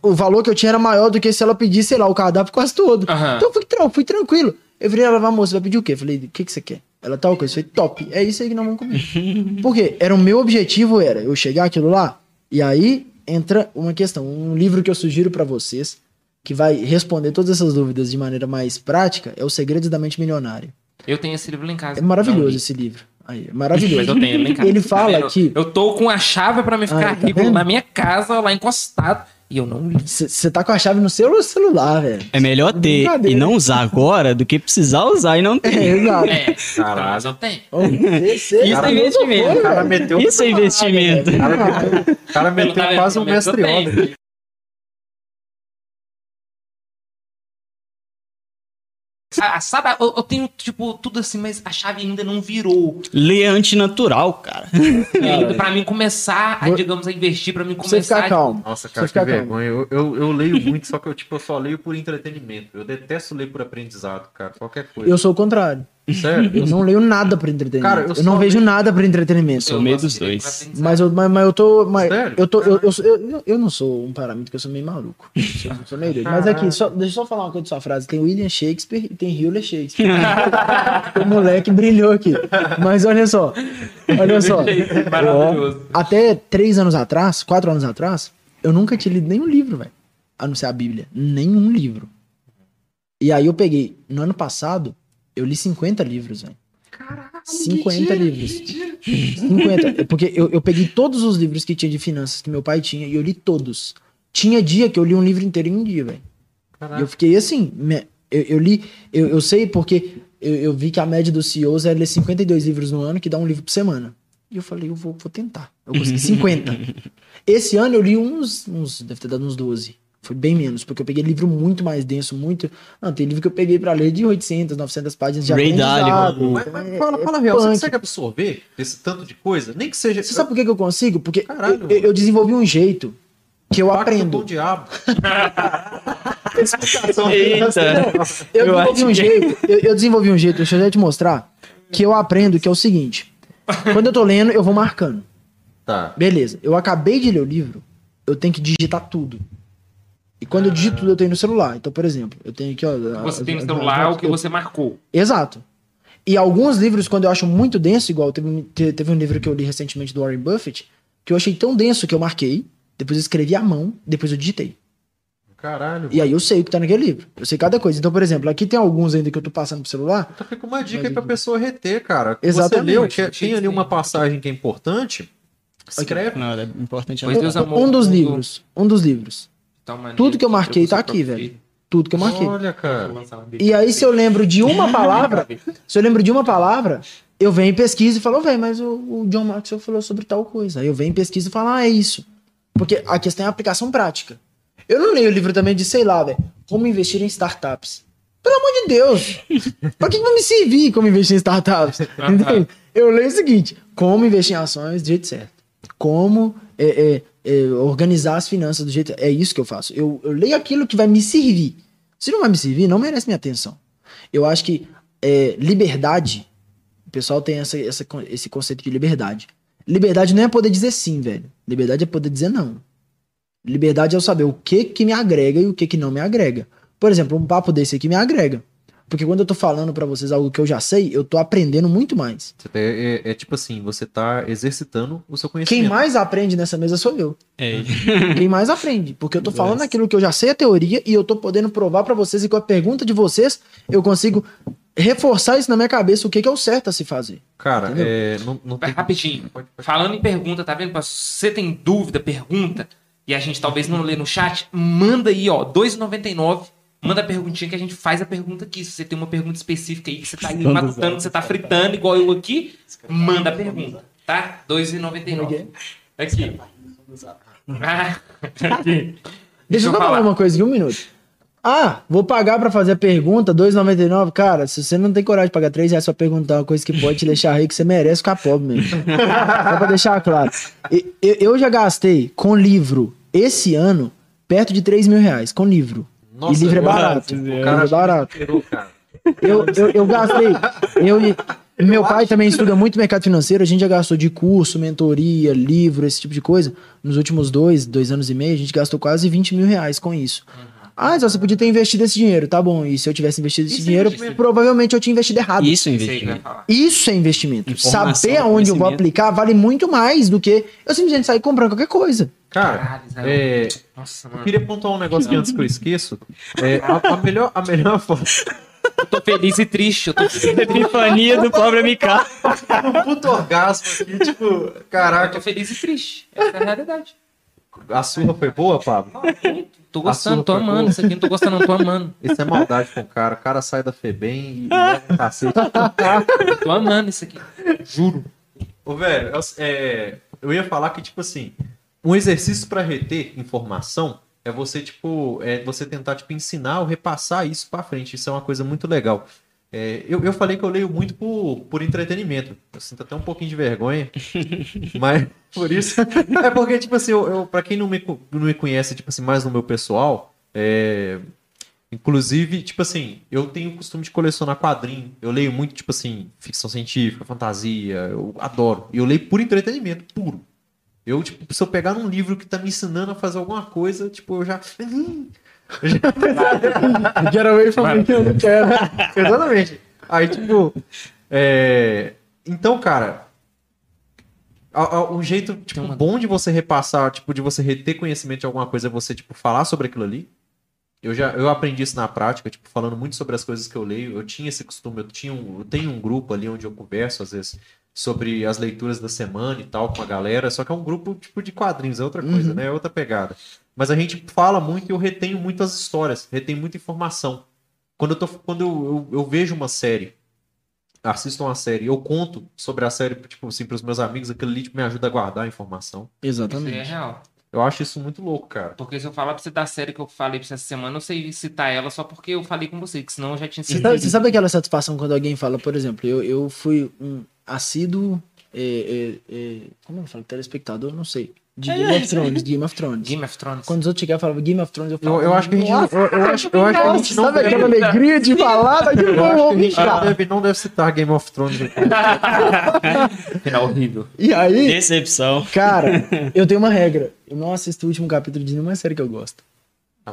O valor que eu tinha era maior do que se ela pedisse, sei lá, o cardápio quase todo. Aham. Então eu fui, fui tranquilo. Eu virei ela, vai, moça, vai pedir o quê? Eu falei, o que, que você quer? Ela tal coisa. Eu falei, top. É isso aí que nós vamos comer. Por quê? Era o meu objetivo, era eu chegar aquilo lá. E aí entra uma questão. Um livro que eu sugiro pra vocês, que vai responder todas essas dúvidas de maneira mais prática, é O Segredos da Mente Milionária. Eu tenho esse livro lá em casa. É maravilhoso esse livro. Aí, é maravilhoso. Mas eu tenho ele lá em casa. Ele Tá fala vendo? que Eu tô com a chave pra me ficar Ah, tá rico vendo? na minha casa, lá encostado. E eu não você tá com a chave no seu celular, velho. É melhor ter e não usar agora do que precisar usar e não ter. É, exato. É, Caralho. eu tenho. Isso é investimento. O cara meteu, Isso é investimento. o cara meteu, o cara meteu quase um mestre tenho. Ah, sabe, eu, eu tenho, tipo, tudo assim, mas a chave ainda não virou. Lê antinatural, cara. Ainda pra mim começar, a, Vou- digamos, a investir, pra mim você começar. ficar calmo. Nossa, Você cara, que vergonha. Eu, eu, eu leio muito, só que eu, tipo, eu só leio por entretenimento. Eu detesto ler por aprendizado, cara. Qualquer coisa. Eu sou o contrário. Sério? Eu não leio nada por entretenimento. Cara, eu eu, não vejo nada por entretenimento. sou meio dos dois. Mas eu, mas, mas eu tô. Mas Sério? eu, tô eu, eu, eu, eu não sou um parâmetro, que eu sou meio maluco. Eu sou, eu sou meio doido. Mas aqui, só, deixa eu só falar uma coisa de sua frase. Tem William Shakespeare e tem Hewlett Shakespeare. o moleque brilhou aqui. Mas olha só. Olha só. Maravilhoso. Até três anos atrás, quatro anos atrás, eu nunca tinha lido nenhum livro, velho. A não ser a Bíblia. Nenhum livro. E aí eu peguei, no ano passado, eu li 50 livros, velho. 50 livros. 50. É Porque eu, eu peguei todos os livros que tinha de finanças que meu pai tinha e eu li todos. Tinha dia que eu li um livro inteiro em um dia, velho. E eu fiquei assim, me- eu, eu li, eu, eu sei porque eu, eu vi que a média dos CEOs é ler 52 livros no ano, que dá um livro por semana. E eu falei, eu vou, vou tentar. Eu consegui 50. Esse ano eu li uns, uns, deve ter dado uns 12. Foi bem menos, porque eu peguei livro muito mais denso, muito... Não, tem livro que eu peguei pra ler de 800, 900 páginas de Ray. Dalio. Mas, mas é- fala, é fala a real, você punk. consegue absorver esse tanto de coisa? Nem que seja. Você sabe por que, que eu consigo? Porque Caralho, eu, eu- desenvolvi um jeito que eu Pacto aprendo. o diabo. Eita. Eu, Eu desenvolvi acho um que- jeito, eu, eu desenvolvi um jeito, deixa eu já te mostrar, que eu aprendo, que é o seguinte. Quando eu tô lendo, eu vou marcando. Tá. Beleza, eu acabei de ler o livro, eu tenho que digitar tudo. E quando eu digito tudo, eu tenho no celular. Então, por exemplo, eu tenho aqui, ó. Você as- tem no celular as- o que você marcou. Exato. E alguns livros, quando eu acho muito denso, igual teve, um- te- teve um livro que eu li recentemente do Warren Buffett, que eu achei tão denso que eu marquei, depois eu escrevi à mão, depois eu digitei. Caralho. E aí eu sei o que tá naquele livro. Eu sei cada coisa. Então, por exemplo, aqui tem alguns ainda que eu tô passando pro celular. Então fica uma dica aí pra pessoa reter, cara. Exatamente. Você leu, que tem ali uma passagem que é importante, escreve. Não, é importante. Amou um dos livros. Um dos livros. Maneiro, Tudo que eu marquei entregou tá aqui, velho. filho. Tudo que eu marquei. Olha, cara. E aí, se eu lembro de uma palavra, se eu lembro de uma palavra, eu venho e pesquiso e falo, velho, mas o, o John Maxwell falou sobre tal coisa. Aí eu venho e pesquiso e falo, ah, é isso. Porque a questão é a aplicação prática. Eu não leio o livro também de, sei lá, velho, como investir em startups. Pelo amor de Deus! pra que que vai me servir como investir em startups? Entende? Eu leio o seguinte: como investir em ações do jeito certo. Como é, é, é, organizar as finanças do jeito. É isso que eu faço. Eu, eu leio aquilo que vai me servir. Se não vai me servir, não merece minha atenção. Eu acho que é, liberdade. O pessoal tem essa, essa, esse conceito de liberdade. Liberdade não é poder dizer sim, velho. Liberdade é poder dizer não. Liberdade é eu saber o que que me agrega e o que que não me agrega. Por exemplo, um papo desse aqui me agrega. Porque quando eu tô falando pra vocês algo que eu já sei, eu tô aprendendo muito mais. Você tá- é, é tipo assim, você tá exercitando o seu Quem conhecimento. mais aprende nessa mesa sou eu. É. Quem mais aprende. Porque eu tô falando aquilo que eu já sei a teoria e eu tô podendo provar pra vocês e com a pergunta de vocês eu consigo reforçar isso na minha cabeça o que, que é o certo a se fazer. Cara, Entendeu? é, não, não tem... Rapidinho. Falando em pergunta, tá vendo? Se você tem dúvida, pergunta, e a gente talvez não lê no chat, manda aí, ó, R$ 2,99. Manda a perguntinha que a gente faz a pergunta aqui. Se você tem uma pergunta específica aí que você tá aí matutando, que você tá fritando, igual eu aqui, manda a pergunta, tá? R$ 2,99. Aqui. Ah, aqui. Deixa eu só falar uma coisa aqui, um minuto. Ah, vou pagar pra fazer a pergunta, R$ 2,99. Cara, se você não tem coragem de pagar 3 reais pra perguntar uma coisa que pode te deixar rico, você merece ficar pobre mesmo. Só pra deixar claro. E- Eu, eu já gastei com livro esse ano perto de 3 mil reais, com livro. Nossa, e livro é barato. o cara é barato. cara. Eu, eu, eu gastei. Eu, meu pai também estuda muito mercado financeiro. A gente já gastou de curso, mentoria, livro, esse tipo de coisa. Nos últimos dois, dois anos e meio, a gente gastou quase 20 mil reais com isso. Ah, então você podia ter investido esse dinheiro, tá bom. E se eu tivesse investido esse é dinheiro, investimento. provavelmente eu tinha investido errado. Isso é investimento. falar. Isso é investimento. Informação, Saber aonde eu vou aplicar vale muito mais do que eu simplesmente sair comprando qualquer coisa. Cara, Caralho, é, Nossa, eu queria pontuar um negócio aqui antes que eu esqueço. É, a, a melhor, a melhor forma... Eu tô feliz e triste. Eu tô feliz. Epifania do pobre MK. um puto orgasmo aqui, tipo... Eu Caraca, tô feliz e triste. Essa é a realidade. a surra foi boa, Pablo? Tô gostando, tô amando. boa. Isso aqui não tô gostando, não tô amando. Isso é maldade com o cara. O cara sai da FEBEM e, leva um cacete. Tô amando isso aqui. Juro. Ô, velho, eu, é, eu ia falar que, tipo assim, um exercício pra reter informação é você, tipo, é você tentar, tipo, ensinar ou repassar isso pra frente. Isso é uma coisa muito legal. É, eu, eu falei que eu leio muito por, por entretenimento. Eu sinto até um pouquinho de vergonha. mas por isso. É porque, tipo assim, eu, eu, pra quem não me, não me conhece, tipo assim, mais no meu pessoal, é, Inclusive, tipo assim, eu tenho o costume de colecionar quadrinho. Eu leio muito, tipo assim, ficção científica, fantasia. Eu adoro. E eu leio por entretenimento, puro. Eu, tipo, se eu pegar num livro que tá me ensinando a fazer alguma coisa, tipo, eu já. Away from me, eu não quero. Exatamente. Aí, tipo. é, Então, cara. Um jeito tipo, uma- bom de você repassar, tipo, de você reter conhecimento de alguma coisa é você, tipo, falar sobre aquilo ali. Eu já eu aprendi isso na prática, tipo, falando muito sobre as coisas que eu leio. Eu tinha esse costume, eu, tinha um, eu tenho um grupo ali onde eu converso, às vezes, sobre as leituras da semana e tal com a galera. Só que é um grupo, tipo, de quadrinhos, é outra coisa, né? É outra pegada. Mas a gente fala muito e eu retenho muito as histórias, retenho muita informação. Quando eu, tô, quando eu, eu, eu vejo uma série, assisto uma série, eu conto sobre a série, tipo assim, pros meus amigos, aquilo ali tipo, me ajuda a guardar a informação. Isso é Exatamente. real. Eu acho isso muito louco, cara. Porque se eu falar pra você da série que eu falei pra você essa semana, eu sei citar ela só porque eu falei com você, que senão eu já tinha Você citado. sabe, você sabe aquela satisfação quando alguém fala, por exemplo, eu, eu fui um assíduo. é, é, é, como eu falo? Telespectador? Não sei. De Game of Thrones. Game of Thrones. Game of Thrones. Quando os outros chegavam e falavam Game of Thrones, eu Eu, falava. eu acho que a gente, "Nossa, eu, eu acho, eu acho que a gente não sabe aquela alegria de falar daquele eu acho que a povo, gente não deve, não deve citar Game of Thrones. aqui. Final horrível. E aí, Decepção. cara, eu tenho uma regra. Eu não assisto o último capítulo de nenhuma série que eu gosto.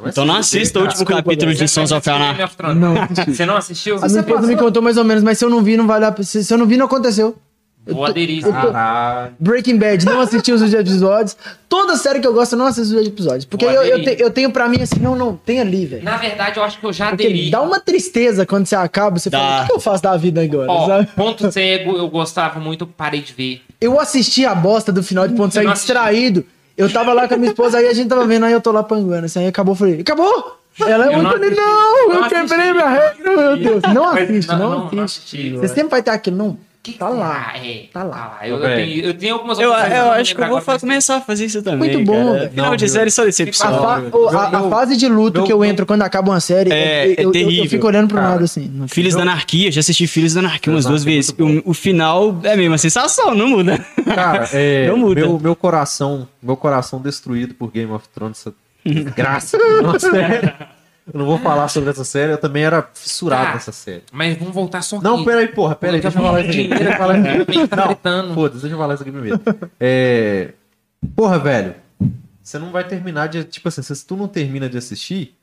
Ah, Então não assista o último Desculpa, capítulo de Sons of Anarchy. Não. Você não assistiu? A minha esposa me contou mais ou menos, mas se eu não vi, não vale a pena. Se se eu não vi, não aconteceu. Vou aderir. Caralho. Breaking Bad, não assisti os episódios. Toda série que eu gosto, eu não assisto os episódios. Porque eu, eu, te- eu tenho pra mim assim, não, não, tem ali, velho. Na verdade, eu acho que eu já Porque aderi. dá uma tristeza quando você acaba, você Dá. fala, o que que eu faço da vida agora? Ó, sabe? ponto cego, eu gostava muito, parei de ver. Eu assisti a bosta do final de Ponto Cego distraído. Eu tava lá com a minha esposa, aí a gente tava vendo, aí eu tô lá panguando, assim, aí acabou, eu falei, acabou? Ela, Eu eu não assisti. não, eu Não quebrei minha regra, meu Deus. Não assiste, não- não, não- não assiste. Você sempre vai ter aquilo, não. Que Tá lá. Ah, é. Tá lá. Eu, eu Velho. tenho, eu tenho algumas Eu, eu acho que eu vou agora, começar a fazer isso também. Muito bom, cara. Final Não, de série só A, decepção. fa- eu- o- a- eu- a fase de luto eu- que eu eu- entro quando acaba uma série, É, eu, é eu- eu terrível. fico olhando pro Cara, lado assim. Filhos da Anarquia, já assisti Filhos da Anarquia umas Exato, duas é vezes. O, o final é a mesma sensação, não muda. Cara, é, Não muda. meu, meu coração, meu coração destruído por Game of Thrones, essa desgraça. Nossa, sério. Eu não vou falar sobre essa série, eu também era fissurado Tá. nessa série. Mas vamos voltar só aqui. Não, peraí, porra, peraí, deixa eu falar isso aqui. Deixa eu falar isso aqui. Gritando. Foda-se, deixa eu falar isso aqui primeiro. É... Porra, velho, você não vai terminar de. Tipo assim, se tu não termina de assistir,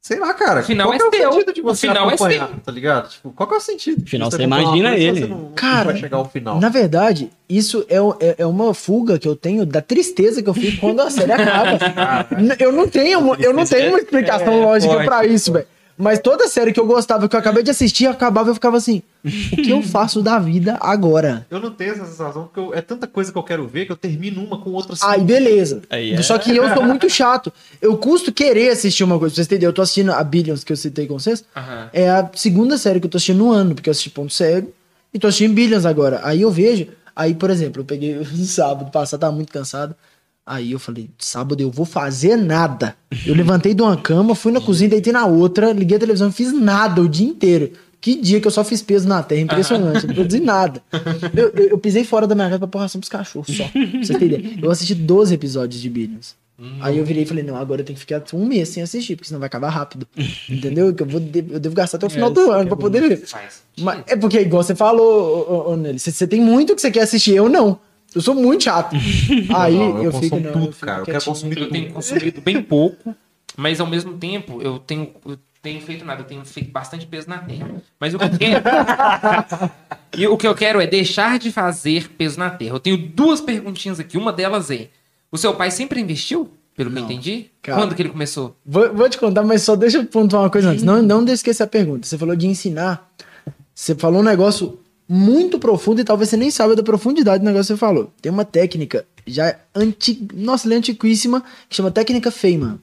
sei lá, cara. O final qual é que o seu. sentido de O você final é acompanhar, seu. tá ligado? Tipo, qual que é o sentido? Final, Você imagina ele. Você não, não Cara, vai chegar ao final. Na verdade, isso é, o- é, é uma fuga que eu tenho da tristeza que eu fico quando a série acaba. N- eu não tenho, eu não tenho uma explicação lógica forte, pra isso, velho. Mas toda série que eu gostava, que eu acabei de assistir, acabava eu ficava assim: o que eu faço da vida agora? Eu não tenho essa sensação, porque eu- é tanta coisa que eu quero ver que eu termino uma com outra. Aí, beleza. Aí é. Só que eu sou muito chato. Eu custo querer assistir uma coisa. Pra vocês entenderem, eu tô assistindo a Billions, que eu citei com vocês. Aham. É a segunda série que eu tô assistindo no ano, porque eu assisti Ponto Cego e tô assistindo Billions agora. Aí eu vejo, aí, por exemplo, eu peguei no sábado passado, tava muito cansado. Aí eu falei, sábado eu vou fazer nada. Eu levantei de uma cama, fui na cozinha, deitei na outra, liguei a televisão, não fiz nada o dia inteiro. Que dia que eu só fiz peso na terra, impressionante, não produzi nada. Eu, eu, eu pisei fora da minha casa pra pôr ração pros cachorros só. Pra vocês terem ideia. Eu assisti 12 episódios de Billions. Aí eu virei e falei, não, agora eu tenho que ficar um mês sem assistir, porque senão vai acabar rápido. Entendeu? Que eu, vou, eu devo gastar até o final do ano pra poder ver. Faz. Mas é porque, igual você falou, ô, ô, ô, Nelly, você, você tem muito que você quer assistir, eu não. Eu sou muito chato. Aí Não, eu eu, fico, consumo não, tudo, eu fico cara. Eu quero consumir Eu tenho consumido bem pouco, mas ao mesmo tempo eu tenho, eu tenho feito nada, eu tenho feito bastante peso na terra. Mas o que eu quero. e o que eu quero é deixar de fazer peso na terra. Eu tenho duas perguntinhas aqui. Uma delas é: o seu pai sempre investiu? Pelo que eu Não. entendi? Cara. Quando que ele começou? Vou, vou te contar, mas só deixa eu pontuar uma coisa antes. Não, não esquecer a pergunta. Você falou de ensinar. Você falou um negócio muito profundo e talvez você nem saiba da profundidade do negócio que você falou. Tem uma técnica já anti... Nossa, ela é antiquíssima, que chama técnica Feynman.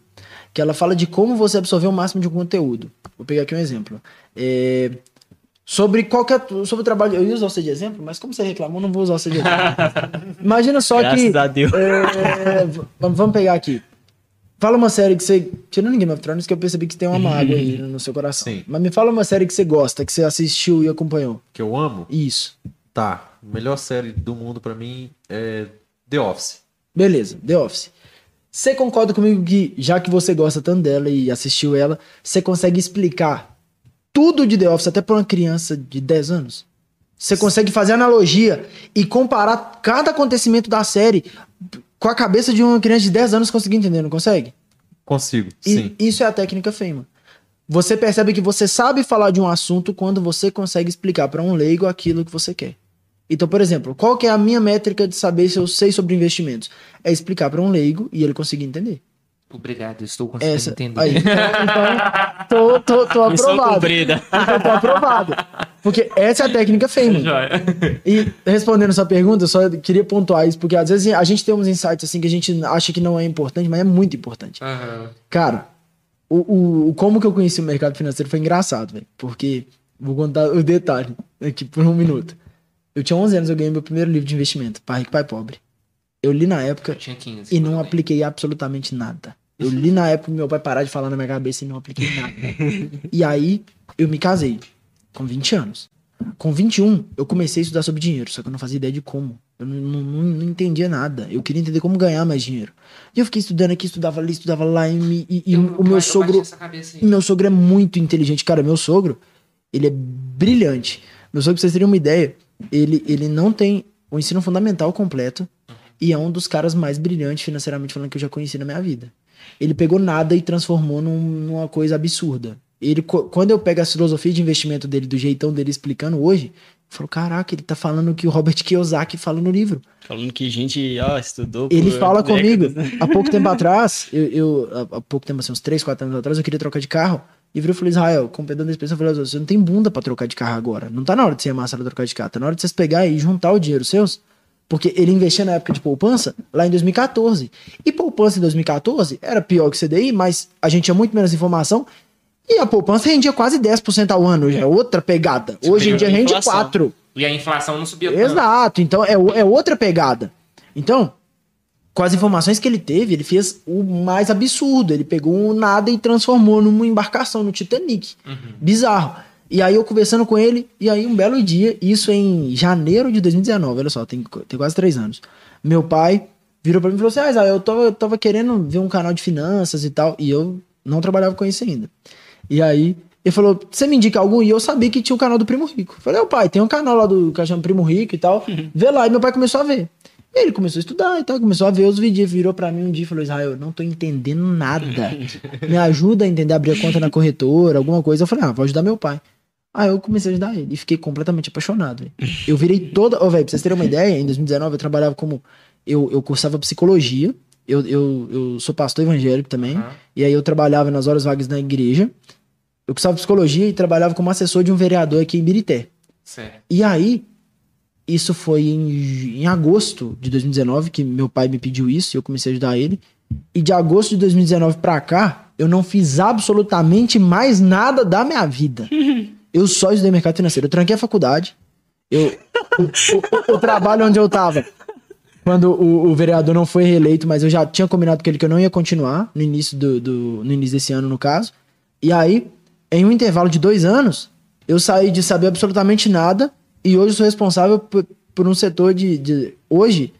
Que ela fala de como você absorver o máximo de um conteúdo. Vou pegar aqui um exemplo. É, Sobre qualquer. Sobre o trabalho. Eu ia usar você de exemplo, mas como você reclamou, não vou usar você de exemplo. Imagina só Graças que. a Deus. é, vamos pegar aqui. Fala uma série que você. Tirando Game of Thrones, que eu percebi que tem uma mágoa aí no seu coração. Sim. Mas me fala uma série que você gosta, que você assistiu e acompanhou. Que eu amo? Isso. Tá. Melhor série do mundo pra mim é The Office. Beleza, The Office. Você concorda comigo que, já que você gosta tanto dela e assistiu ela, você consegue explicar tudo de The Office até pra uma criança de 10 anos? Você consegue fazer analogia e comparar cada acontecimento da série com a cabeça de uma criança de 10 anos conseguir entender, não consegue? Consigo, E sim. isso é a técnica FEMA. Você percebe que você sabe falar de um assunto quando você consegue explicar para um leigo aquilo que você quer. Então, por exemplo, qual que é a minha métrica de saber se eu sei sobre investimentos? É explicar para um leigo e ele conseguir entender. Obrigado, estou conseguindo Essa. entender. Aí, então, então, tô, tô, tô aprovado. Então, tô aprovado. Porque essa é a técnica FEMA. E respondendo sua pergunta, eu só queria pontuar isso, porque às vezes a gente tem uns insights assim que a gente acha que não é importante, mas é muito importante. Aham. Cara, o, o- o- como que eu conheci o mercado financeiro foi engraçado, velho. Porque, vou contar o detalhe aqui por um minuto. Eu tinha 11 anos, eu ganhei meu primeiro livro de investimento, Pai Rico, Pai Pobre. Eu li na Eu época tinha 15. e não bem. apliquei absolutamente nada. Eu li na época meu pai parar de falar na minha cabeça e não apliquei nada. e aí, eu me casei com 20 anos. Com 21, eu comecei a estudar sobre dinheiro, só que eu não fazia ideia de como. Eu não, não, não- entendia nada. Eu queria entender como ganhar mais dinheiro. E eu fiquei estudando aqui, estudava ali, estudava lá, e, e- e Eu- o eu meu bati sogro. meu sogro é muito inteligente. Cara, meu sogro, ele é brilhante. Meu sogro, pra vocês terem uma ideia, ele, ele não tem o ensino fundamental completo e é um dos caras mais brilhantes financeiramente falando que eu já conheci na minha vida. Ele pegou nada e transformou num- numa coisa absurda. Ele, quando eu pego a filosofia de investimento dele, do jeitão dele explicando hoje, eu falo, caraca, ele tá falando o que o Robert Kiyosaki fala no livro. Falando que gente, ó, estudou. Ele fala décadas, comigo. né? Há pouco tempo atrás, eu, eu- há- há pouco tempo, assim, uns 3, 4 anos atrás, eu queria trocar de carro. E virou e falou, Israel, com perdão da expressão, eu falei, você não tem bunda pra trocar de carro agora. Não tá na hora de você amassar pra trocar de carro. Tá na hora de vocês pegar e juntar o dinheiro seus. Porque ele investia na época de poupança, lá em 2014. E poupança em 2014 era pior que CDI, mas a gente tinha muito menos informação. E a poupança rendia quase 10% ao ano. Já é outra pegada. Hoje em dia rende Inflação. 4%. E a inflação não subiu tanto. Exato, então é, é outra pegada. Então, com as informações que ele teve, ele fez o mais absurdo. Ele pegou um nada e transformou numa embarcação no Titanic. Bizarro. E aí eu conversando com ele, e aí um belo dia, isso em janeiro de 2019, olha só, tem, tem quase três anos. Meu pai virou pra mim e falou assim: Ah, Israel, eu tava, eu tava querendo ver um canal de finanças e tal, e eu não trabalhava com isso ainda. E aí ele falou: Você me indica algum? E eu sabia que tinha o canal do Primo Rico. Eu Falei: Ô pai, tem um canal lá do chama Primo Rico e tal. Vê lá. E meu pai começou a ver. E ele começou a estudar e tal, começou a ver os vídeos, virou pra mim um dia e falou: Israel, eu não tô entendendo nada. Me ajuda a entender, abrir a conta na corretora, alguma coisa. Eu falei: Ah, vou ajudar meu pai. Aí eu comecei a ajudar ele e fiquei completamente apaixonado. velho. Eu virei toda. Ô, velho, pra vocês terem uma ideia, em 2019 eu trabalhava como. Eu, eu cursava psicologia. Eu, eu, eu sou pastor evangélico também. Aham. E aí eu trabalhava nas horas vagas na igreja. Eu cursava psicologia e trabalhava como assessor de um vereador aqui em Birité. Certo. E aí, isso foi em, em agosto de 2019 que meu pai me pediu isso e eu comecei a ajudar ele. E de agosto de 2019 pra cá, eu não fiz absolutamente mais nada da minha vida. Eu só estudei mercado financeiro. Eu tranquei a faculdade. Eu, o, o- o trabalho onde eu tava, quando o, o vereador não foi reeleito, mas eu já tinha combinado com ele que eu não ia continuar no início, do, do- no início desse ano, no caso. E aí, em um intervalo de dois anos, eu saí de saber absolutamente nada e hoje eu sou responsável por, por um setor de, de- Hoje,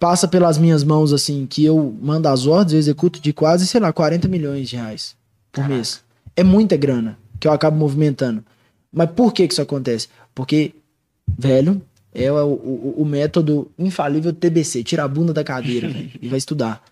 passa pelas minhas mãos, assim, que eu mando as ordens, eu executo de quase, sei lá, 40 milhões de reais por mês. É muita grana que eu acabo movimentando. Mas por que que isso acontece? Porque, velho, é o, o, o método infalível TBC. Tira a bunda da cadeira, velho, e vai estudar.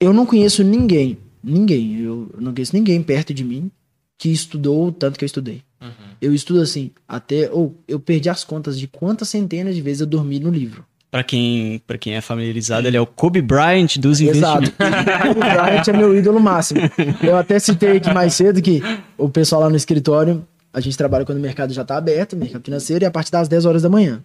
Eu não conheço ninguém, ninguém, eu não conheço ninguém perto de mim que estudou o tanto que eu estudei. Uhum. Eu estudo assim, até. Ou eu perdi as contas de quantas centenas de vezes eu dormi no livro. Pra quem, pra quem é familiarizado, ele é o Kobe Bryant dos Exato. investimentos. O Bryant é meu ídolo máximo. Eu até citei aqui mais cedo que o pessoal lá no escritório, a gente trabalha quando o mercado já tá aberto, mercado financeiro, e a partir das 10 horas da manhã.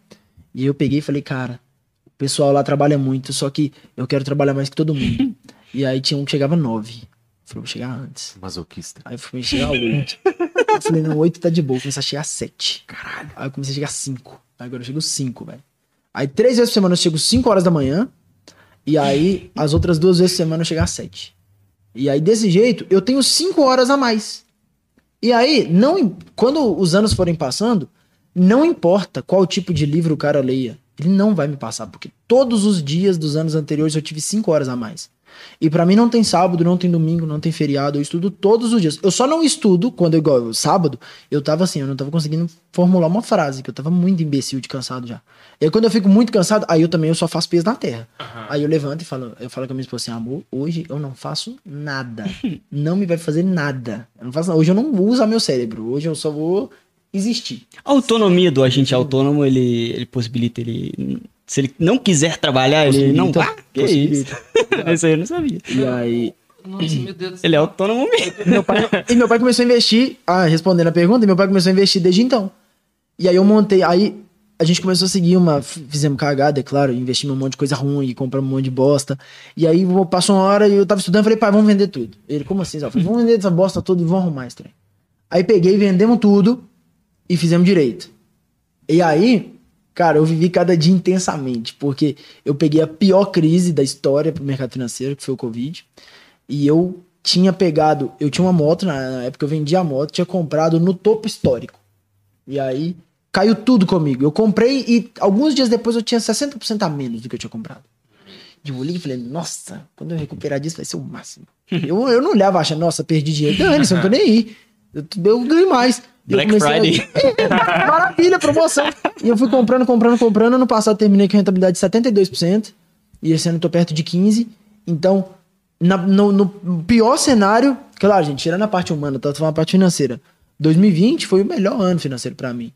E eu peguei e falei, cara, o pessoal lá trabalha muito, só que eu quero trabalhar mais que todo mundo. E aí tinha um que chegava 9. Eu falei, vou chegar antes. Masoquista. Aí eu fui chegar a 8. Eu falei, não, 8 tá de boa. Eu comecei a chegar a 7. Caralho. Aí eu comecei a chegar a 5. Agora eu chego 5, velho. Aí três vezes por semana eu chego 5 horas da manhã. E aí as outras duas vezes por semana eu chego a 7. E aí desse jeito eu tenho 5 horas a mais. E aí, não, quando os anos forem passando, não importa qual tipo de livro o cara leia. Ele não vai me passar, porque todos os dias dos anos anteriores eu tive 5 horas a mais. E pra mim não tem sábado, não tem domingo, não tem feriado. Eu estudo todos os dias. Eu só não estudo quando eu igual sábado, eu tava assim, eu não tava conseguindo formular uma frase, que eu tava muito imbecil de cansado já. E aí quando eu fico muito cansado, aí eu também eu só faço peso na terra. Aí eu levanto e falo, eu falo com a minha esposa assim, amor, hoje eu não faço nada. não me vai fazer nada. Eu não faço nada. Hoje eu não uso meu cérebro. Hoje eu só vou existir. A autonomia do agente autônomo, ele, ele possibilita ele. Se ele não quiser trabalhar, ele não. Ah, que isso? Isso aí eu não sabia. E aí Nossa, meu Deus do céu. Ele é autônomo mesmo. meu pai, e meu pai começou a investir, ah, respondendo a pergunta, meu pai começou a investir desde então. E aí eu montei, aí a gente começou a seguir uma, fizemos cagada, é claro, investimos um monte de coisa ruim, compramos um monte de bosta. E aí passou uma hora e eu tava estudando, falei, pai, vamos vender tudo. Ele, como assim? Eu falei, vamos vender essa bosta toda e vamos arrumar esse trem. Aí peguei, vendemos tudo e fizemos direito. E aí, cara, eu vivi cada dia intensamente, porque eu peguei a pior crise da história pro mercado financeiro, que foi o Covid, e eu tinha pegado, eu tinha uma moto, na, época eu vendia a moto, tinha comprado no topo histórico. E aí, caiu tudo comigo. Eu comprei e alguns dias depois eu tinha 60% a menos do que eu tinha comprado. E eu olhei e falei, nossa, quando eu recuperar disso vai ser o máximo. eu, eu não olhava achando, nossa, perdi dinheiro. Não, eu não tô nem aí. Eu, eu ganhei mais. Black comecei a- Friday. É, maravilha, promoção. E eu fui comprando, comprando, comprando. Ano passado terminei com rentabilidade de 72%. E esse ano eu tô perto de 15%. Então, na- no, no pior cenário, claro, gente, tirando a parte humana, tô falando a parte financeira. 2020 foi o melhor ano financeiro pra mim.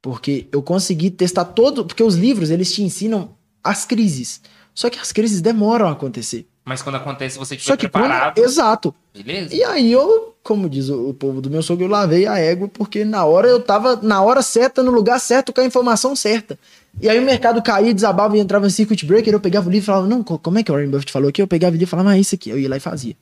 Porque eu consegui testar todo. Porque os livros, eles te ensinam as crises. Só que as crises demoram a acontecer. Mas quando acontece, você Só estiver que preparado. quando. Exato. Beleza? E aí eu, como diz o, o povo do meu sogro, eu lavei a égua, porque na hora eu tava na hora certa, no lugar certo, com a informação certa. E aí o mercado caía, desabava e entrava em circuit breaker, eu pegava o livro e falava, não, co- como é que o Warren Buffett falou aqui? Eu pegava o livro e falava, ah, é isso aqui. Eu ia lá e fazia.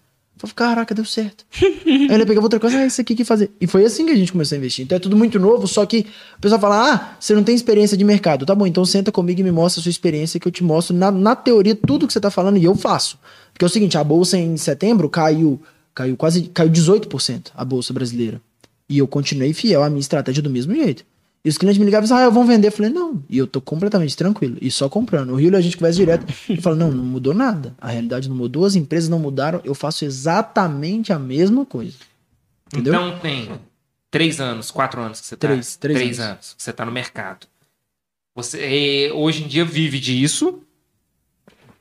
Falava, caraca, deu certo. aí ele pegava outra coisa, ah, isso aqui que fazer. E foi assim que a gente começou a investir. Então é tudo muito novo, só que o pessoal fala, ah, você não tem experiência de mercado. Tá bom, então senta comigo e me mostra a sua experiência, que eu te mostro na, na teoria tudo que você tá falando e eu faço. Porque é o seguinte, a bolsa em setembro caiu, caiu quase, caiu 18% a bolsa brasileira. E eu continuei fiel à minha estratégia do mesmo jeito. E os clientes me ligavam e diziam, ah, eu vou vender. Eu falei, não. E eu tô completamente tranquilo. E só comprando. O Rio a gente conversa direto. E fala, não, não mudou nada. A realidade não mudou, as empresas não mudaram. Eu faço exatamente a mesma coisa. Entendeu? Então tem três anos, quatro anos que você tá. Três, três anos. anos que você tá no mercado. Você hoje em dia vive disso.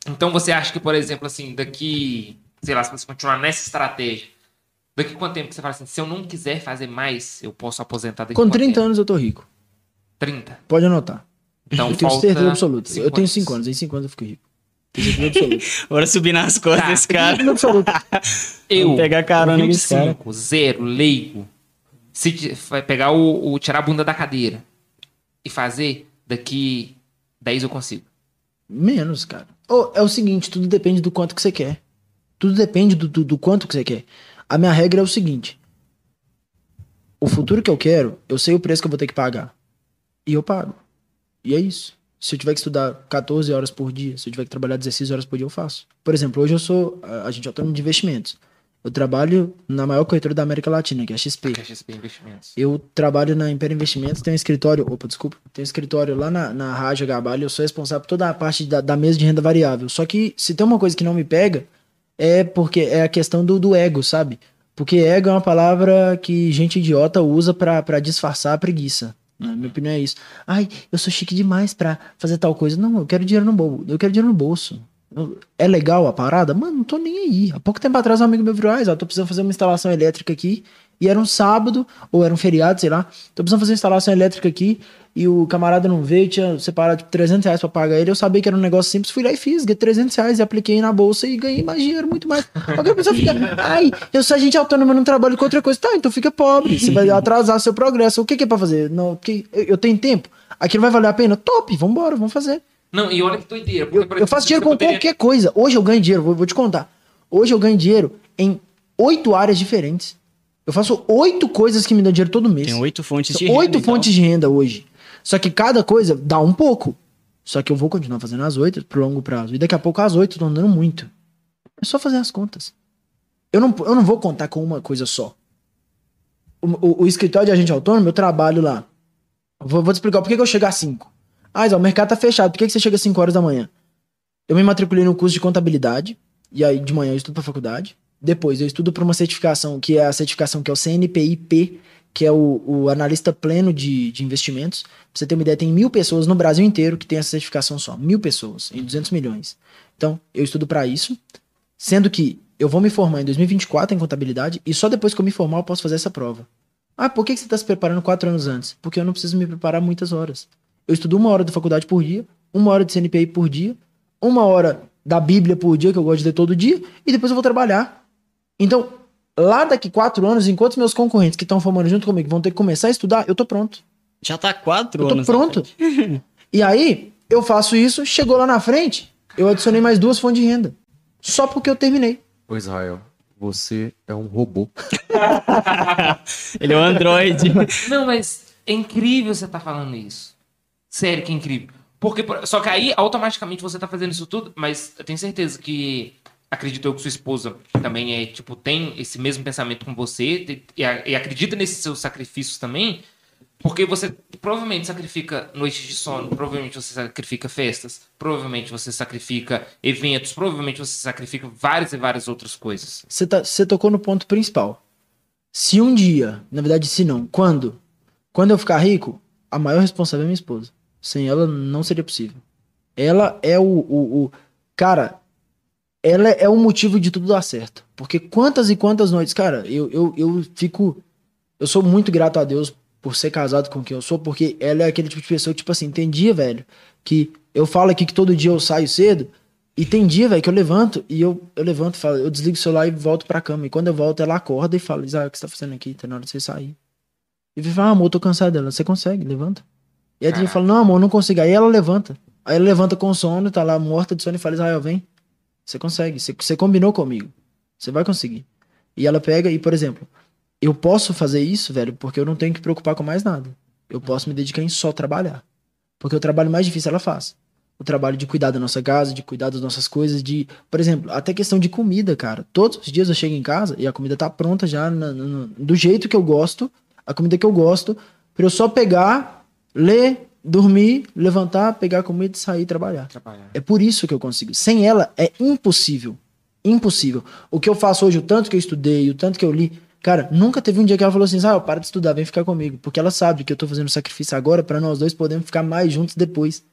Então você acha que, por exemplo, assim, daqui, sei lá, se você continuar nessa estratégia, daqui quanto tempo que você fala assim, se eu não quiser fazer mais, eu posso aposentar daqui Com quanto 30 tempo? anos eu tô rico. 30. Pode anotar. Então eu tenho falta certeza absoluta. Eu tenho anos. 5 anos. Em 5 anos eu fico rico. Bora subir nas costas Tá. desse cara. Eu, Vamos pegar carona nesse cara. 25, zero, leigo, se pegar o, o- tirar a bunda da cadeira e fazer, daqui 10 eu consigo. Menos, cara. É o seguinte, tudo depende do quanto que você quer. Tudo depende do, do, do quanto que você quer. A minha regra é o seguinte. O futuro que eu quero, eu sei o preço que eu vou ter que pagar. E eu pago. E é isso. Se eu tiver que estudar 14 horas por dia, se eu tiver que trabalhar 16 horas por dia, eu faço. Por exemplo, hoje eu sou a- agente autônomo de investimentos. Eu trabalho na maior corretora da América Latina, que é a XP. Que é XP Investimentos. Eu trabalho na Império Investimentos, tenho um escritório, opa, desculpa, tenho um escritório lá na, na Rádio Gabalho, eu sou responsável por toda a parte da, da mesa de renda variável. Só que se tem uma coisa que não me pega, é porque é a questão do, do ego, sabe? Porque ego é uma palavra que gente idiota usa pra disfarçar a preguiça. Na minha opinião é isso. Ai, eu sou chique demais pra fazer tal coisa. Não, eu quero dinheiro no bolso. Eu quero dinheiro no bolso. É legal a parada? Mano, não tô nem aí. Há pouco tempo atrás um amigo meu virou, ah, eu tô precisando fazer uma instalação elétrica aqui. E era um sábado, ou era um feriado, sei lá. Tô precisando fazer uma instalação elétrica aqui. E o camarada não veio, tinha separado tipo, 300 reais pra pagar ele. Eu sabia que era um negócio simples, fui lá e fiz. Ganhei 300 reais e apliquei na bolsa e ganhei mais dinheiro, muito mais. Alguém pessoa fica, ai, eu sou agente autônomo, eu não trabalho com outra coisa. Tá, então fica pobre. Você vai atrasar seu progresso. O que, que é pra fazer? Não, que, eu, eu tenho tempo. Aquilo vai valer a pena? Top, vambora, vamos fazer. Não, e olha que doideira. Eu, eu faço dinheiro com poderia- qualquer coisa. Hoje eu ganho dinheiro, vou, vou te contar. Hoje eu ganho dinheiro em oito áreas diferentes. Eu faço oito coisas que me dão dinheiro todo mês. Tem oito fontes de São oito renda, então. fontes de renda hoje. Só que cada coisa dá um pouco. Só que eu vou continuar fazendo as oito pro longo prazo. E daqui a pouco as oito estão dando muito. É só fazer as contas. Eu não, eu não vou contar com uma coisa só. O, o- o escritório de agente autônomo, eu trabalho lá. Vou, vou te explicar por que, que eu chego às 5. Ah, Isa, o mercado tá fechado. Por que, que você chega às 5 horas da manhã? Eu me matriculei no curso de contabilidade. E aí de manhã eu estudo pra faculdade. Depois eu estudo para uma certificação, que é a certificação que é o CNPIP, que é o, o analista pleno de, de investimentos. Pra você ter uma ideia, tem mil pessoas no Brasil inteiro que tem essa certificação só. Mil pessoas, em 200 milhões. Então, eu estudo para isso. Sendo que eu vou me formar em 2024 em contabilidade e só depois que eu me formar eu posso fazer essa prova. Ah, por que você está se preparando quatro anos antes? Porque eu não preciso me preparar muitas horas. Eu estudo uma hora da faculdade por dia, uma hora de CNPI por dia, uma hora da Bíblia por dia, que eu gosto de ler todo dia, e depois eu vou trabalhar. Então, lá daqui quatro anos, enquanto meus concorrentes que estão formando junto comigo vão ter que começar a estudar, eu tô pronto. Já tá quatro Eu tô anos. na pronto. frente. E aí, eu faço isso, chegou lá na frente, eu adicionei mais duas fontes de renda. Só porque eu terminei. Ô Israel, você é um robô. Ele é um androide. Não, mas é incrível você estar falando isso. Sério que é incrível. Porque, por- só que aí, automaticamente, você tá fazendo isso tudo, mas eu tenho certeza que, acredito eu que sua esposa também é, tipo, tem esse mesmo pensamento com você e, e acredita nesses seus sacrifícios também, porque você provavelmente sacrifica noites de sono, provavelmente você sacrifica festas, provavelmente você sacrifica eventos, provavelmente você sacrifica várias e várias outras coisas. Você tá, você tocou no ponto principal. Se um dia, na verdade, se não, quando? Quando eu ficar rico, a maior responsável é minha esposa. Sem ela, não seria possível. Ela é o. o, o- cara, ela é o motivo de tudo dar certo. Porque quantas e quantas noites, cara, eu, eu, eu fico. Eu sou muito grato a Deus por ser casado com quem eu sou, porque ela é aquele tipo de pessoa que, tipo assim, tem dia, velho, que eu falo aqui que todo dia eu saio cedo, e tem dia, velho, que eu levanto e eu, eu levanto falo, eu desligo o celular e volto pra cama. E quando eu volto, ela acorda e fala, Isaac, o que você tá fazendo aqui? Tá na hora de você sair. E eu falo, ah, amor, eu tô cansado dela. Você consegue, levanta. E aí eu falo, não, amor, eu não consigo. Aí ela levanta. Aí ela levanta com sono, tá lá morta de sono e fala, Israel, vem. Você consegue, você, você combinou comigo. Você vai conseguir. E ela pega e, por exemplo, eu posso fazer isso, velho, porque eu não tenho que me preocupar com mais nada. Eu posso me dedicar em só trabalhar. Porque o trabalho mais difícil ela faz. O trabalho de cuidar da nossa casa, de cuidar das nossas coisas, de, por exemplo, até questão de comida, cara. Todos os dias eu chego em casa e a comida tá pronta já do jeito que eu gosto, a comida que eu gosto, pra eu só pegar, ler, dormir, levantar, pegar comida e sair trabalhar. Trabalhar. É por isso que eu consigo. Sem ela é impossível. Impossível. O que eu faço hoje, o tanto que eu estudei, o tanto que eu li, cara, nunca teve um dia que ela falou assim: "Ah, para de estudar, vem ficar comigo", porque ela sabe que eu tô fazendo sacrifício agora pra nós dois podermos ficar mais juntos depois.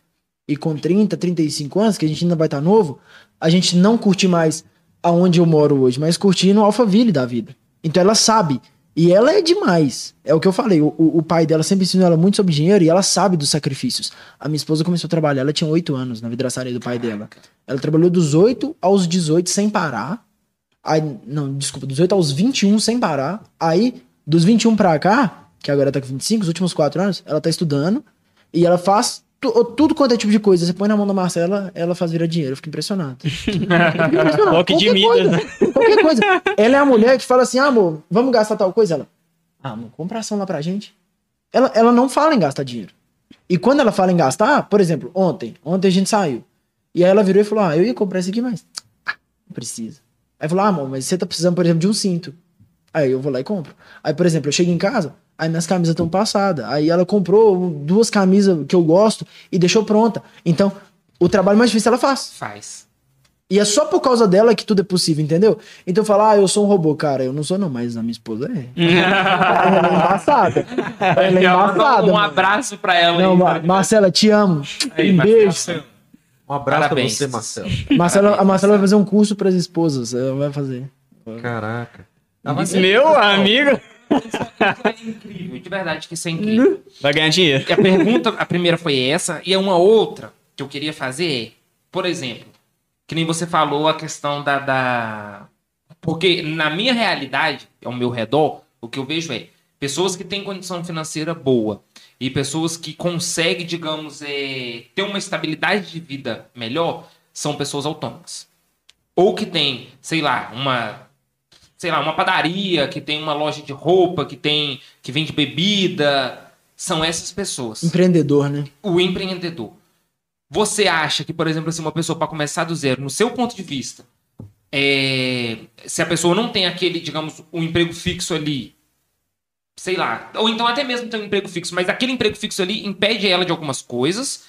E com 30, 35 anos, que a gente ainda vai estar novo, a gente não curte mais aonde eu moro hoje, mas curtir no Alphaville da vida. Então ela sabe. E ela é demais. É o que eu falei. O, o- pai dela sempre ensinou ela muito sobre dinheiro e ela sabe dos sacrifícios. A minha esposa começou a trabalhar, ela tinha 8 anos na vidraçaria do pai dela. Ela trabalhou dos 8 aos 18 sem parar. Aí, não, desculpa, dos 8 aos 21 sem parar. Aí, dos 21 pra cá, que agora tá com 25, os últimos 4 anos, ela tá estudando. E ela faz tudo quanto é tipo de coisa. Você põe na mão da Marcela, ela faz virar dinheiro. Eu fico impressionado. Eu fico impressionado. Toque de Qualquer Midas, coisa, Qualquer coisa. Ela é a mulher que fala assim, ah, amor, vamos gastar tal coisa? Ela, ah, amor, compra ação lá pra gente. Ela, ela não fala em gastar dinheiro. E quando ela fala em gastar, por exemplo, ontem, ontem a gente saiu. E aí ela virou e falou, ah, eu ia comprar isso aqui, mas ah, não precisa. Aí falou, ah, amor, mas você tá precisando, por exemplo, de um cinto. Aí eu vou lá e compro. Aí, por exemplo, eu chego em casa, aí minhas camisas estão passadas. Aí ela comprou duas camisas que eu gosto e deixou pronta. Então, o trabalho mais difícil ela faz. Faz. E é só por causa dela que tudo é possível, entendeu? Então falar, ah, eu sou um robô, cara, eu não sou não, mas a minha esposa é. ela é embaçada. Ela é embaçada. Um mano. abraço pra ela Não, aí. Ma- Marcela, te amo. Aí, um Marcelo. beijo. Um abraço Parabéns. pra você, Marcelo. Marcela, a Marcela vai fazer um curso para as esposas. Ela vai fazer. Caraca. Meu amigo. É incrível, de verdade que isso é incrível. Vai ganhar dinheiro. E a pergunta, a primeira foi essa, e a uma outra que eu queria fazer é, por exemplo, que nem você falou a questão da, da... Porque na minha realidade, ao meu redor, o que eu vejo é pessoas que têm condição financeira boa e pessoas que conseguem, digamos, é, ter uma estabilidade de vida melhor, são pessoas autônomas. Ou que tem, sei lá, uma sei lá, uma padaria, que tem uma loja de roupa, que tem que vende bebida, são essas pessoas. Empreendedor, né? O empreendedor. Você acha que, por exemplo, assim, uma pessoa para começar do zero, no seu ponto de vista, é, se a pessoa não tem aquele, digamos, um emprego fixo ali, sei lá, ou então até mesmo tem um emprego fixo, mas aquele emprego fixo ali impede ela de algumas coisas.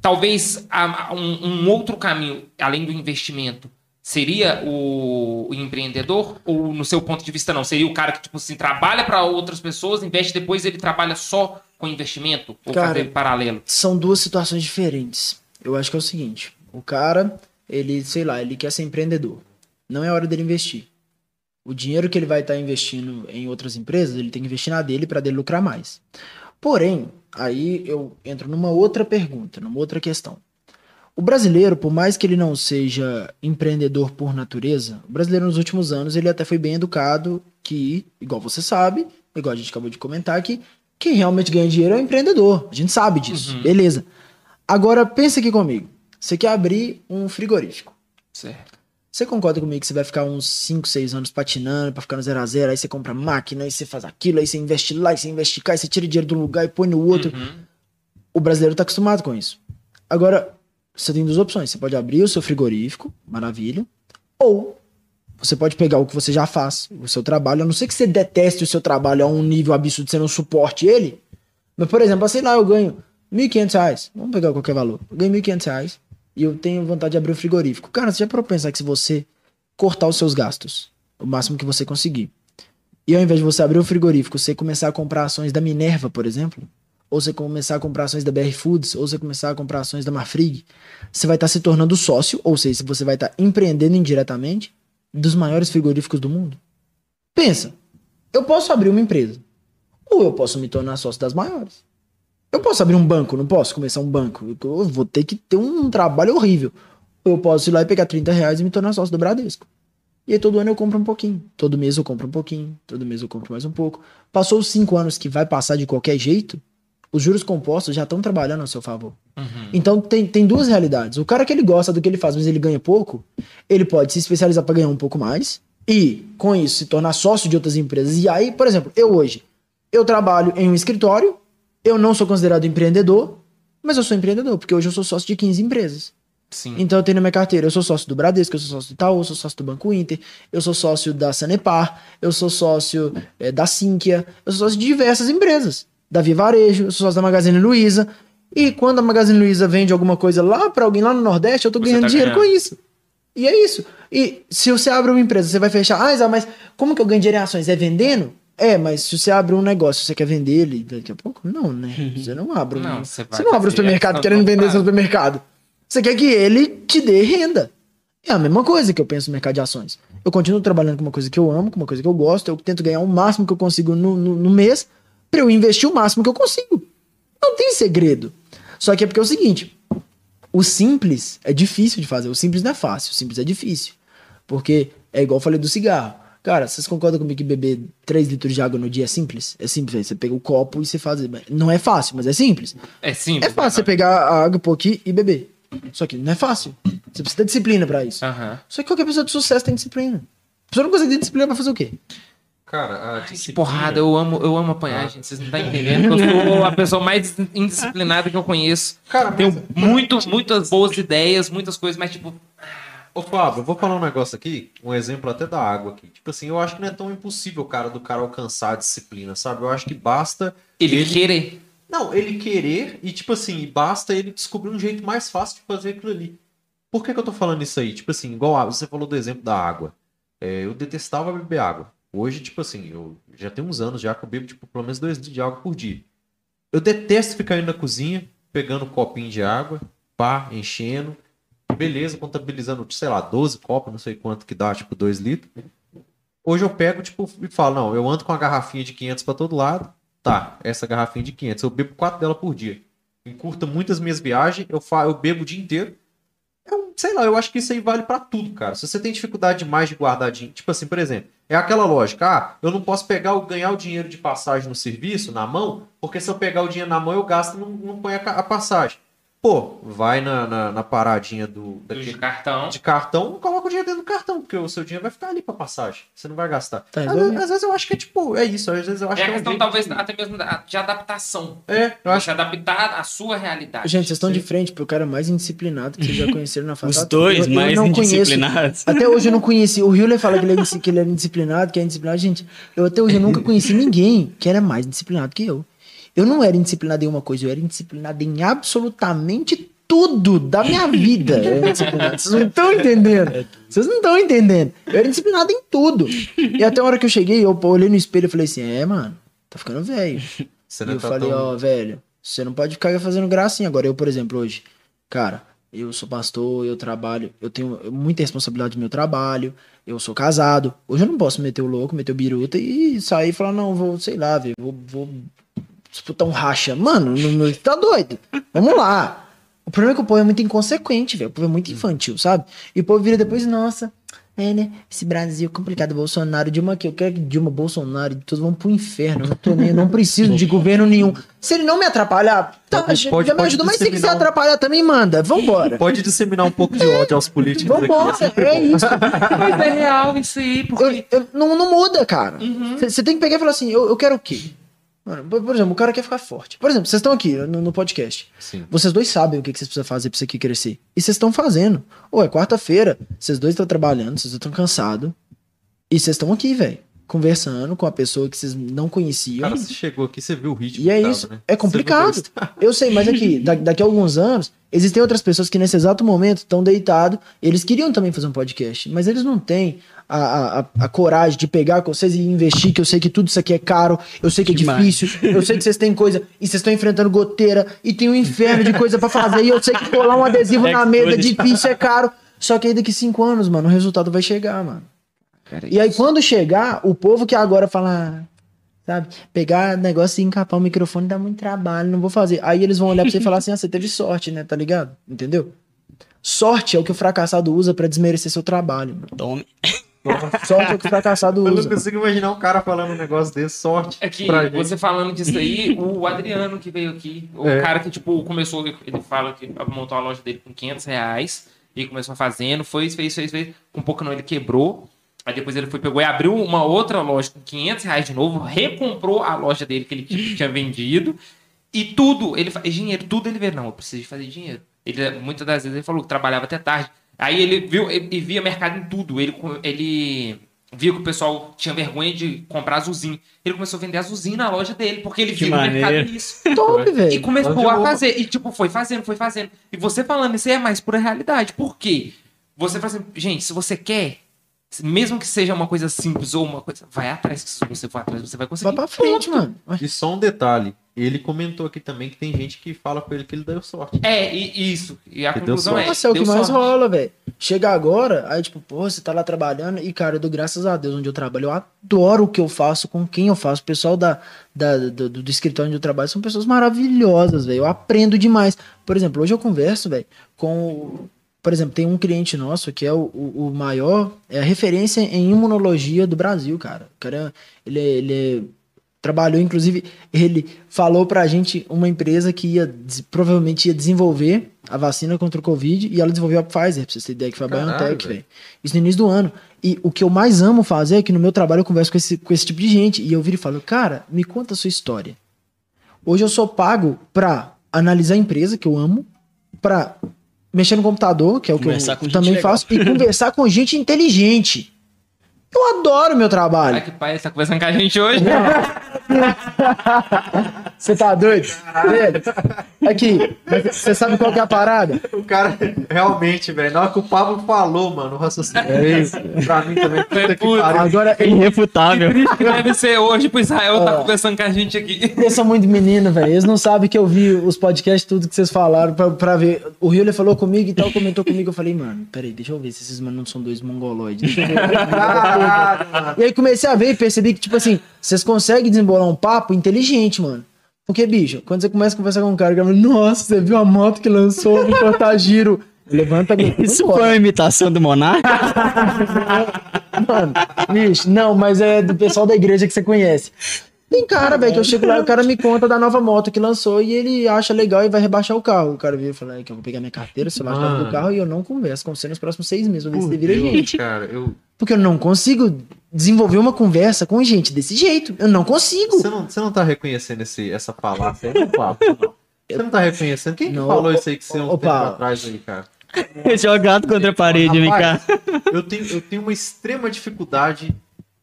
Talvez um outro caminho, além do investimento, seria o, empreendedor? Ou no seu ponto de vista não? Seria o cara que, tipo assim, trabalha para outras pessoas, investe depois ele trabalha só com investimento? Ou Cara, paralelo? São duas situações diferentes. Eu acho que é o seguinte: o cara, ele, sei lá, ele quer ser empreendedor. Não é hora dele investir. O dinheiro que ele vai estar investindo em outras empresas, ele tem que investir na dele para dele lucrar mais. Porém, aí eu entro numa outra pergunta, numa outra questão. O brasileiro, por mais que ele não seja empreendedor por natureza, o brasileiro nos últimos anos ele até foi bem educado que, igual você sabe, igual a gente acabou de comentar aqui, quem realmente ganha dinheiro é o empreendedor. A gente sabe disso. Beleza. Agora pensa aqui comigo. Você quer abrir um frigorífico. Certo. Você concorda comigo que você vai ficar uns 5, 6 anos patinando pra ficar no zero a zero, aí você compra máquina, aí você faz aquilo, aí você investe lá, aí você investe cá, aí você tira dinheiro de um lugar e põe no outro. Uhum. O brasileiro tá acostumado com isso. Agora, você tem duas opções. Você pode abrir o seu frigorífico, maravilha. Ou você pode pegar o que você já faz, o seu trabalho. A não ser que você deteste o seu trabalho a um nível absurdo, você não suporte ele. Mas, por exemplo, sei lá, eu ganho 1.500 reais. Vamos pegar qualquer valor. Eu ganho 1.500 reais e eu tenho vontade de abrir um frigorífico. Cara, você já parou pensar que se você cortar os seus gastos, o máximo que você conseguir, e ao invés de você abrir um frigorífico, você começar a comprar ações da Minerva, por exemplo, ou você começar a comprar ações da BR Foods, ou você começar a comprar ações da Marfrig, você vai estar se tornando sócio, ou seja, você vai estar empreendendo indiretamente dos maiores frigoríficos do mundo. Pensa, eu posso abrir uma empresa, ou eu posso me tornar sócio das maiores. Eu posso abrir um banco, não posso começar um banco. Eu vou ter que ter um trabalho horrível. Ou eu posso ir lá e pegar 30 reais e me tornar sócio do Bradesco. E aí todo ano eu compro um pouquinho. Todo mês eu compro um pouquinho. Todo mês eu compro mais um pouco. Passou os cinco anos que vai passar de qualquer jeito, os juros compostos já estão trabalhando a seu favor. Então tem, tem duas realidades. O cara que ele gosta do que ele faz, mas ele ganha pouco, ele pode se especializar para ganhar um pouco mais e, com isso, se tornar sócio de outras empresas. E aí, por exemplo, eu hoje, eu trabalho em um escritório, eu não sou considerado empreendedor, mas eu sou empreendedor, porque hoje eu sou sócio de 15 empresas. Sim. Então eu tenho na minha carteira, eu sou sócio do Bradesco, eu sou sócio do Itaú, eu sou sócio do Banco Inter, eu sou sócio da Sanepar, eu sou sócio eh, da Sinqia, eu sou sócio de diversas empresas. Da Via Varejo, eu sou sócio da Magazine Luiza. E quando a Magazine Luiza vende alguma coisa lá pra alguém lá no Nordeste, eu tô ganhando tá dinheiro ganhando. com isso. E é isso. E se você abre uma empresa, você vai fechar. Ah, mas como que eu ganho dinheiro em ações? É vendendo? É, mas se você abre um negócio, você quer vender ele daqui a pouco? Não, né? Você não abre. Não, você você não abre o supermercado ação querendo vender seu supermercado. Você quer que ele te dê renda. É a mesma coisa que eu penso no mercado de ações. Eu continuo trabalhando com uma coisa que eu amo, com uma coisa que eu gosto, eu tento ganhar o máximo que eu consigo no, no, no mês pra eu investir o máximo que eu consigo. Não tem segredo. Só que é porque é o seguinte: o simples é difícil de fazer. O simples não é fácil, o simples é difícil. Porque é igual eu falei do cigarro. Cara, vocês concordam comigo que beber 3 litros de água no dia é simples? É simples. Você pega o copo e você faz. Não é fácil, mas é simples. É simples. É fácil você pegar a água, pôr aqui e beber. Só que não é fácil. Você precisa ter disciplina pra isso. Aham. Só que qualquer pessoa de sucesso tem disciplina. A pessoa não consegue ter disciplina pra fazer o quê? Cara, a Que disciplina... porrada, eu amo, eu amo apanhar, gente. Vocês não estão entendendo. que Eu sou a pessoa mais indisciplinada que eu conheço. Cara, Tenho mas- muito, muitas boas ideias, muitas coisas, mas tipo. Ô, Fábio, eu vou falar um negócio aqui, um exemplo até da água aqui. Tipo assim, eu acho que não é tão impossível, cara, do cara alcançar a disciplina, sabe? Eu acho que basta Ele, querer. Não, ele querer e, tipo assim, basta ele descobrir um jeito mais fácil de fazer aquilo ali. Por que, que eu tô falando isso aí? Tipo assim, igual você falou do exemplo da água. É, eu detestava beber água. Hoje, tipo assim, eu já tenho uns anos já que eu bebo, tipo, pelo menos dois litros de água por dia. Eu detesto ficar indo na cozinha, pegando um copinho de água, pá, enchendo. Beleza, contabilizando, sei lá, 12 copos, não sei quanto que dá, tipo, 2 litros. Hoje eu pego, tipo, e falo, não, eu ando com uma garrafinha de 500 pra todo lado. Tá, essa garrafinha de 500, eu bebo quatro dela por dia. Encurta muitas minhas viagens, eu, fa eu bebo o dia inteiro. Eu, sei lá, eu acho que isso aí vale pra tudo, cara. Se você tem dificuldade demais de guardar dinheiro, tipo assim, por exemplo, é aquela lógica, ah, eu não posso pegar o ganhar o dinheiro de passagem no serviço, na mão, porque se eu pegar o dinheiro na mão eu gasto e não, não ponho a, a passagem. Pô, vai na, na, na paradinha do, De daquele, cartão. de cartão, coloca o dinheiro dentro do cartão, porque o seu dinheiro vai ficar ali pra passagem. Você não vai gastar. Tá às, às vezes eu acho que é tipo, é isso, às vezes eu acho É a que é questão, jeito talvez, de- até mesmo de adaptação. É, eu acho Você adaptar à sua realidade. Gente, vocês estão de frente pro cara mais indisciplinado que vocês já conheceram na face Os dois Eu- eu mais não conheço. indisciplinados. Até hoje eu não conheci. O Hewlett fala que ele, é, que ele é indisciplinado, que é indisciplinado. Gente, eu até hoje eu nunca conheci ninguém que era mais indisciplinado que eu. Eu não era indisciplinado em uma coisa, eu era indisciplinado em absolutamente tudo da minha vida. Eu era indisciplinado. Vocês não estão entendendo. Vocês não estão entendendo. Eu era disciplinado em tudo. E até a hora que eu cheguei, eu olhei no espelho e falei assim: é, mano, tá ficando velho. Você E eu tá falei, tão- ó, velho, você não pode ficar fazendo gracinha. Agora, eu, por exemplo, hoje, cara, eu sou pastor, eu trabalho, eu tenho muita responsabilidade no meu trabalho, eu sou casado. Hoje eu não posso meter o louco, meter o biruta e sair e falar, não, vou, sei lá, velho, vou, vou disputar um racha. Mano, não, tá doido. Vamos lá. O problema é que o povo é muito inconsequente, velho. O povo é muito infantil, sabe? E o povo vira depois, nossa, é, né? Esse Brasil complicado, Bolsonaro, Dilma aqui. Eu quero que Dilma, Bolsonaro, todos vão pro inferno. Eu não, tô nem, eu não preciso de governo nenhum. Se ele não me atrapalhar, tá, Pode- já pode- já me ajuda. Mas se quiser um- atrapalhar também, manda. Vambora. Pode disseminar um pouco de ódio aos políticos aqui. Vambora. É isso. Mas é real isso aí, porque. Eu- eu- não, não muda, cara. Uhum. Você tem que pegar e falar assim: eu, eu quero o quê? Mano, por, exemplo, o cara quer ficar forte. Por exemplo, vocês estão aqui no, no podcast. Sim. Vocês dois sabem o que, que vocês precisam fazer pra isso aqui crescer. E vocês estão fazendo. Ou é quarta-feira, vocês dois estão trabalhando, vocês estão cansados. E vocês estão aqui, velho. Conversando com a pessoa que vocês não conheciam. Cara, você chegou aqui, você viu o ritmo. E é tava, isso. né? É complicado. Eu sei, mas aqui, da- daqui a alguns anos, existem outras pessoas que nesse exato momento estão deitados. Eles queriam também fazer um podcast, mas eles não têm a, a, a- coragem de pegar com vocês e investir, que eu sei que tudo isso aqui é caro, eu sei que é Demais. difícil, eu sei que vocês têm coisa, e vocês estão enfrentando goteira, e tem um inferno de coisa pra fazer, e eu sei que colar um adesivo na mesa é difícil, é caro. Só que aí daqui cinco anos, mano, o resultado vai chegar, mano. Cara, E aí, quando chegar, o povo que agora fala, sabe, pegar negócio e encapar o microfone dá muito trabalho, não vou fazer. Aí eles vão olhar pra você e falar assim: ah, você teve sorte, né? Tá ligado? Entendeu? Sorte é o que o fracassado usa pra desmerecer seu trabalho. mano. Tome. Sorte é o que fracassado Eu não usa. consigo imaginar um cara falando um negócio desse, sorte. É que pra gente. você falando disso aí, o Adriano que veio aqui, o É. cara que, tipo, começou, ele fala que montou a loja dele com 500 reais, e começou fazendo, foi, fez, fez, fez, com pouco não ele quebrou, aí depois ele foi, pegou e abriu uma outra loja com 500 reais de novo, recomprou a loja dele que ele tinha vendido, e tudo, ele faz dinheiro, tudo ele vê, não, eu preciso de fazer dinheiro. Ele, muitas das vezes ele falou que trabalhava até tarde, aí ele viu, e via mercado em tudo, ele, ele via que o pessoal tinha vergonha de comprar azulzinho. Ele começou a vender azulzinho na loja dele, porque ele Que viu no mercado maneiro. isso. Top, E velho. começou Loja a fazer. E, tipo, foi fazendo, foi fazendo. E você falando isso aí é mais pura realidade. Por quê? Você fala assim, gente, se você quer, mesmo que seja uma coisa simples ou uma coisa, vai atrás, que se você for atrás, você vai conseguir. Vai pra frente, mano. E só um detalhe, ele comentou aqui também que tem gente que fala com ele que ele deu sorte. É, e isso. E a Que deu conclusão é. Nossa, é o que mais sorte. rola, velho. Chega agora, aí tipo, pô, você tá lá trabalhando e, cara, eu dou graças a Deus onde eu trabalho. Eu adoro o que eu faço, com quem eu faço. O pessoal da, da- do, do escritório onde eu trabalho são pessoas maravilhosas, velho. Eu aprendo demais. Por exemplo, hoje eu converso, velho, com. Por exemplo, tem um cliente nosso que é o, o, o maior, é a referência em imunologia do Brasil, cara. O cara, ele, é- ele é trabalhou, inclusive, ele falou pra gente uma empresa que ia provavelmente ia desenvolver a vacina contra o Covid e ela desenvolveu a Pfizer, pra vocês terem ideia, que foi a Caralho, BioNTech, velho. velho. Isso no início do ano. E o que eu mais amo fazer é que no meu trabalho eu converso com esse, com esse tipo de gente e eu viro e falo, cara, me conta a sua história. Hoje eu sou pago pra analisar a empresa, que eu amo, pra mexer no computador, que é o que Conversar eu com gente também legal. faço, e conversar com gente inteligente. Eu adoro meu trabalho. Ai, que pai, ele tá conversando com a gente hoje. Você tá doido? Aqui, você sabe qual que é a parada? O cara, realmente, velho, na hora que o Pablo falou, mano, o raciocínio é isso. Pra mim também, puta que. Agora, Irrefutável. que deve ser hoje pro Israel tá Ó. conversando com a gente aqui. eles são muito menino, velho. Eles não sabem que eu vi os podcasts, tudo que vocês falaram pra, pra ver. O Rio ele falou comigo e tal, comentou comigo. Eu falei, mano, peraí, deixa eu ver se esses manos não são dois mongoloides. E aí comecei a ver e percebi que, tipo assim, vocês conseguem desembolar um papo inteligente, mano. Porque, bicho, quando você começa a conversar com um cara que fala, nossa, você viu a moto que lançou no Cortagiro? Levanta a Isso foi uma imitação do Monarca? Mano, bicho, não, mas é do pessoal da igreja que você conhece. Tem cara, velho, que eu chego lá e o cara me conta da nova moto que lançou e ele acha legal e vai rebaixar o carro. O cara vira e fala "É que eu vou pegar minha carteira, celular chave do carro e eu não converso com você nos próximos seis meses. Vou ver se você vira Deus, gente. cara, eu... Porque eu não consigo desenvolver uma conversa com gente desse jeito. Eu não consigo. Você não, você não tá reconhecendo esse, essa falácia aí, não, Pablo? Não. Você não tá reconhecendo? Quem que Não, falou isso aí que você um ô, tempo atrás aí, cara? Jogado contra a parede, vem cá. Eu tenho, eu tenho uma extrema dificuldade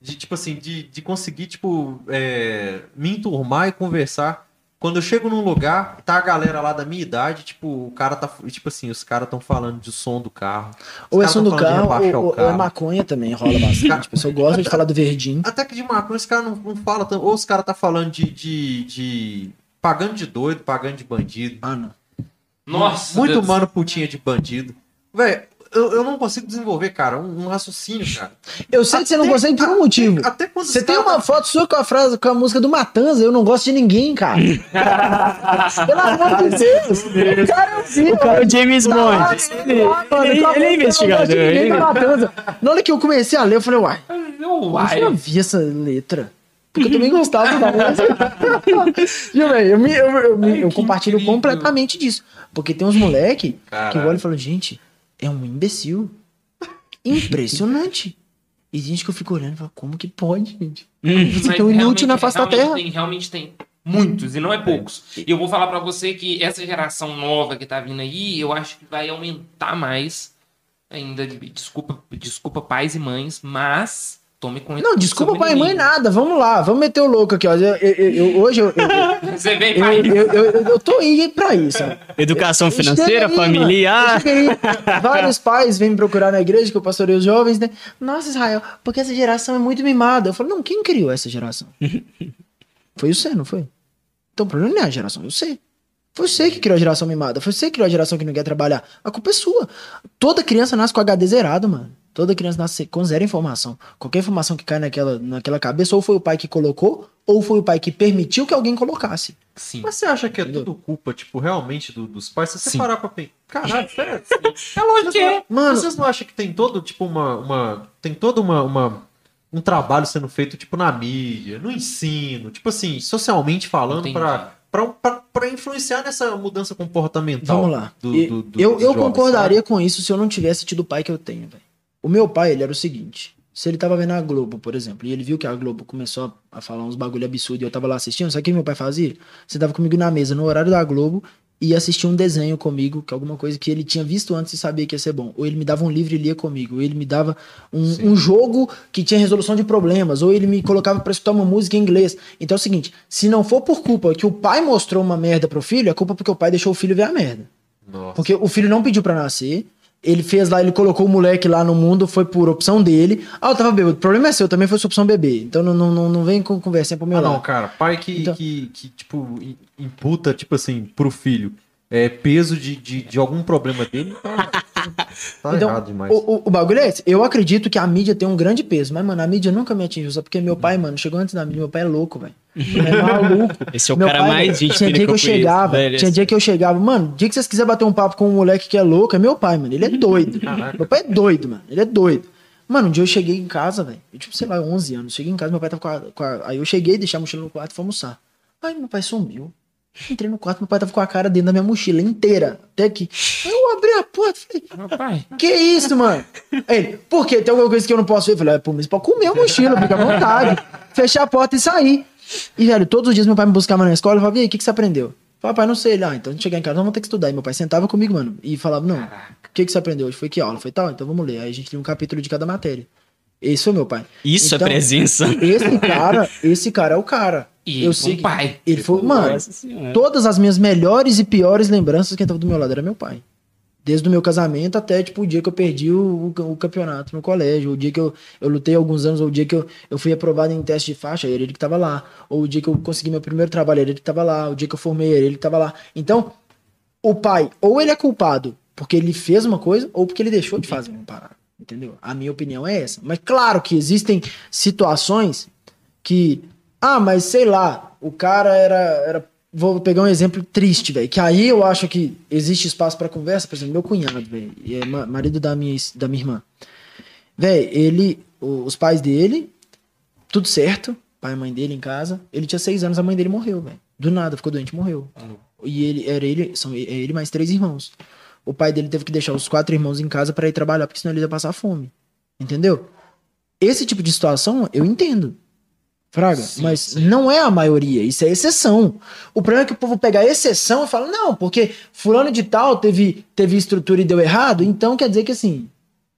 de, tipo assim, de, de conseguir, tipo, é, me enturmar e conversar Quando eu chego num lugar, tá a galera lá da minha idade, tipo, o cara tá. Tipo assim, os caras estão falando de som do carro. Ou é som do carro, ou, ou é maconha também, rola bastante. A pessoa gosta de falar do verdinho. Até que de maconha os caras não, não falam tanto. Ou os caras tá falando de, de, de. Pagando de doido, pagando de bandido. Ah, não. Nossa, Muito Deus. mano putinha de bandido. Velho, eu, eu não consigo desenvolver, cara, um, um raciocínio, cara. Eu sei que você não Até- consegue por um motivo. Até quando Você tem caras uma foto sua com a frase, com a música do Matanza, eu não gosto de ninguém, cara. Pelo amor de Deus. O cara é o filho. O cara é o James Bond. Ah, Ele, ele- ele é investigador. ele- Na hora que eu comecei a ler, eu falei, uai, Uai. eu vi essa letra. Porque eu também gostava da música. Eu, eu, eu, eu compartilho incrível. completamente disso. Porque tem uns moleque que olham e falam, gente, é um imbecil. Impressionante. E gente que eu fico olhando e falo, como que pode, gente? Você Mas é tão inútil na face da realmente terra. Tem, realmente tem muitos, e não é poucos. E eu vou falar pra você que essa geração nova que tá vindo aí, eu acho que vai aumentar mais ainda. Desculpa, desculpa pais e mães, mas tome com Não, desculpa pai e mãe nada. Vamos lá, vamos meter o louco aqui, ó. Eu, eu- eu- eu- hoje eu, eu, Você vem, eu, pai. eu, eu, eu- eu tô aí pra isso. Educação financeira, aí, familiar. aí. Vários pais vêm me procurar na igreja, que eu pastorei os jovens, né? Nossa, Israel, porque essa geração é muito mimada. Eu falo, não, quem criou essa geração? foi você, não foi? Então o problema não é a geração, é você. Foi você que criou a geração mimada. Foi você que criou a geração que não quer trabalhar. A culpa é sua. Toda criança nasce com HD zerado, mano. Toda criança nasce com zero informação. Qualquer informação que cai naquela, naquela cabeça, ou foi o pai que colocou, ou foi o pai que permitiu que alguém colocasse. Sim. Mas você acha que é tudo culpa, tipo, realmente do- dos pais? Se você Sim. parar pra pensar. Caralho, sério? É lógico que é. Mano, Vocês não acham que tem todo, tipo, uma. uma tem todo uma, uma- um trabalho sendo feito, tipo, na mídia, no ensino, tipo assim, socialmente falando, Entendi. Pra influenciar nessa mudança comportamental? Vamos lá. do- do- do- eu eu jovens, concordaria sabe? com isso se eu não tivesse tido o pai que eu tenho, velho. O meu pai, ele era o seguinte. Se ele tava vendo a Globo, por exemplo, e ele viu que a Globo começou a, a falar uns bagulho absurdo e eu tava lá assistindo, sabe o que meu pai fazia? Você tava comigo na mesa no horário da Globo e assistia um desenho comigo, que é alguma coisa que ele tinha visto antes e sabia que ia ser bom. Ou ele me dava um livro e lia comigo. Ou ele me dava um, um jogo que tinha resolução de problemas. Ou ele me colocava pra escutar uma música em inglês. Então é o seguinte: se não for por culpa que o pai mostrou uma merda pro filho, é culpa porque o pai deixou o filho ver a merda. Nossa. Porque o filho não pediu pra nascer. Ele fez lá, ele colocou o moleque lá no mundo, foi por opção dele. Ah, eu tava bêbado. O problema é seu, também foi sua opção bebê. Então não, não, não, não vem com conversinha pro meu Ah, não, lado. cara, pai que, Então- que, que, tipo, im- imputa, tipo assim, pro filho é, peso de, de, de algum problema dele, tá, tá Então, errado demais. O, o, o bagulho é esse. Eu acredito que a mídia tem um grande peso. Mas, mano, a mídia nunca me atingiu. Só porque meu pai, mano, chegou antes da mídia. Meu pai é louco, velho. Ele é maluco. Esse é o Meu cara pai, mais gente Tinha dia que eu conheço, chegava, velho. tinha dia que eu chegava, mano, dia que vocês quiserem bater um papo com um moleque que é louco, é meu pai, mano. Ele é doido. Meu pai é doido, mano. Ele é doido. Mano, um dia eu cheguei em casa, velho. Eu, tipo, sei lá, 11 anos. Cheguei em casa, meu pai tava com a, com a- Aí eu cheguei, deixei a mochila no quarto e fui almoçar. Aí meu pai sumiu. Entrei no quarto, meu pai tava com a cara dentro da minha mochila inteira. Até aqui. Eu abri a porta e falei, Meu pai. que isso, mano? Ele, por quê? Tem alguma coisa que eu não posso ver? Eu falei, é, pô, mas pode comer a mochila, fica à vontade. Fechar a porta e sair. E, velho, todos os dias meu pai me buscava na escola e falava, e aí, o que, que você aprendeu? Eu falava, pai, não sei. Ele, ah, então a gente chegar em casa, nós vamos ter que estudar. E meu pai sentava comigo, mano, e falava, não, o que, que você aprendeu hoje? Foi que aula? Foi tal, então vamos ler. Aí a gente lia um capítulo de cada matéria. Esse foi meu pai. Isso Então, é presença. Esse cara, esse cara é o cara. E eu um sei que- pai. Ele foi, mano, todas as minhas melhores e piores lembranças, quem tava do meu lado era meu pai. Desde o meu casamento até, tipo, o dia que eu perdi o, o campeonato no colégio, o dia que eu, eu lutei alguns anos, ou o dia que eu, eu fui aprovado em teste de faixa, era ele que tava lá. Ou o dia que eu consegui meu primeiro trabalho, era ele que tava lá. O dia que eu formei, era ele que tava lá. Então, o pai, ou ele é culpado porque ele fez uma coisa, ou porque ele deixou de fazer uma parada. Entendeu? A minha opinião é essa. Mas claro que existem situações que. Ah, mas sei lá, o cara era. era vou pegar um exemplo triste, velho. Que aí eu acho que existe espaço pra conversa. Por exemplo, meu cunhado, velho. É ma- marido da minha, da minha irmã. Velho, ele. Os pais dele, tudo certo. Pai e mãe dele em casa. Ele tinha seis anos, a mãe dele morreu, velho. Do nada, ficou doente e morreu. E ele era ele, são e- é ele mais três irmãos. O pai dele teve que deixar os quatro irmãos em casa pra ir trabalhar, porque senão ele ia passar fome. Entendeu? Esse tipo de situação eu entendo. Fraga, Sim, mas sim. não é a maioria, isso é exceção. O problema é que o povo pega a exceção e fala, não, porque fulano de tal teve, teve estrutura e deu errado, então quer dizer que assim,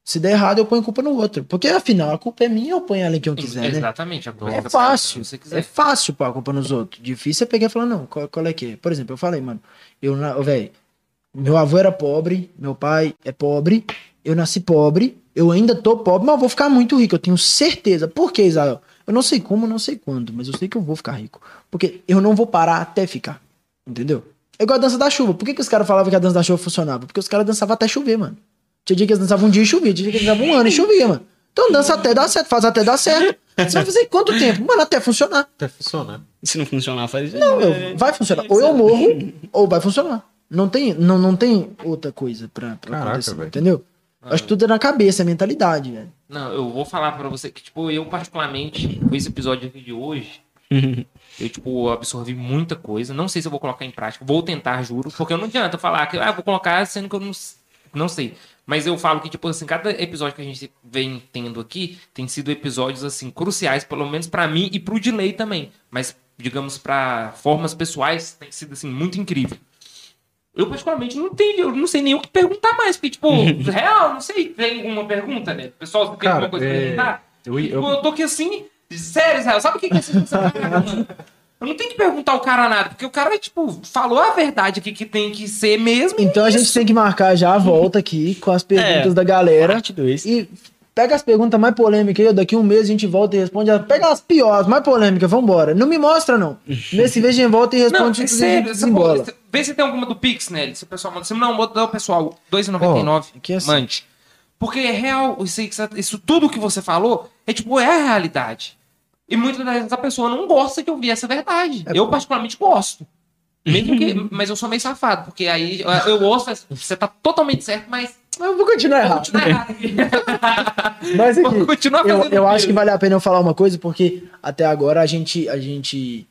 Se der errado, eu ponho culpa no outro. Porque afinal, a culpa é minha, eu ponho ela em quem eu quiser, né? Exatamente. a culpa É fica fácil. É fácil pôr a culpa nos outros. Difícil é pegar e falar, não, qual, qual é que é? Por exemplo, eu falei, mano, eu, velho, meu avô era pobre, meu pai é pobre, eu nasci pobre, eu ainda tô pobre, mas vou ficar muito rico, eu tenho certeza. Por que, Israel? Eu não sei como, não sei quando, mas eu sei que eu vou ficar rico. Porque eu não vou parar até ficar. Entendeu? É igual a dança da chuva. Por que, que os caras falavam que a dança da chuva funcionava? Porque os caras dançavam até chover, mano. Tinha dia que eles dançavam um dia e chovia, tinha dia que eles dançavam um ano e chovia, mano. Então dança até dar certo, faz até dar certo. Você vai fazer quanto tempo? Mano, até funcionar. Até funcionar. Se não funcionar, faz isso. Não, eu- vai funcionar. Ou eu morro, ou vai funcionar. Não tem, não, não tem outra coisa pra, pra Caraca, acontecer, velho. entendeu? Acho que tudo é na cabeça, é mentalidade, velho. Não, eu vou falar pra você que, tipo, eu particularmente, com esse episódio aqui de hoje, eu, tipo, absorvi muita coisa. Não sei se eu vou colocar em prática. Vou tentar, juro. Porque não adianta falar que, ah, vou colocar, sendo que eu não, não sei. Mas eu falo que, tipo, assim, cada episódio que a gente vem tendo aqui tem sido episódios, assim, cruciais, pelo menos pra mim e pro delay também. Mas, digamos, pra formas pessoais, tem sido, assim, muito incrível. Eu, particularmente, não tenho, eu não sei nem o que perguntar mais, porque, tipo, real, não sei, tem alguma pergunta, né? Pessoal, você tem Cara, alguma coisa pra é, perguntar? eu- eu- Tipo, eu tô aqui assim, sério, Israel, sabe o que que é mano? Eu não tenho que perguntar ao cara nada, porque o cara, tipo, falou a verdade aqui que tem que ser mesmo. Então a gente tem que marcar já a volta aqui com as perguntas É. da galera. Parte 2. E pega as perguntas mais polêmicas aí, daqui um mês a gente volta e responde. a- Pega as piores, mais polêmicas, vambora. Não me mostra, não. Nesse vez a gente volta e Não, responde é e a sério. vê se tem alguma do Pix, né? Se o pessoal manda. Se não, manda o pessoal. 2,99. Ó, aqui é assim. Mande. Porque é real. Isso, isso tudo que você falou é tipo, é a realidade. E muitas das vezes a pessoa não gosta de ouvir essa verdade. É eu, particularmente, gosto. Mesmo que. mas eu sou meio safado, porque aí eu, eu ouço, mas você tá totalmente certo, mas. Mas eu vou continuar Vou errado. continuar errado. Mas aqui, Vou continuar eu, eu acho que vale a pena eu falar uma coisa, porque até agora a gente, a gente,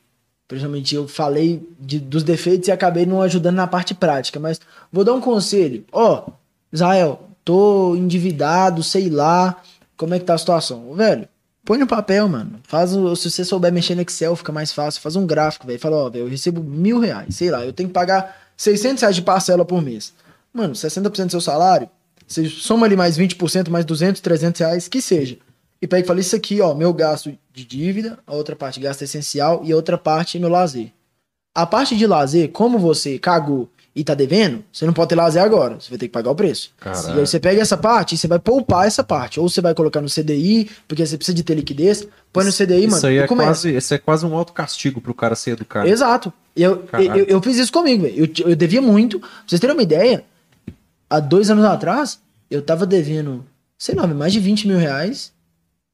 principalmente eu falei de- dos defeitos e acabei não ajudando na parte prática, mas vou dar um conselho. Ó, Israel, tô endividado, sei lá, como é que tá a situação? Velho, põe no papel, mano. Faz o, se você souber mexer no Excel, fica mais fácil. Faz um gráfico, velho. Fala, ó, velho, eu recebo mil reais, sei lá, eu tenho que pagar 600 reais de parcela por mês. Mano, 60% do seu salário, você soma ali mais 20%, mais 200, 300 reais, que seja. E pega e fala, isso aqui, ó, meu gasto de dívida, a outra parte gasto essencial e a outra parte meu lazer. A parte de lazer, como você cagou e tá devendo, você não pode ter lazer agora, você vai ter que pagar o preço. Caralho. E aí você pega essa parte e você vai poupar essa parte. Ou você vai colocar no CDI, porque você precisa de ter liquidez, põe no CDI, mano, Isso aí é começa. quase, isso é quase um autocastigo pro cara ser educado. Exato. Eu, Caralho. eu, eu fiz isso comigo, velho. Eu, eu devia muito. Pra vocês terem uma ideia, há dois anos atrás, eu tava devendo, sei lá, mais de 20 mil reais.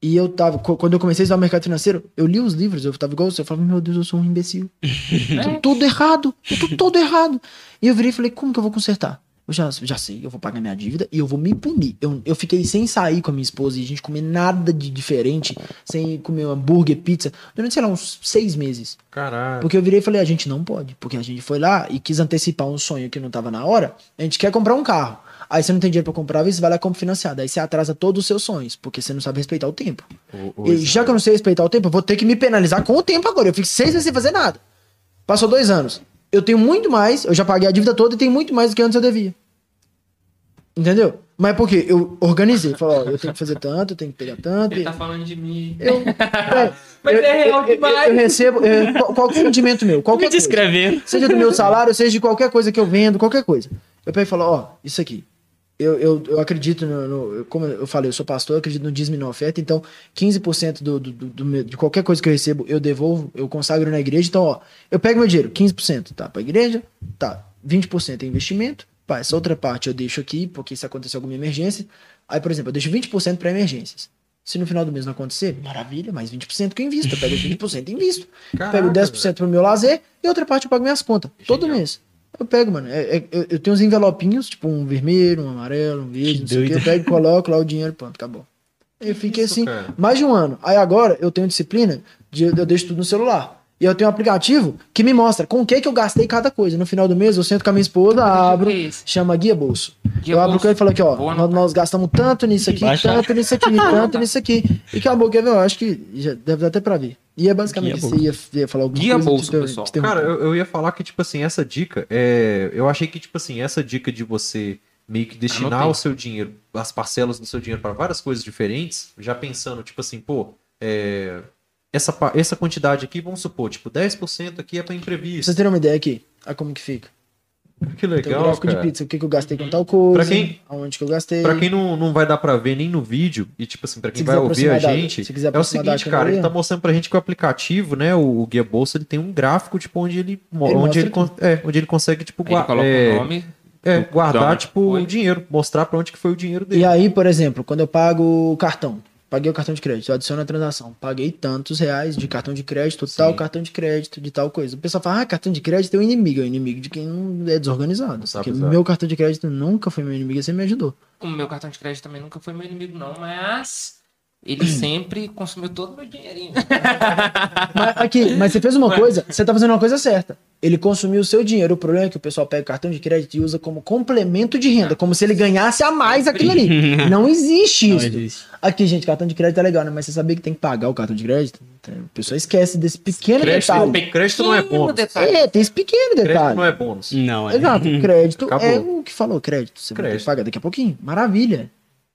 E eu tava, qu- quando eu comecei a estudar o mercado financeiro, eu li os livros, eu tava igual você, eu falava, meu Deus, eu sou um imbecil. Tô todo errado, eu tô todo errado. E eu virei e falei, como que eu vou consertar? Eu já, já sei, eu vou pagar minha dívida e eu vou me punir. Eu, eu fiquei sem sair com a minha esposa e a gente comer nada de diferente, sem comer hambúrguer, pizza, durante, sei lá, uns seis meses. Caralho. Porque eu virei e falei, a gente não pode. Porque a gente foi lá e quis antecipar um sonho que não tava na hora. A gente quer comprar um carro. Aí você não tem dinheiro pra comprar, você vai lá compra financiado. Aí você atrasa todos os seus sonhos, porque você não sabe respeitar o tempo. O- o- E já que eu não sei respeitar o tempo, eu vou ter que me penalizar com o tempo agora. Eu fico seis meses sem fazer nada. Passou dois anos. Eu tenho muito mais, eu já paguei a dívida toda e tenho muito mais do que antes eu devia. Entendeu? Mas por quê? Eu organizei. Falei, ó, eu tenho que fazer tanto, eu tenho que pegar tanto. Ele e- tá falando de mim. Eu, é, Mas eu, é real eu- eu- demais. eu recebo é, qual- qualquer rendimento meu, qualquer Me coisa. descrevendo. Seja do meu salário, seja de qualquer coisa que eu vendo, qualquer coisa. Eu pego e falo, ó, isso aqui. Eu, eu, eu acredito no, no- Como eu falei, eu sou pastor, eu acredito no dízimo e na oferta, então 15% do, do, do, do de qualquer coisa que eu recebo, eu devolvo, eu consagro na igreja. Então, ó, eu pego meu dinheiro, 15% tá pra igreja, tá, 20% é investimento, pá, essa outra parte eu deixo aqui, porque se acontecer alguma emergência. Aí, por exemplo, eu deixo 20% pra emergências. Se no final do mês não acontecer, maravilha, mais 20% que eu invisto. Eu pego os 20% e invisto. Caraca, pego 10% pro meu lazer e outra parte eu pago minhas contas. Todo mês. Eu pego, mano. É- é- eu, tenho uns envelopinhos, tipo um vermelho, um amarelo, um verde, não sei o que. Eu pego, coloco lá o dinheiro, pronto, acabou. Eu fiquei isso, assim, cara? mais de um ano. Aí agora eu tenho disciplina de eu deixo tudo no celular. E eu tenho um aplicativo que me mostra com o que, que eu gastei cada coisa. No final do mês, eu sento com a minha esposa, abro, que é chama Guia Bolso. Guia eu abro Bolso. com ele e falo aqui, ó, nós, nós gastamos tanto nisso aqui, Baixa. tanto nisso aqui, tanto nisso aqui. E acabou, quer ver? Eu acho que já deve dar até pra ver. E é basicamente isso. Você ia, ia falar alguma Guia coisa? Bolso, inter- pessoal. te interrompi. Cara, eu, eu ia falar que, tipo assim, essa dica, é... eu achei que, tipo assim, essa dica de você meio que destinar Anotei. o seu dinheiro, as parcelas do seu dinheiro para várias coisas diferentes, já pensando, tipo assim, pô, é, essa, essa quantidade aqui, vamos supor, tipo, 10% aqui é para Pra imprevisto. vocês terem uma ideia aqui, a como que fica. Que Tem o legal, gráfico cara. de pizza, o que, que eu gastei com tal coisa, Pra quem- aonde que eu gastei. Pra quem não, não vai dar pra ver nem no vídeo, e tipo assim, pra quem vai ouvir a gente, se quiser é o seguinte, cara, ele tá mostrando pra gente que o aplicativo, né, o, o Guia Bolsa, ele tem um gráfico, tipo, onde ele, Ele onde, ele, con- é, onde ele consegue, tipo, Aí ele gua- coloca é, o nome. é, guardar, tipo, o dinheiro, mostrar pra onde que foi o dinheiro dele. E aí, por exemplo, quando eu pago o cartão, paguei o cartão de crédito, eu adiciono a transação, paguei tantos reais de cartão de crédito, tal cartão de crédito, de tal coisa. O pessoal fala, ah, cartão de crédito é o inimigo, é o inimigo de quem não é desorganizado. sabe Porque meu cartão de crédito nunca foi meu inimigo, você me ajudou. O meu cartão de crédito também nunca foi meu inimigo, não, mas ele sempre consumiu todo o meu dinheirinho. Mas, aqui, mas você fez uma coisa, você tá fazendo uma coisa certa. Ele consumiu o seu dinheiro. O problema é que o pessoal pega o cartão de crédito e usa como complemento de renda, como se ele ganhasse a mais aquilo ali. Não existe Não isso. existe. Aqui, gente, cartão de crédito é legal, né? Mas você sabia que tem que pagar o cartão de crédito? Então, A pessoa esquece desse pequeno Crédito, detalhe. crédito não é bônus. detalhe. É, tem esse pequeno Crédito detalhe. não é bônus. Não, é. Exato, crédito Acabou. é o que falou, crédito. Você vai ter Crédito. que pagar daqui a pouquinho. Maravilha.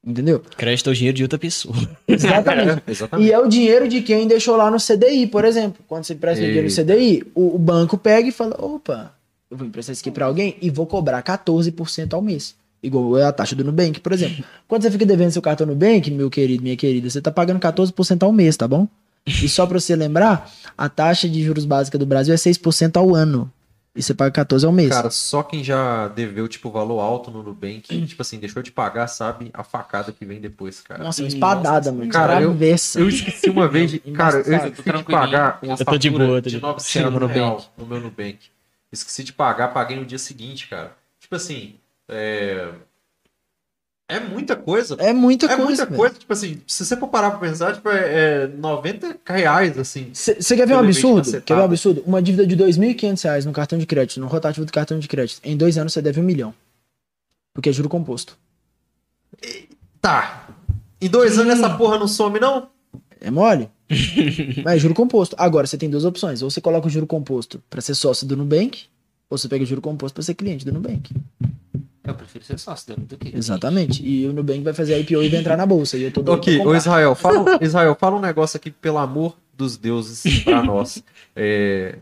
Entendeu? Crédito é o dinheiro de outra pessoa. Exatamente. É, exatamente. E é o dinheiro de quem deixou lá no CDI, por exemplo. Quando você empresta dinheiro no. CDI, o, o banco pega e fala: opa, eu vou emprestar isso aqui pra alguém e vou cobrar 14% ao mês. Igual é a taxa do Nubank, por exemplo. Quando você fica devendo seu cartão Nubank, meu querido, minha querida, você tá pagando 14% ao mês, tá bom? E só pra você lembrar, a taxa de juros básica do Brasil é 6% ao ano. E você paga 14 ao mês. Cara, só quem já deveu, tipo, valor alto no Nubank, tipo assim, deixou de pagar, sabe a facada que vem depois, cara. Nossa, uma espadada, mano. Cara, eu-. Eu esqueci uma vez de. Cara, eu esqueci de pagar uma Eu tô de boa, tô de de boa. 900 No real no meu Nubank. Esqueci de pagar, paguei no dia seguinte, cara. Tipo assim, é. É muita coisa. É muita É coisa. muita velho. coisa, tipo assim, se você for parar pra pensar, tipo, é, é 90 reais, assim. Você quer ver um absurdo? Quer ver um absurdo? Uma dívida de 2.500 reais no cartão de crédito, no rotativo do cartão de crédito. Em dois anos você deve um milhão. Porque é juro composto. Tá. Em dois anos essa porra não some, não? É mole? Mas é juro composto. Agora você tem duas opções. Ou você coloca o juro composto pra ser sócio do Nubank, ou você pega o juro composto pra ser cliente do Nubank. Eu prefiro ser sócio dele do que. Exatamente. E o Nubank vai fazer a IPO e vai entrar na bolsa. E eu tô doido Ok, ô. Israel, fala, Israel, fala um negócio aqui, pelo amor dos deuses, pra nós. É,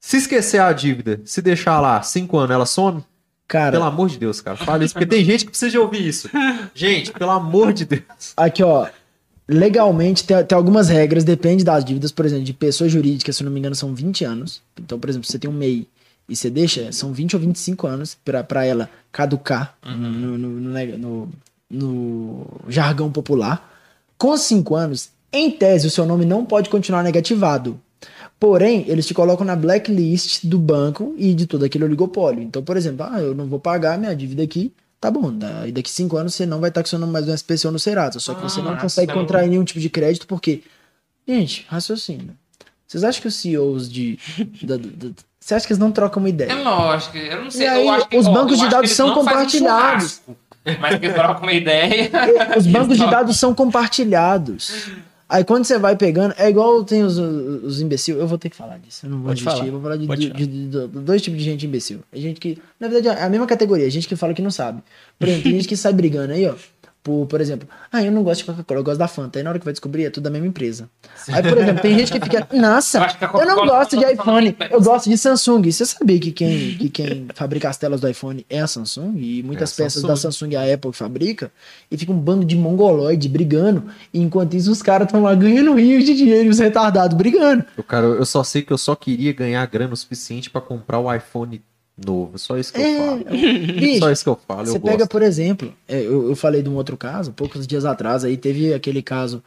Se esquecer a dívida, se deixar lá cinco anos, ela some? Cara, Pelo amor de Deus, cara, fala isso, porque tem gente que precisa de ouvir isso. Gente, pelo amor de Deus. Aqui, ó. Legalmente, tem, tem algumas regras, depende das dívidas. Por exemplo, de pessoa jurídica, se eu não me engano, são 20 anos. Então, por exemplo, você tem um MEI e você deixa, são 20 ou 25 anos pra, pra ela caducar no, no, no, no- no jargão popular. Com 5 anos, em tese, o seu nome não pode continuar negativado. Porém, eles te colocam na blacklist do banco e de todo aquele oligopólio. Então, por exemplo, ah, eu não vou pagar minha dívida aqui, tá bom. E daqui cinco anos você não vai estar com seu nome mais no SPC ou no Serasa. Só que você não Ah, consegue então- contrair nenhum tipo de crédito porque. Gente, raciocínio. Vocês acham que os CEOs de. da- da- você acha que eles não trocam uma É ideia? lógico, eu não sei. E aí, eu acho que, os ó, bancos de dados são compartilhados. churrasco, Mas que troca uma ideia. Os bancos de dados são compartilhados. Aí quando você vai pegando, é igual tem os, os imbecil. Eu vou ter que falar disso. Eu não vou Pode desistir. falar. Eu vou falar de, de- de- de- de- dois tipos de gente imbecil. É gente que, na verdade, é a mesma categoria. É gente que fala que não sabe. Por exemplo, tem gente que sai brigando aí, ó. Por, por exemplo, ah, eu não gosto de Coca-Cola, eu gosto da Fanta. Aí na hora que vai descobrir, é tudo da mesma empresa. Aí, por exemplo, tem gente que fica, nossa, Eu eu não gosto de tá iPhone, falando- eu gosto de Samsung. Você sabia que quem, que quem fabrica as telas do iPhone é a Samsung? E muitas É peças Samsung. da Samsung e a Apple fabrica. E fica um bando de mongoloide brigando. E enquanto isso, os caras estão lá ganhando rios de dinheiro e os retardados brigando. Eu, cara, eu só sei que eu só queria ganhar grana o suficiente pra comprar o iPhone novo. Só isso que eu É, falo. bicho, Só isso que eu falo, Você eu pega, gosto. por exemplo, é, eu, eu falei de um outro caso, poucos dias atrás, aí teve aquele caso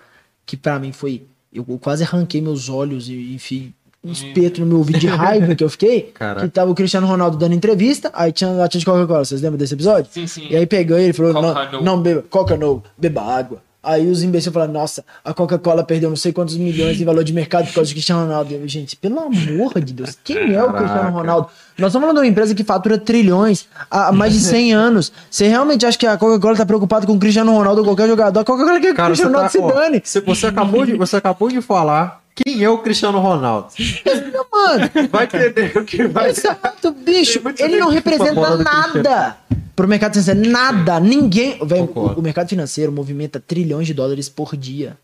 que pra mim foi. Eu, eu quase arranquei meus olhos e, enfim, um espeto no meu ouvido de raiva que eu fiquei. Caraca. Que tava o Cristiano Ronaldo dando entrevista, aí tinha a latinha de Coca-Cola. Vocês lembram desse episódio? Sim, sim. E aí pegou ele e falou: Coca não, no. não beba, Coca no, beba água. Aí os imbecil falaram, nossa, a Coca-Cola perdeu não sei quantos milhões de valor de mercado por causa do Cristiano Ronaldo. Eu, gente, pelo amor de Deus, quem é o. Cristiano Ronaldo? Nós estamos falando de uma empresa que fatura trilhões há mais de 100 anos. Você realmente acha que a Coca-Cola tá preocupada com o Cristiano Ronaldo ou qualquer jogador? A Coca-Cola quer que o Cristiano Ronaldo tá, se ó, dane. você, você acabou de, você acabou de falar quem é o Cristiano Ronaldo. Mano, Vai entender o que vai Exato, bicho. Ele não representa nada. Pro mercado financeiro, nada, ninguém. Concordo. o, o mercado financeiro movimenta trilhões de dólares por dia.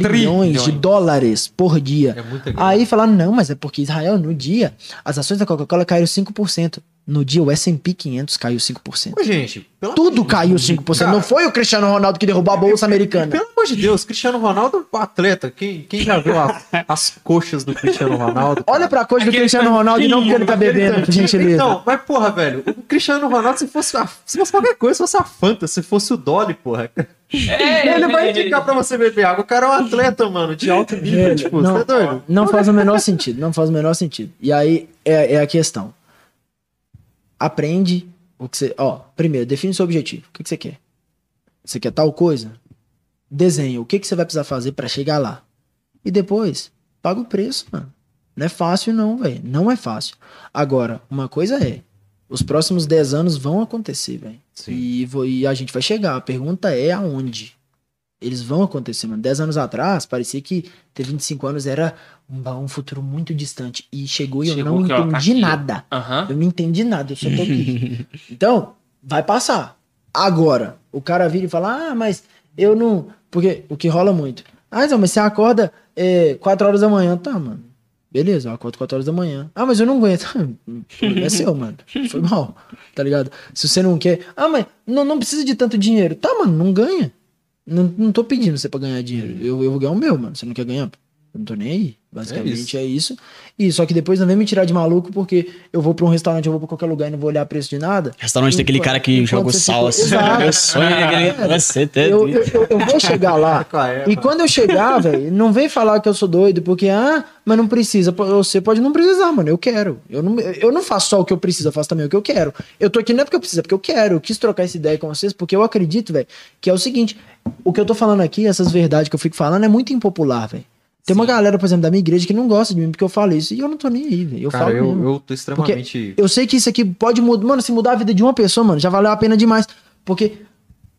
Trilhões, de Trilhões. dólares por dia. É. Aí falaram, não, mas é porque Israel, no dia, as ações da Coca-Cola caíram 5%. No dia, o S&P 500 caiu 5%. Ô, gente, pelo Tudo amor de caiu Deus. 5%. Cara, Não foi o Cristiano Ronaldo que derrubou a bolsa americana. Pelo amor de Deus, Cristiano Ronaldo é um atleta. Quem, quem já viu a- as coxas do Cristiano Ronaldo? Olha pra coisa do Aquele Cristiano Ronaldo e não porque ele tá bebendo, por gentileza. Então, mas porra, velho, o Cristiano Ronaldo, se fosse, a- se fosse qualquer coisa, se fosse a Fanta, se fosse o Dolly, porra. É, ele vai indicar pra você beber água. O cara é um atleta, mano, de alto nível, tipo, não, você é doido? não faz o menor sentido, não faz o menor sentido. E aí é, é a questão. Aprende o que você. Ó, primeiro, define seu objetivo. O que, que você quer? Você quer tal coisa? Desenha o que, que você vai precisar fazer pra chegar lá. E depois, paga o preço, mano. Não é fácil, não, velho. Não é fácil. Agora, uma coisa é: os próximos 10 anos vão acontecer, velho. E, e a gente vai chegar. A pergunta é aonde? Eles vão acontecer, mano. 10 anos atrás, parecia que ter 25 anos era um, um futuro muito distante. E chegou e eu Chegou não ó, tá entendi nada. Aham. Eu não entendi nada, eu só tô aqui. então, vai passar. Agora, o cara vira e fala: Ah, mas eu não. Porque o que rola muito. Ah, não, mas você acorda é, 4 horas da manhã. Tá, mano. Beleza, eu acordo 4 horas da manhã. Ah, mas eu não aguento. É seu, mano. Foi mal. Tá ligado? Se você não quer. Ah, mas não, não precisa de tanto dinheiro. Tá, mano, não ganha. Não, não tô pedindo você pra ganhar dinheiro. Eu, eu vou ganhar o meu, mano. Você não quer ganhar? Eu não tô nem aí. Basicamente é isso. E só que depois não vem me tirar de maluco porque eu vou pra um restaurante, eu vou pra qualquer lugar e não vou olhar preço de nada. Restaurante tem aquele cara que joga sal assim. Meu sonho é. Você tá Eu, doido. eu, eu- vou chegar lá. É, E quando eu chegar, velho, não vem falar que eu sou doido, porque, ah, mas não precisa. Você pode não precisar, mano. Eu quero. Eu não, eu não faço só o que eu preciso, eu faço também o que eu quero. Eu tô aqui não é porque eu preciso, é porque eu quero. Eu quis trocar essa ideia com vocês, porque eu acredito, velho, que é o seguinte: o que eu tô falando aqui, essas verdades que eu fico falando, é muito impopular, velho. Tem uma galera, por exemplo, da minha igreja que não gosta de mim porque eu falo isso. E eu não tô nem aí, velho. Eu Cara, falo eu, mesmo. eu tô extremamente. Eu sei que isso aqui pode mudar. Mano, se mudar a vida de uma pessoa, mano, já valeu a pena demais. Porque,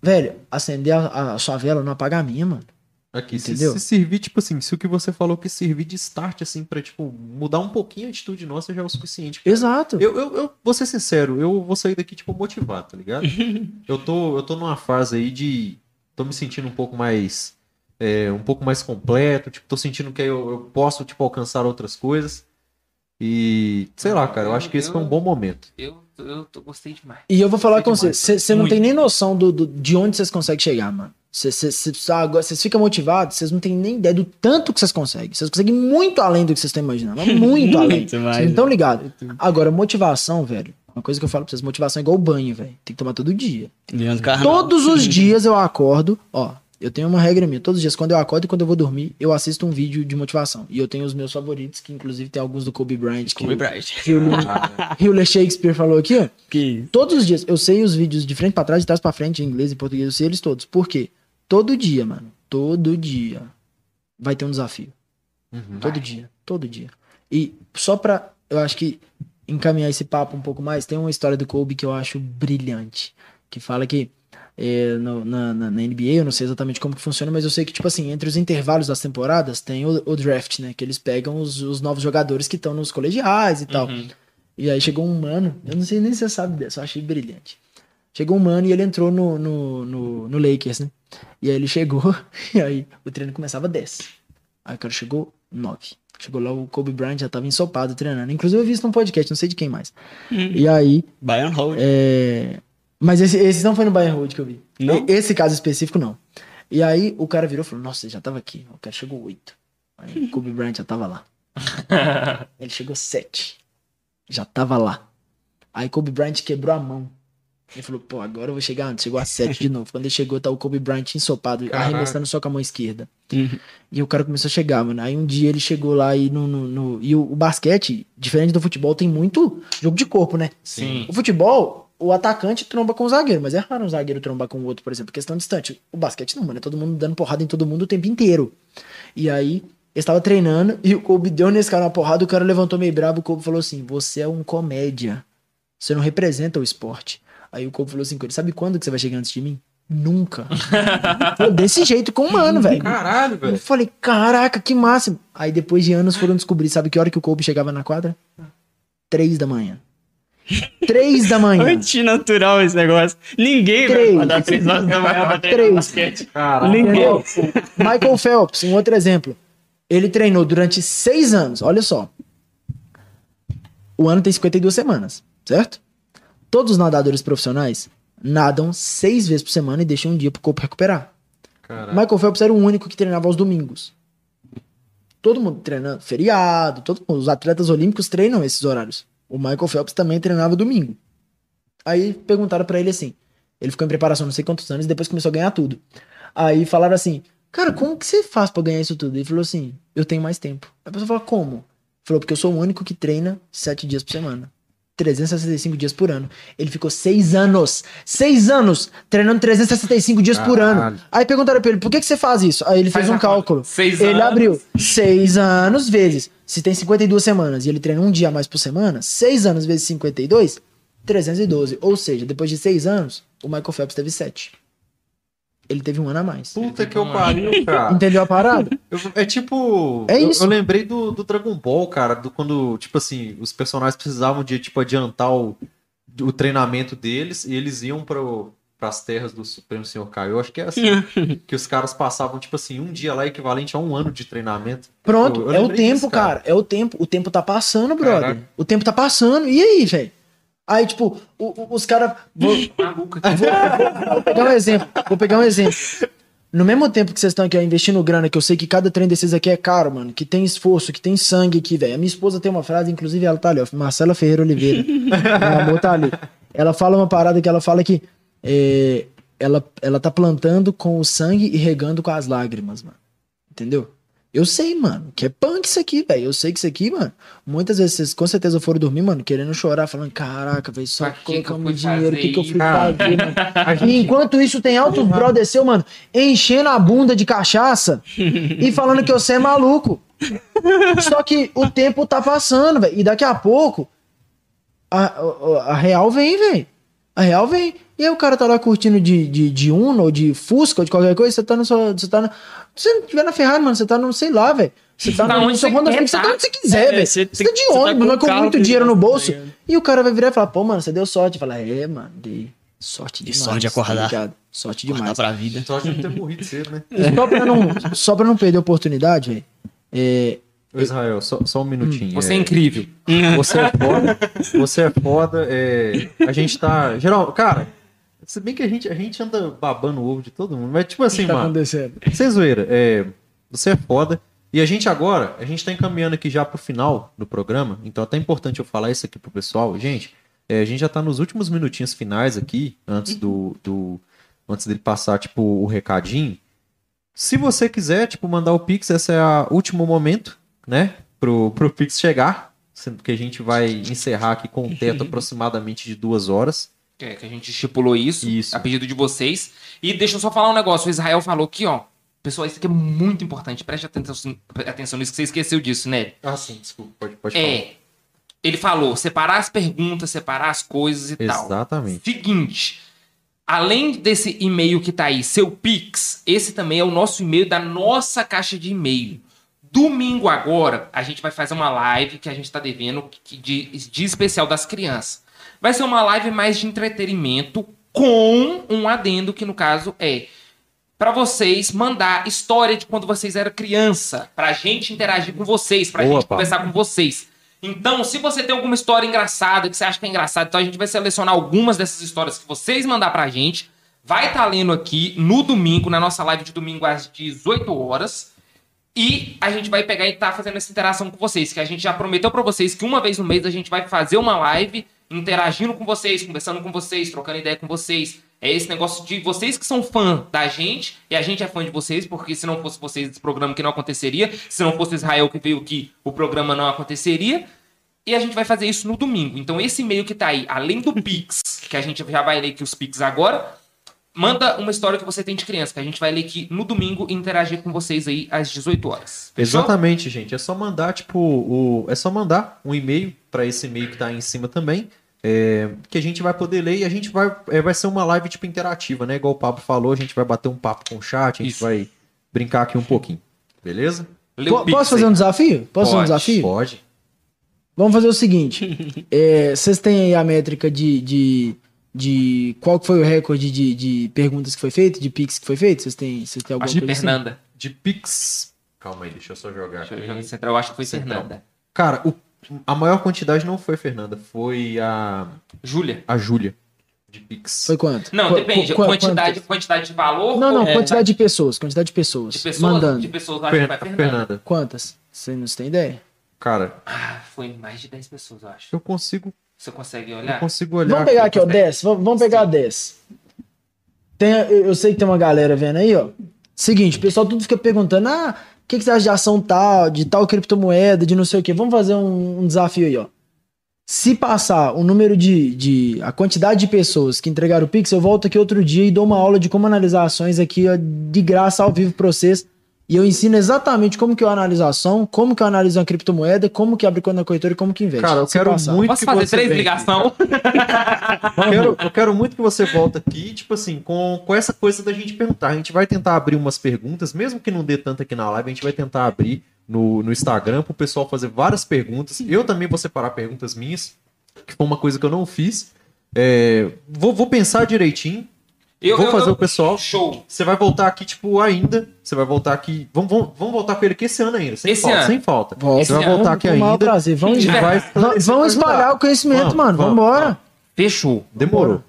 velho, acender a, a sua vela não apaga a minha, mano. Aqui, se, Entendeu? se servir, tipo assim, se o que você falou que servir de start, assim, pra, tipo, mudar um pouquinho a atitude nossa já é o suficiente. cara. Exato. Eu, eu, eu vou ser sincero, eu vou sair daqui, tipo, motivado, tá ligado? eu, tô, eu tô numa fase aí de. tô me sentindo um pouco mais. É, um pouco mais completo, tipo, tô sentindo que eu, eu posso, tipo, alcançar outras coisas. E. sei lá, cara, eu acho que esse foi um bom momento. Eu, eu, tô- gostei demais. E eu vou falar com você, você não tem nem noção do, do- de onde vocês conseguem chegar, mano. Vocês ficam motivados, vocês não têm nem ideia do tanto que vocês conseguem. Vocês conseguem muito além do que vocês estão imaginando. Muito além. Vocês não estão né? ligados. Agora, motivação, velho. Uma coisa que eu falo pra vocês, motivação é igual banho, velho. Tem que tomar todo dia. Leandro Carnal. Todos os dias eu acordo, ó. Eu tenho uma regra minha. Todos os dias, quando eu acordo e quando eu vou dormir, eu assisto um vídeo de motivação. E eu tenho os meus favoritos, que inclusive tem alguns do Kobe Bryant. Kobe Bryant. que o Hewlett Shakespeare falou aqui, ó. Que Todos os dias, eu sei os vídeos de frente pra trás, de trás pra frente, em inglês e português, eu sei eles todos. Por quê? Todo dia, mano. Todo dia vai ter um desafio. Uhum. Todo dia. Todo dia. E só pra, eu acho que encaminhar esse papo um pouco mais, tem uma história do Kobe que eu acho brilhante. Que fala que é, no- na, na- na NBA, eu não sei exatamente como que funciona, mas eu sei que, tipo assim, entre os intervalos das temporadas, tem o, o draft, né? Que eles pegam os, os novos jogadores que estão nos colegiais e tal. Uhum. E aí chegou um mano, eu não sei nem se você sabe dessa, eu achei brilhante. Chegou um mano e ele entrou no, no, no, no Lakers, né? E aí ele chegou, e aí o treino começava 10. Aí o cara chegou 9. Chegou lá, o Kobe Bryant já tava ensopado treinando. Inclusive eu vi isso num podcast, não sei de quem mais. E aí, Bayern Hall. é... Mas esse, esse não foi no Bayern Road que eu vi. Não? Esse caso específico, não. E aí o cara virou e falou, nossa, ele já tava aqui. O cara chegou 8. Aí o Kobe Bryant já tava lá. Ele chegou 7. Já tava lá. Aí Kobe Bryant quebrou a mão. Ele falou, pô, agora eu vou chegar antes. Chegou a 7 de novo. Quando ele chegou, tá o Kobe Bryant ensopado, Caraca. arremessando só com a mão esquerda. Uhum. E o cara começou a chegar, mano. Aí um dia ele chegou lá e no. no- no- e o, o basquete, diferente do futebol, tem muito jogo de corpo, né? Sim. O futebol, o atacante tromba com o zagueiro, mas é raro um zagueiro trombar com o outro, por exemplo, questão distante. O basquete não, mano. É todo mundo dando porrada em todo mundo o tempo inteiro. E aí, eu estava treinando e o Kobe deu nesse cara uma porrada, o cara levantou meio bravo, o Kobe falou assim: Você é um comédia. Você não representa o esporte. Aí o Kobe falou assim com ele: Sabe quando que você vai chegar antes de mim? Nunca. Desse jeito com o mano, velho. Caralho, Eu velho. falei, caraca, que máximo. Aí depois de anos foram descobrir, sabe que hora que o Kobe chegava na quadra? Três da manhã. Três da manhã. Antinatural esse negócio. Ninguém Três. vai acordar 3 horas da manhã pra treinar Três. basquete. Caralho. Ninguém. Michael Phelps, um outro exemplo. Ele treinou durante seis anos, olha só. O ano tem 52 semanas, certo? Todos os nadadores profissionais nadam seis vezes por semana e deixam um dia pro corpo recuperar. Caralho. Michael Phelps era o único que treinava aos domingos. Todo mundo treinando feriado, todo mundo, os atletas olímpicos treinam esses horários. O Michael Phelps também treinava domingo. Aí perguntaram pra ele assim, ele ficou em preparação não sei quantos anos e depois começou a ganhar tudo. Aí falaram assim, cara, como que você faz pra ganhar isso tudo? Ele falou assim, eu tenho mais tempo. A pessoa falou, como? Falou, porque eu sou o único que treina sete dias por semana. 365 dias por ano. Ele ficou seis anos, seis anos treinando 365 dias por ano. Caralho. Aí perguntaram pra ele, por que, que você faz isso? Aí ele Faz fez um cálculo. Seis ele anos. abriu seis anos vezes. Se tem 52 semanas e ele treina um dia a mais por semana, seis anos vezes 52, 312. Ou seja, depois de seis anos, o Michael Phelps teve sete. Ele teve um ano a mais. Puta que eu pariu, cara. Entendeu a parada? Eu- é tipo. É eu- isso. Eu, lembrei do, do Dragon Ball, cara, do quando, tipo assim, os personagens precisavam de, tipo, adiantar o, o treinamento deles e eles iam pro, pras terras do Supremo Senhor Kaiô. Eu acho que é assim. que os caras passavam, tipo assim, um dia lá equivalente a um ano de treinamento. Pronto, Eu- eu é o tempo, disso, cara. É o tempo. O tempo tá passando, brother. Caraca. O tempo tá passando. E aí, velho? Aí, tipo, o- o- os caras. Vou, Maluco. vou- vou pegar um exemplo. Vou pegar um exemplo. No mesmo tempo que vocês estão aqui ó, investindo grana, que eu sei que cada treino desses aqui é caro, mano, que tem esforço, que tem sangue aqui, velho. A minha esposa tem uma frase, inclusive ela tá ali, ó, Marcela Ferreira Oliveira. Meu amor tá ali. Ela fala uma parada que ela fala que é, ela, ela tá plantando com o sangue e regando com as lágrimas, mano. Entendeu? Eu sei, mano, que é punk isso aqui, velho. Eu sei que isso aqui, mano. Muitas vezes vocês com certeza foram dormir, mano, querendo chorar, falando: caraca, velho, só colocamos dinheiro, o que, que eu fui fazer, mano? E enquanto isso, tem altos brother seu, mano, enchendo a bunda de cachaça e falando que você é maluco. Só que o tempo tá passando, velho. E daqui a pouco, a, a, a real vem, velho. A real vem. E aí o cara tá lá curtindo de, de, de Uno ou de Fusca ou de qualquer coisa, você tá no seu. Você tá no. Se você não tiver na Ferrari, mano, você tá no, sei lá, velho. Você tá Tá no onde você Honda quer você tá. tá onde você quiser, É, velho. você Você, tá de você tá ônibus, com é com muito dinheiro no bolso. tá? E o cara vai virar e falar, pô, mano, você deu sorte. Fala, é, mano, dei sorte demais. sorte de acordar. tá sorte Acordar demais. pra vida. Só de não ter morrido cedo, né? Só pra não, só pra não perder a oportunidade, velho. É, Ô, Israel, só, só um minutinho. Você é incrível. Você é foda. Você é foda. é, A gente tá. Geral, cara, se bem que a gente, a gente anda babando o ovo de todo mundo, mas tipo o assim, que tá mano. acontecendo? Sem zoeira, é, você é foda. E a gente agora, a gente tá encaminhando aqui já pro final do programa, então é até importante eu falar isso aqui pro pessoal. Gente, é, a gente já tá nos últimos minutinhos finais aqui, antes do, do- antes dele passar, tipo, o recadinho. Se você quiser, tipo, mandar o Pix, esse é o último momento, né, pro, pro Pix chegar, sendo que a gente vai encerrar aqui com um teto aproximadamente de duas horas. Que, é, que a gente estipulou isso, Isso. a pedido de vocês. E deixa eu só falar um negócio. O Israel falou aqui, ó. Pessoal, isso aqui é muito importante. Preste atenção, atenção nisso, que você esqueceu disso, né? Ah, sim, desculpa, pode, pode É. Ele falou, separar as perguntas, separar as coisas e tal. Exatamente. Seguinte, além desse e-mail que tá aí, seu Pix, esse também é o nosso e-mail da nossa caixa de e-mail. Domingo agora, a gente vai fazer uma live que a gente tá devendo que- de, de especial das crianças. Vai ser uma live mais de entretenimento com um adendo que no caso é Pra vocês mandar história de quando vocês eram criança, pra gente interagir com vocês, pra Boa, gente conversar com vocês. Então, se você tem alguma história engraçada que você acha que é engraçada, então a gente vai selecionar algumas dessas histórias que vocês mandar pra gente. Vai estar lendo aqui no domingo, na nossa live de domingo às 18 horas. E a gente vai pegar e tá fazendo essa interação com vocês, que a gente já prometeu pra vocês que uma vez no mês a gente vai fazer uma live interagindo com vocês, conversando com vocês, trocando ideia com vocês. É esse negócio de vocês que são fã da gente, e a gente é fã de vocês, porque se não fosse vocês, esse programa que não aconteceria. Se não fosse Israel que veio aqui, o programa não aconteceria. E a gente vai fazer isso no domingo. Então, esse e-mail que tá aí, além do Pix, que a gente já vai ler aqui os Pix agora, manda uma história que você tem de criança, que a gente vai ler aqui no domingo e interagir com vocês aí às 18 horas. Fechou? Exatamente, gente. É só mandar, tipo, o... é só mandar um e-mail para esse e-mail que tá aí em cima também. é, que a gente vai poder ler e a gente vai. é, vai ser uma live, tipo, interativa, né? Igual o Pablo falou, a gente vai bater um papo com o chat, a gente Isso. vai brincar aqui um pouquinho. Beleza? Pix Posso fazer aí. um desafio? Posso fazer um Pode, desafio? Pode. Vamos fazer o seguinte. é, Vocês têm aí a métrica de, de, de qual que foi o recorde de, de perguntas que foi feito, de pix que foi feito? Vocês têm, vocês têm alguma Acho coisa assim? Fernanda. De Pix. Calma aí, deixa eu só jogar Deixa eu jogar central, eu acho que foi Central. Fernanda. Cara, o- a maior quantidade não foi Fernanda, foi a, Júlia. a Júlia. De Pix. Foi quanto? Não, Qu- depende. qu- quantidade, quantidade de valor Não, não, ou quantidade de pessoas. Quantidade de pessoas. de pessoas? Mandando. De pessoas, que Fer- vai a Fernanda. Fernanda. Quantas? Você não tem ideia? Cara, Ah, foi mais de 10 pessoas, eu acho. eu consigo, Você consegue eu olhar? consigo olhar. Vamos pegar aqui, ó, 10. Vamos pegar 10. Tem, eu eu sei que tem uma galera vendo aí, ó. Seguinte, o pessoal tudo fica perguntando: ah, o que, que você acha de ação tal, de tal criptomoeda, de não sei o quê. Vamos fazer um, um desafio aí, ó. Se passar o número de, de. a quantidade de pessoas que entregaram o Pix, eu volto aqui outro dia e dou uma aula de como analisar ações aqui, ó, de graça, ao vivo pra vocês. E eu ensino exatamente como que eu analiso a ação, como que eu analiso uma criptomoeda, como que abre conta na corretora e como que investe. Cara, eu quero passar. muito Posso que fazer você três ligações? Eu quero, eu quero muito que você volte aqui, tipo assim, com, com essa coisa da gente perguntar. A gente vai tentar abrir umas perguntas, mesmo que não dê tanto aqui na live, a gente vai tentar abrir no, no Instagram pro pessoal fazer várias perguntas. Eu também vou separar perguntas minhas, que foi uma coisa que eu não fiz. É, vou, vou pensar direitinho. Eu, vou eu- fazer eu- o pessoal. Show. Você vai voltar aqui, tipo, ainda. Você vai voltar aqui. Vamos, vamos, vamos voltar com ele aqui esse ano ainda. Sem Esse falta. ano. Sem falta. Volta. Você vai voltar aqui ainda. prazer. Vamos, e vai vamos espalhar o conhecimento, Vamos, mano. vamos, Vambora. Fechou. Demorou.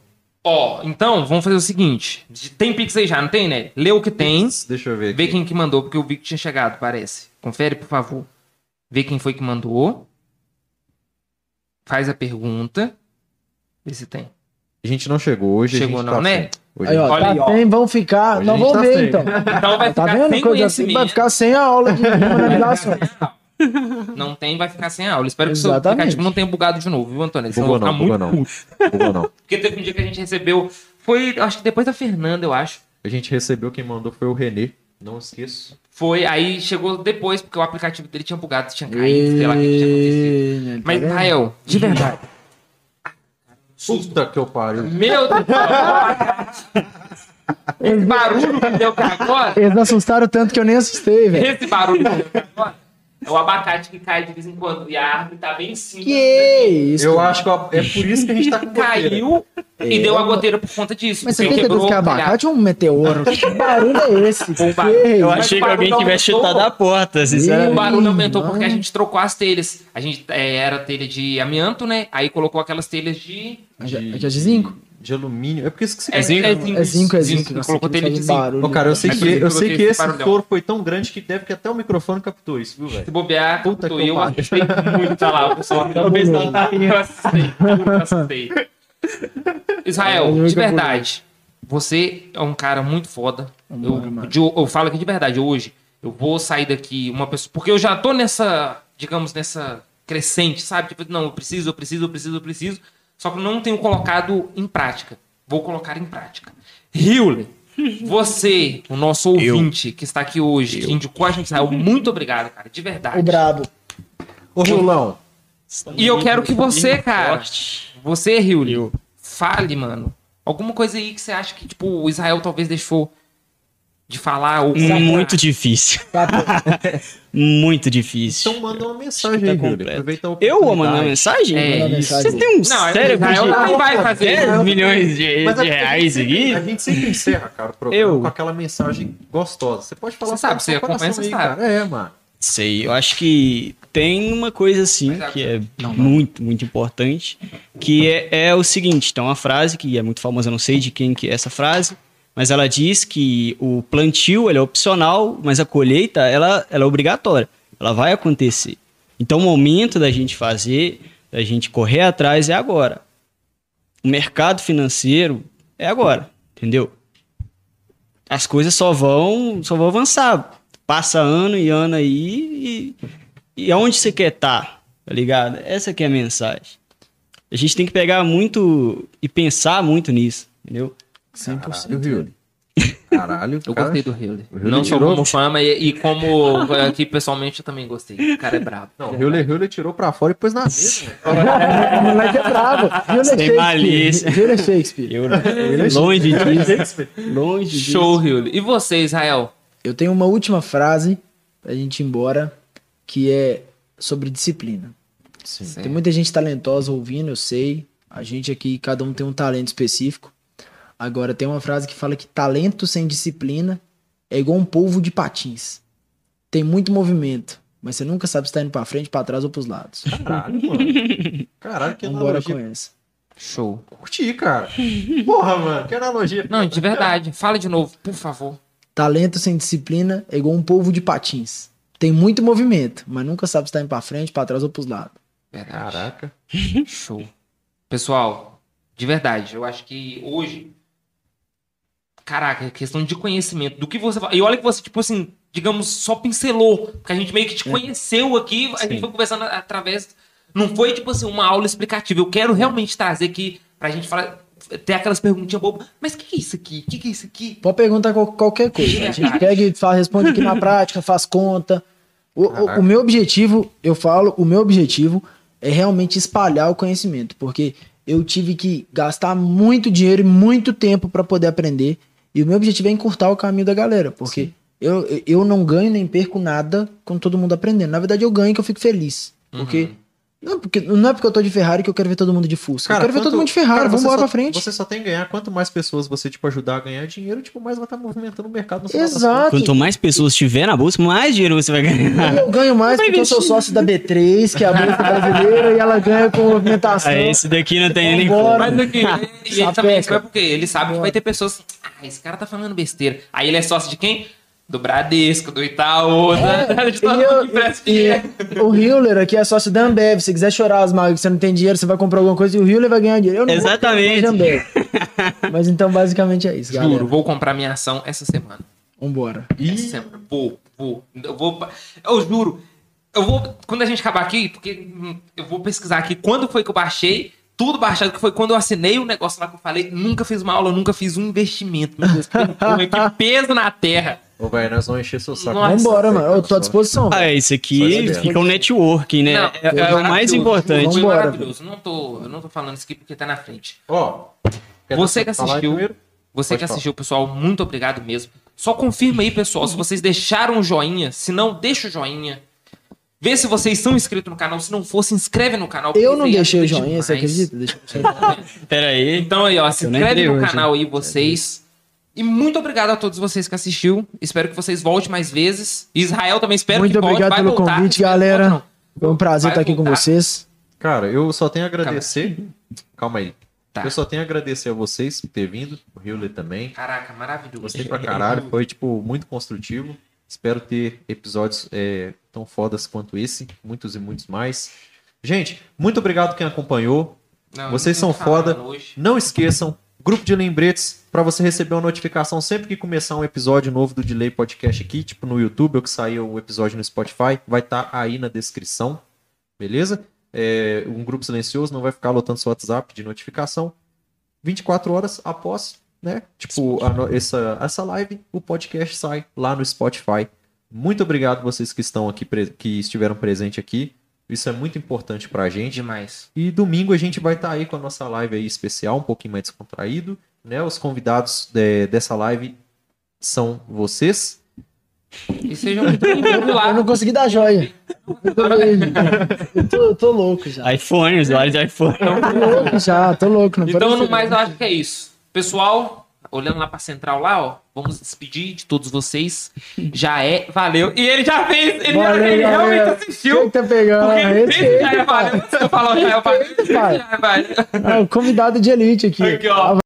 Ó, então, vamos fazer o seguinte. Tem Pix aí já, não tem, né? Lê o que tem. Deixa eu ver aqui. Vê quem que mandou, porque eu vi que tinha chegado, parece. Confere, por favor. Vê quem foi que mandou. Faz a pergunta. Vê se tem. A gente não chegou hoje. a Chegou gente não, tá né? sem. Hoje Aí, ó, tá aí, ó. sem, vão ficar. Hoje Não vou tá ver, sem. então. Então vai Tá ficar vendo? sem Coisa assim, vai ficar sem a aula de. Não tem, vai ficar sem aula. Espero que o seu aplicativo não tenha bugado de novo, viu, Antônio? Bugou não, bugou não. Bugou não. Porque teve um dia que a gente recebeu. Foi, acho que depois da Fernanda, eu acho. A gente recebeu, quem mandou foi o Renê. Não esqueço. Foi, aí chegou depois, porque o aplicativo dele tinha bugado, tinha caído, sei lá o que tinha acontecido. Tá Mas, vendo? Rael, de verdade. Puta que eu pariu. Meu Deus do céu. Esse barulho que deu agora. Eles assustaram tanto que eu nem assustei, velho. Esse barulho que deu agora. É o abacate que cai de vez em quando. E a árvore tá bem em cima. Que isso? Eu acho que é por isso que a gente tá com goteira. Caiu e deu a goteira por conta disso. Mas você tem certeza que é o abacate ou um meteoro? Que barulho é esse? É Eu achei o que alguém tivesse chutado a porta, O sinceramente. barulho aumentou Mano. porque a gente trocou as telhas. A gente é, era telha de amianto, né? Aí colocou aquelas telhas de. É de zinco? De alumínio. É porque isso que você É quer. zinco, É zinco, é zinco. Nossa, Colocou aquilo telha de zinco. barulho. Ô, cara, eu sei É que, eu eu sei que esse barulhão. foi tão grande que deve que até o microfone captou isso, viu, Se velho? bobear, Puta captou. que eu assustei muito tá lá. O pessoal talvez não tá rindo. Eu assustei. Israel, Eu de verdade, você é um cara muito foda. Eu, de- eu falo aqui de verdade, hoje eu vou sair daqui uma pessoa. Porque eu já tô nessa, digamos, nessa crescente, sabe? Tipo, não, eu preciso, eu preciso, eu preciso, eu preciso. Só que eu não tenho colocado em prática. Vou colocar em prática. Hewley, você, o nosso ouvinte que está aqui hoje, que indicou a gente, Israel, muito obrigado, cara, de verdade. O brabo. Ô, Riolão, E eu quero que você, cara, você, Hewley, Eu. fale, mano. Alguma coisa aí que você acha que, tipo, o Israel talvez deixou de falar ou Muito difícil. Muito difícil. então manda uma mensagem Tá aí, completo. Eu vou mandar oportunidade. mensagem? É. Você tem um Não, cérebro Israel de também vai fazer. 10 milhões de, Mas é de reais gente sempre- A aqui? gente sempre encerra, cara, o programa Eu? com aquela mensagem gostosa. Você pode falar Você sabe, com o você acompanha, você sabe. cara. É, mano. Sei, eu acho que tem uma coisa assim é- que é muito, muito importante, que é, é o seguinte, tem uma frase que é muito famosa, eu não sei de quem que é essa frase, mas ela diz que o plantio é opcional, mas a colheita ela, ela é obrigatória, ela vai acontecer. Então o momento da gente fazer, da gente correr atrás é agora. O mercado financeiro é agora, entendeu? As coisas só vão, só vão avançar. Passa ano e ano aí e, e aonde você quer estar, tá ligado? Essa é a mensagem. A gente tem que pegar muito e pensar muito nisso, entendeu? 100%. Caralho. Caralho, Eu cara. gostei do. O Hewley Não só tirou- como fama e, e como aqui pessoalmente eu também gostei. O cara é brabo. Não, o Riolão tirou pra fora e pôs na mesa. velho. O moleque é bravo. É Sem malícia. Shakespeare. Ele é Shakespeare. Eu, longe disso. Longe disso. Show, Hewley. E você, Israel? Eu tenho uma última frase pra gente ir embora, que é sobre disciplina. Certo. Tem muita gente talentosa ouvindo, eu sei. A gente aqui, cada um tem um talento específico. Agora, tem uma frase que fala que talento sem disciplina é igual um polvo de patins. Tem muito movimento, mas você nunca sabe se tá indo pra frente, pra trás ou pros lados. Caralho, mano. Caralho, que Vambora analogia. com essa. Show. Curti, cara. Porra, mano, que analogia. Não, de verdade. Fala de novo, por favor. Talento sem disciplina é igual um polvo de patins. Tem muito movimento, mas nunca sabe se tá indo pra frente, pra trás ou pros lados. Verdade. Caraca. Show. Pessoal, de verdade, eu acho que hoje. Caraca, é questão de conhecimento. Do que você fala. E olha que você, tipo assim, digamos, só pincelou. Porque a gente meio que te conheceu aqui, a gente foi conversando através. Não foi, tipo assim, uma aula explicativa. Eu quero realmente trazer aqui pra gente falar. Ter aquelas perguntinhas bobas. Mas o que, que é isso aqui? O que, que é isso aqui? Pode perguntar qual- qualquer coisa. A gente pega e faz, responde aqui na prática, faz conta. O, o- o meu objetivo, eu falo, o meu objetivo é realmente espalhar o conhecimento, porque eu tive que gastar muito dinheiro e muito tempo para poder aprender. E o meu objetivo é encurtar o caminho da galera, porque eu, eu não ganho nem perco nada com todo mundo aprendendo. Na verdade, eu ganho que eu fico feliz. Porque. Não, porque, não é porque eu tô de Ferrari que eu quero ver todo mundo de Fusca. eu quero ver quanto- todo mundo de Ferrari, cara, vamos você embora só- pra frente. Você só tem que ganhar. Quanto mais pessoas você, tipo, ajudar a ganhar dinheiro, tipo, mais vai estar movimentando o mercado no Exato. Quanto mais pessoas tiver na bolsa, mais dinheiro você vai ganhar. Eu ganho mais porque eu sou sócio da B3, que é a Bolsa Brasileira, e ela ganha com movimentação. Ah, esse daqui não tem nem. Mas aqui, e ele também é porque ele sabe que vai ter pessoas. Ah, esse cara tá falando besteira. Aí ele é sócio de quem? Do Bradesco, do Itaú, da, de todo É, eu- o Hewler aqui é sócio da Ambev. Se quiser chorar as mágoas que você não tem dinheiro, você vai comprar alguma coisa e o Hewler vai ganhar dinheiro. Eu não vou Exatamente. Mas então, basicamente é isso, galera. Juro, vou comprar minha ação essa semana. Vambora. Essa semana. Vou, vou. Eu vou. Eu juro. Eu vou. Quando a gente acabar aqui, porque hum, eu vou pesquisar aqui quando foi que eu baixei. Tudo baixado, que foi quando eu assinei o negócio lá que eu falei. Nunca fiz uma aula, nunca fiz um investimento. Meu Deus, que, que peso na terra. Ô, velho, nós vamos encher seu saco. Nossa. Vambora, mano. Eu tô à disposição. Ah, velho. isso aqui fica um networking, né? Não, é, é o mais importante. Foi Vambora, maravilhoso. Não tô, eu não tô falando isso aqui porque tá na frente. Ó, quer Você que assistiu, você Pode que falar. assistiu, pessoal, muito obrigado mesmo. Só confirma aí, pessoal, se vocês deixaram o joinha. Se não, deixa o joinha. Vê se vocês são inscritos no canal. Se não for, se inscreve no canal. Eu não deixei o joinha, você demais. acredita? Deixa eu Pera aí. Então aí, ó, se Eu inscreve no hoje, canal aí, vocês. E muito obrigado a todos vocês que assistiu. Espero que vocês voltem mais vezes. Israel também espero Muito que volte. obrigado Vai pelo voltar. convite, Espero galera. Foi um prazer Vai estar aqui com voltar. vocês. Cara, eu só tenho a agradecer. Calma aí. Tá. Eu só tenho a agradecer a vocês por ter vindo, o Hewley também. Caraca, maravilhoso. Gostei pra caralho, foi, tipo, muito construtivo. Espero ter episódios é, tão fodas quanto esse, muitos e muitos mais. Gente, muito obrigado quem acompanhou. Não, Vocês não são foda. hoje. Não esqueçam, grupo de lembretes, para você receber uma notificação sempre que começar um episódio novo do Delay Podcast aqui, tipo no YouTube, ou que sair o episódio no Spotify, vai estar aí na descrição, beleza? É, um grupo silencioso não vai ficar lotando seu WhatsApp de notificação. 24 horas após, né? Tipo, a essa, essa live, o podcast sai lá no Spotify. Muito obrigado vocês que estão aqui, que estiveram presentes aqui. Isso é muito importante pra gente. Demais. E domingo a gente vai estar aí com a nossa live aí especial, um pouquinho mais descontraído, né? Os convidados de- dessa live são vocês. E sejam muito bem-vindos lá. Eu não consegui dar joia. Eu tô, eu tô, louco já. iPhone, usuário de iPhone. Tô louco já, tô louco. Não Então, no mais, eu acho que é isso. Pessoal, olhando lá pra central lá, ó, vamos despedir de todos vocês. Já é, valeu. E ele já fez, ele, já, Valeu, ele galera. realmente assistiu. Quem tá pegando? Porque ele fez Esse já é valeu. Se eu falar já é valeu, já é valeu. Ah, o convidado de elite aqui. Aqui, ó.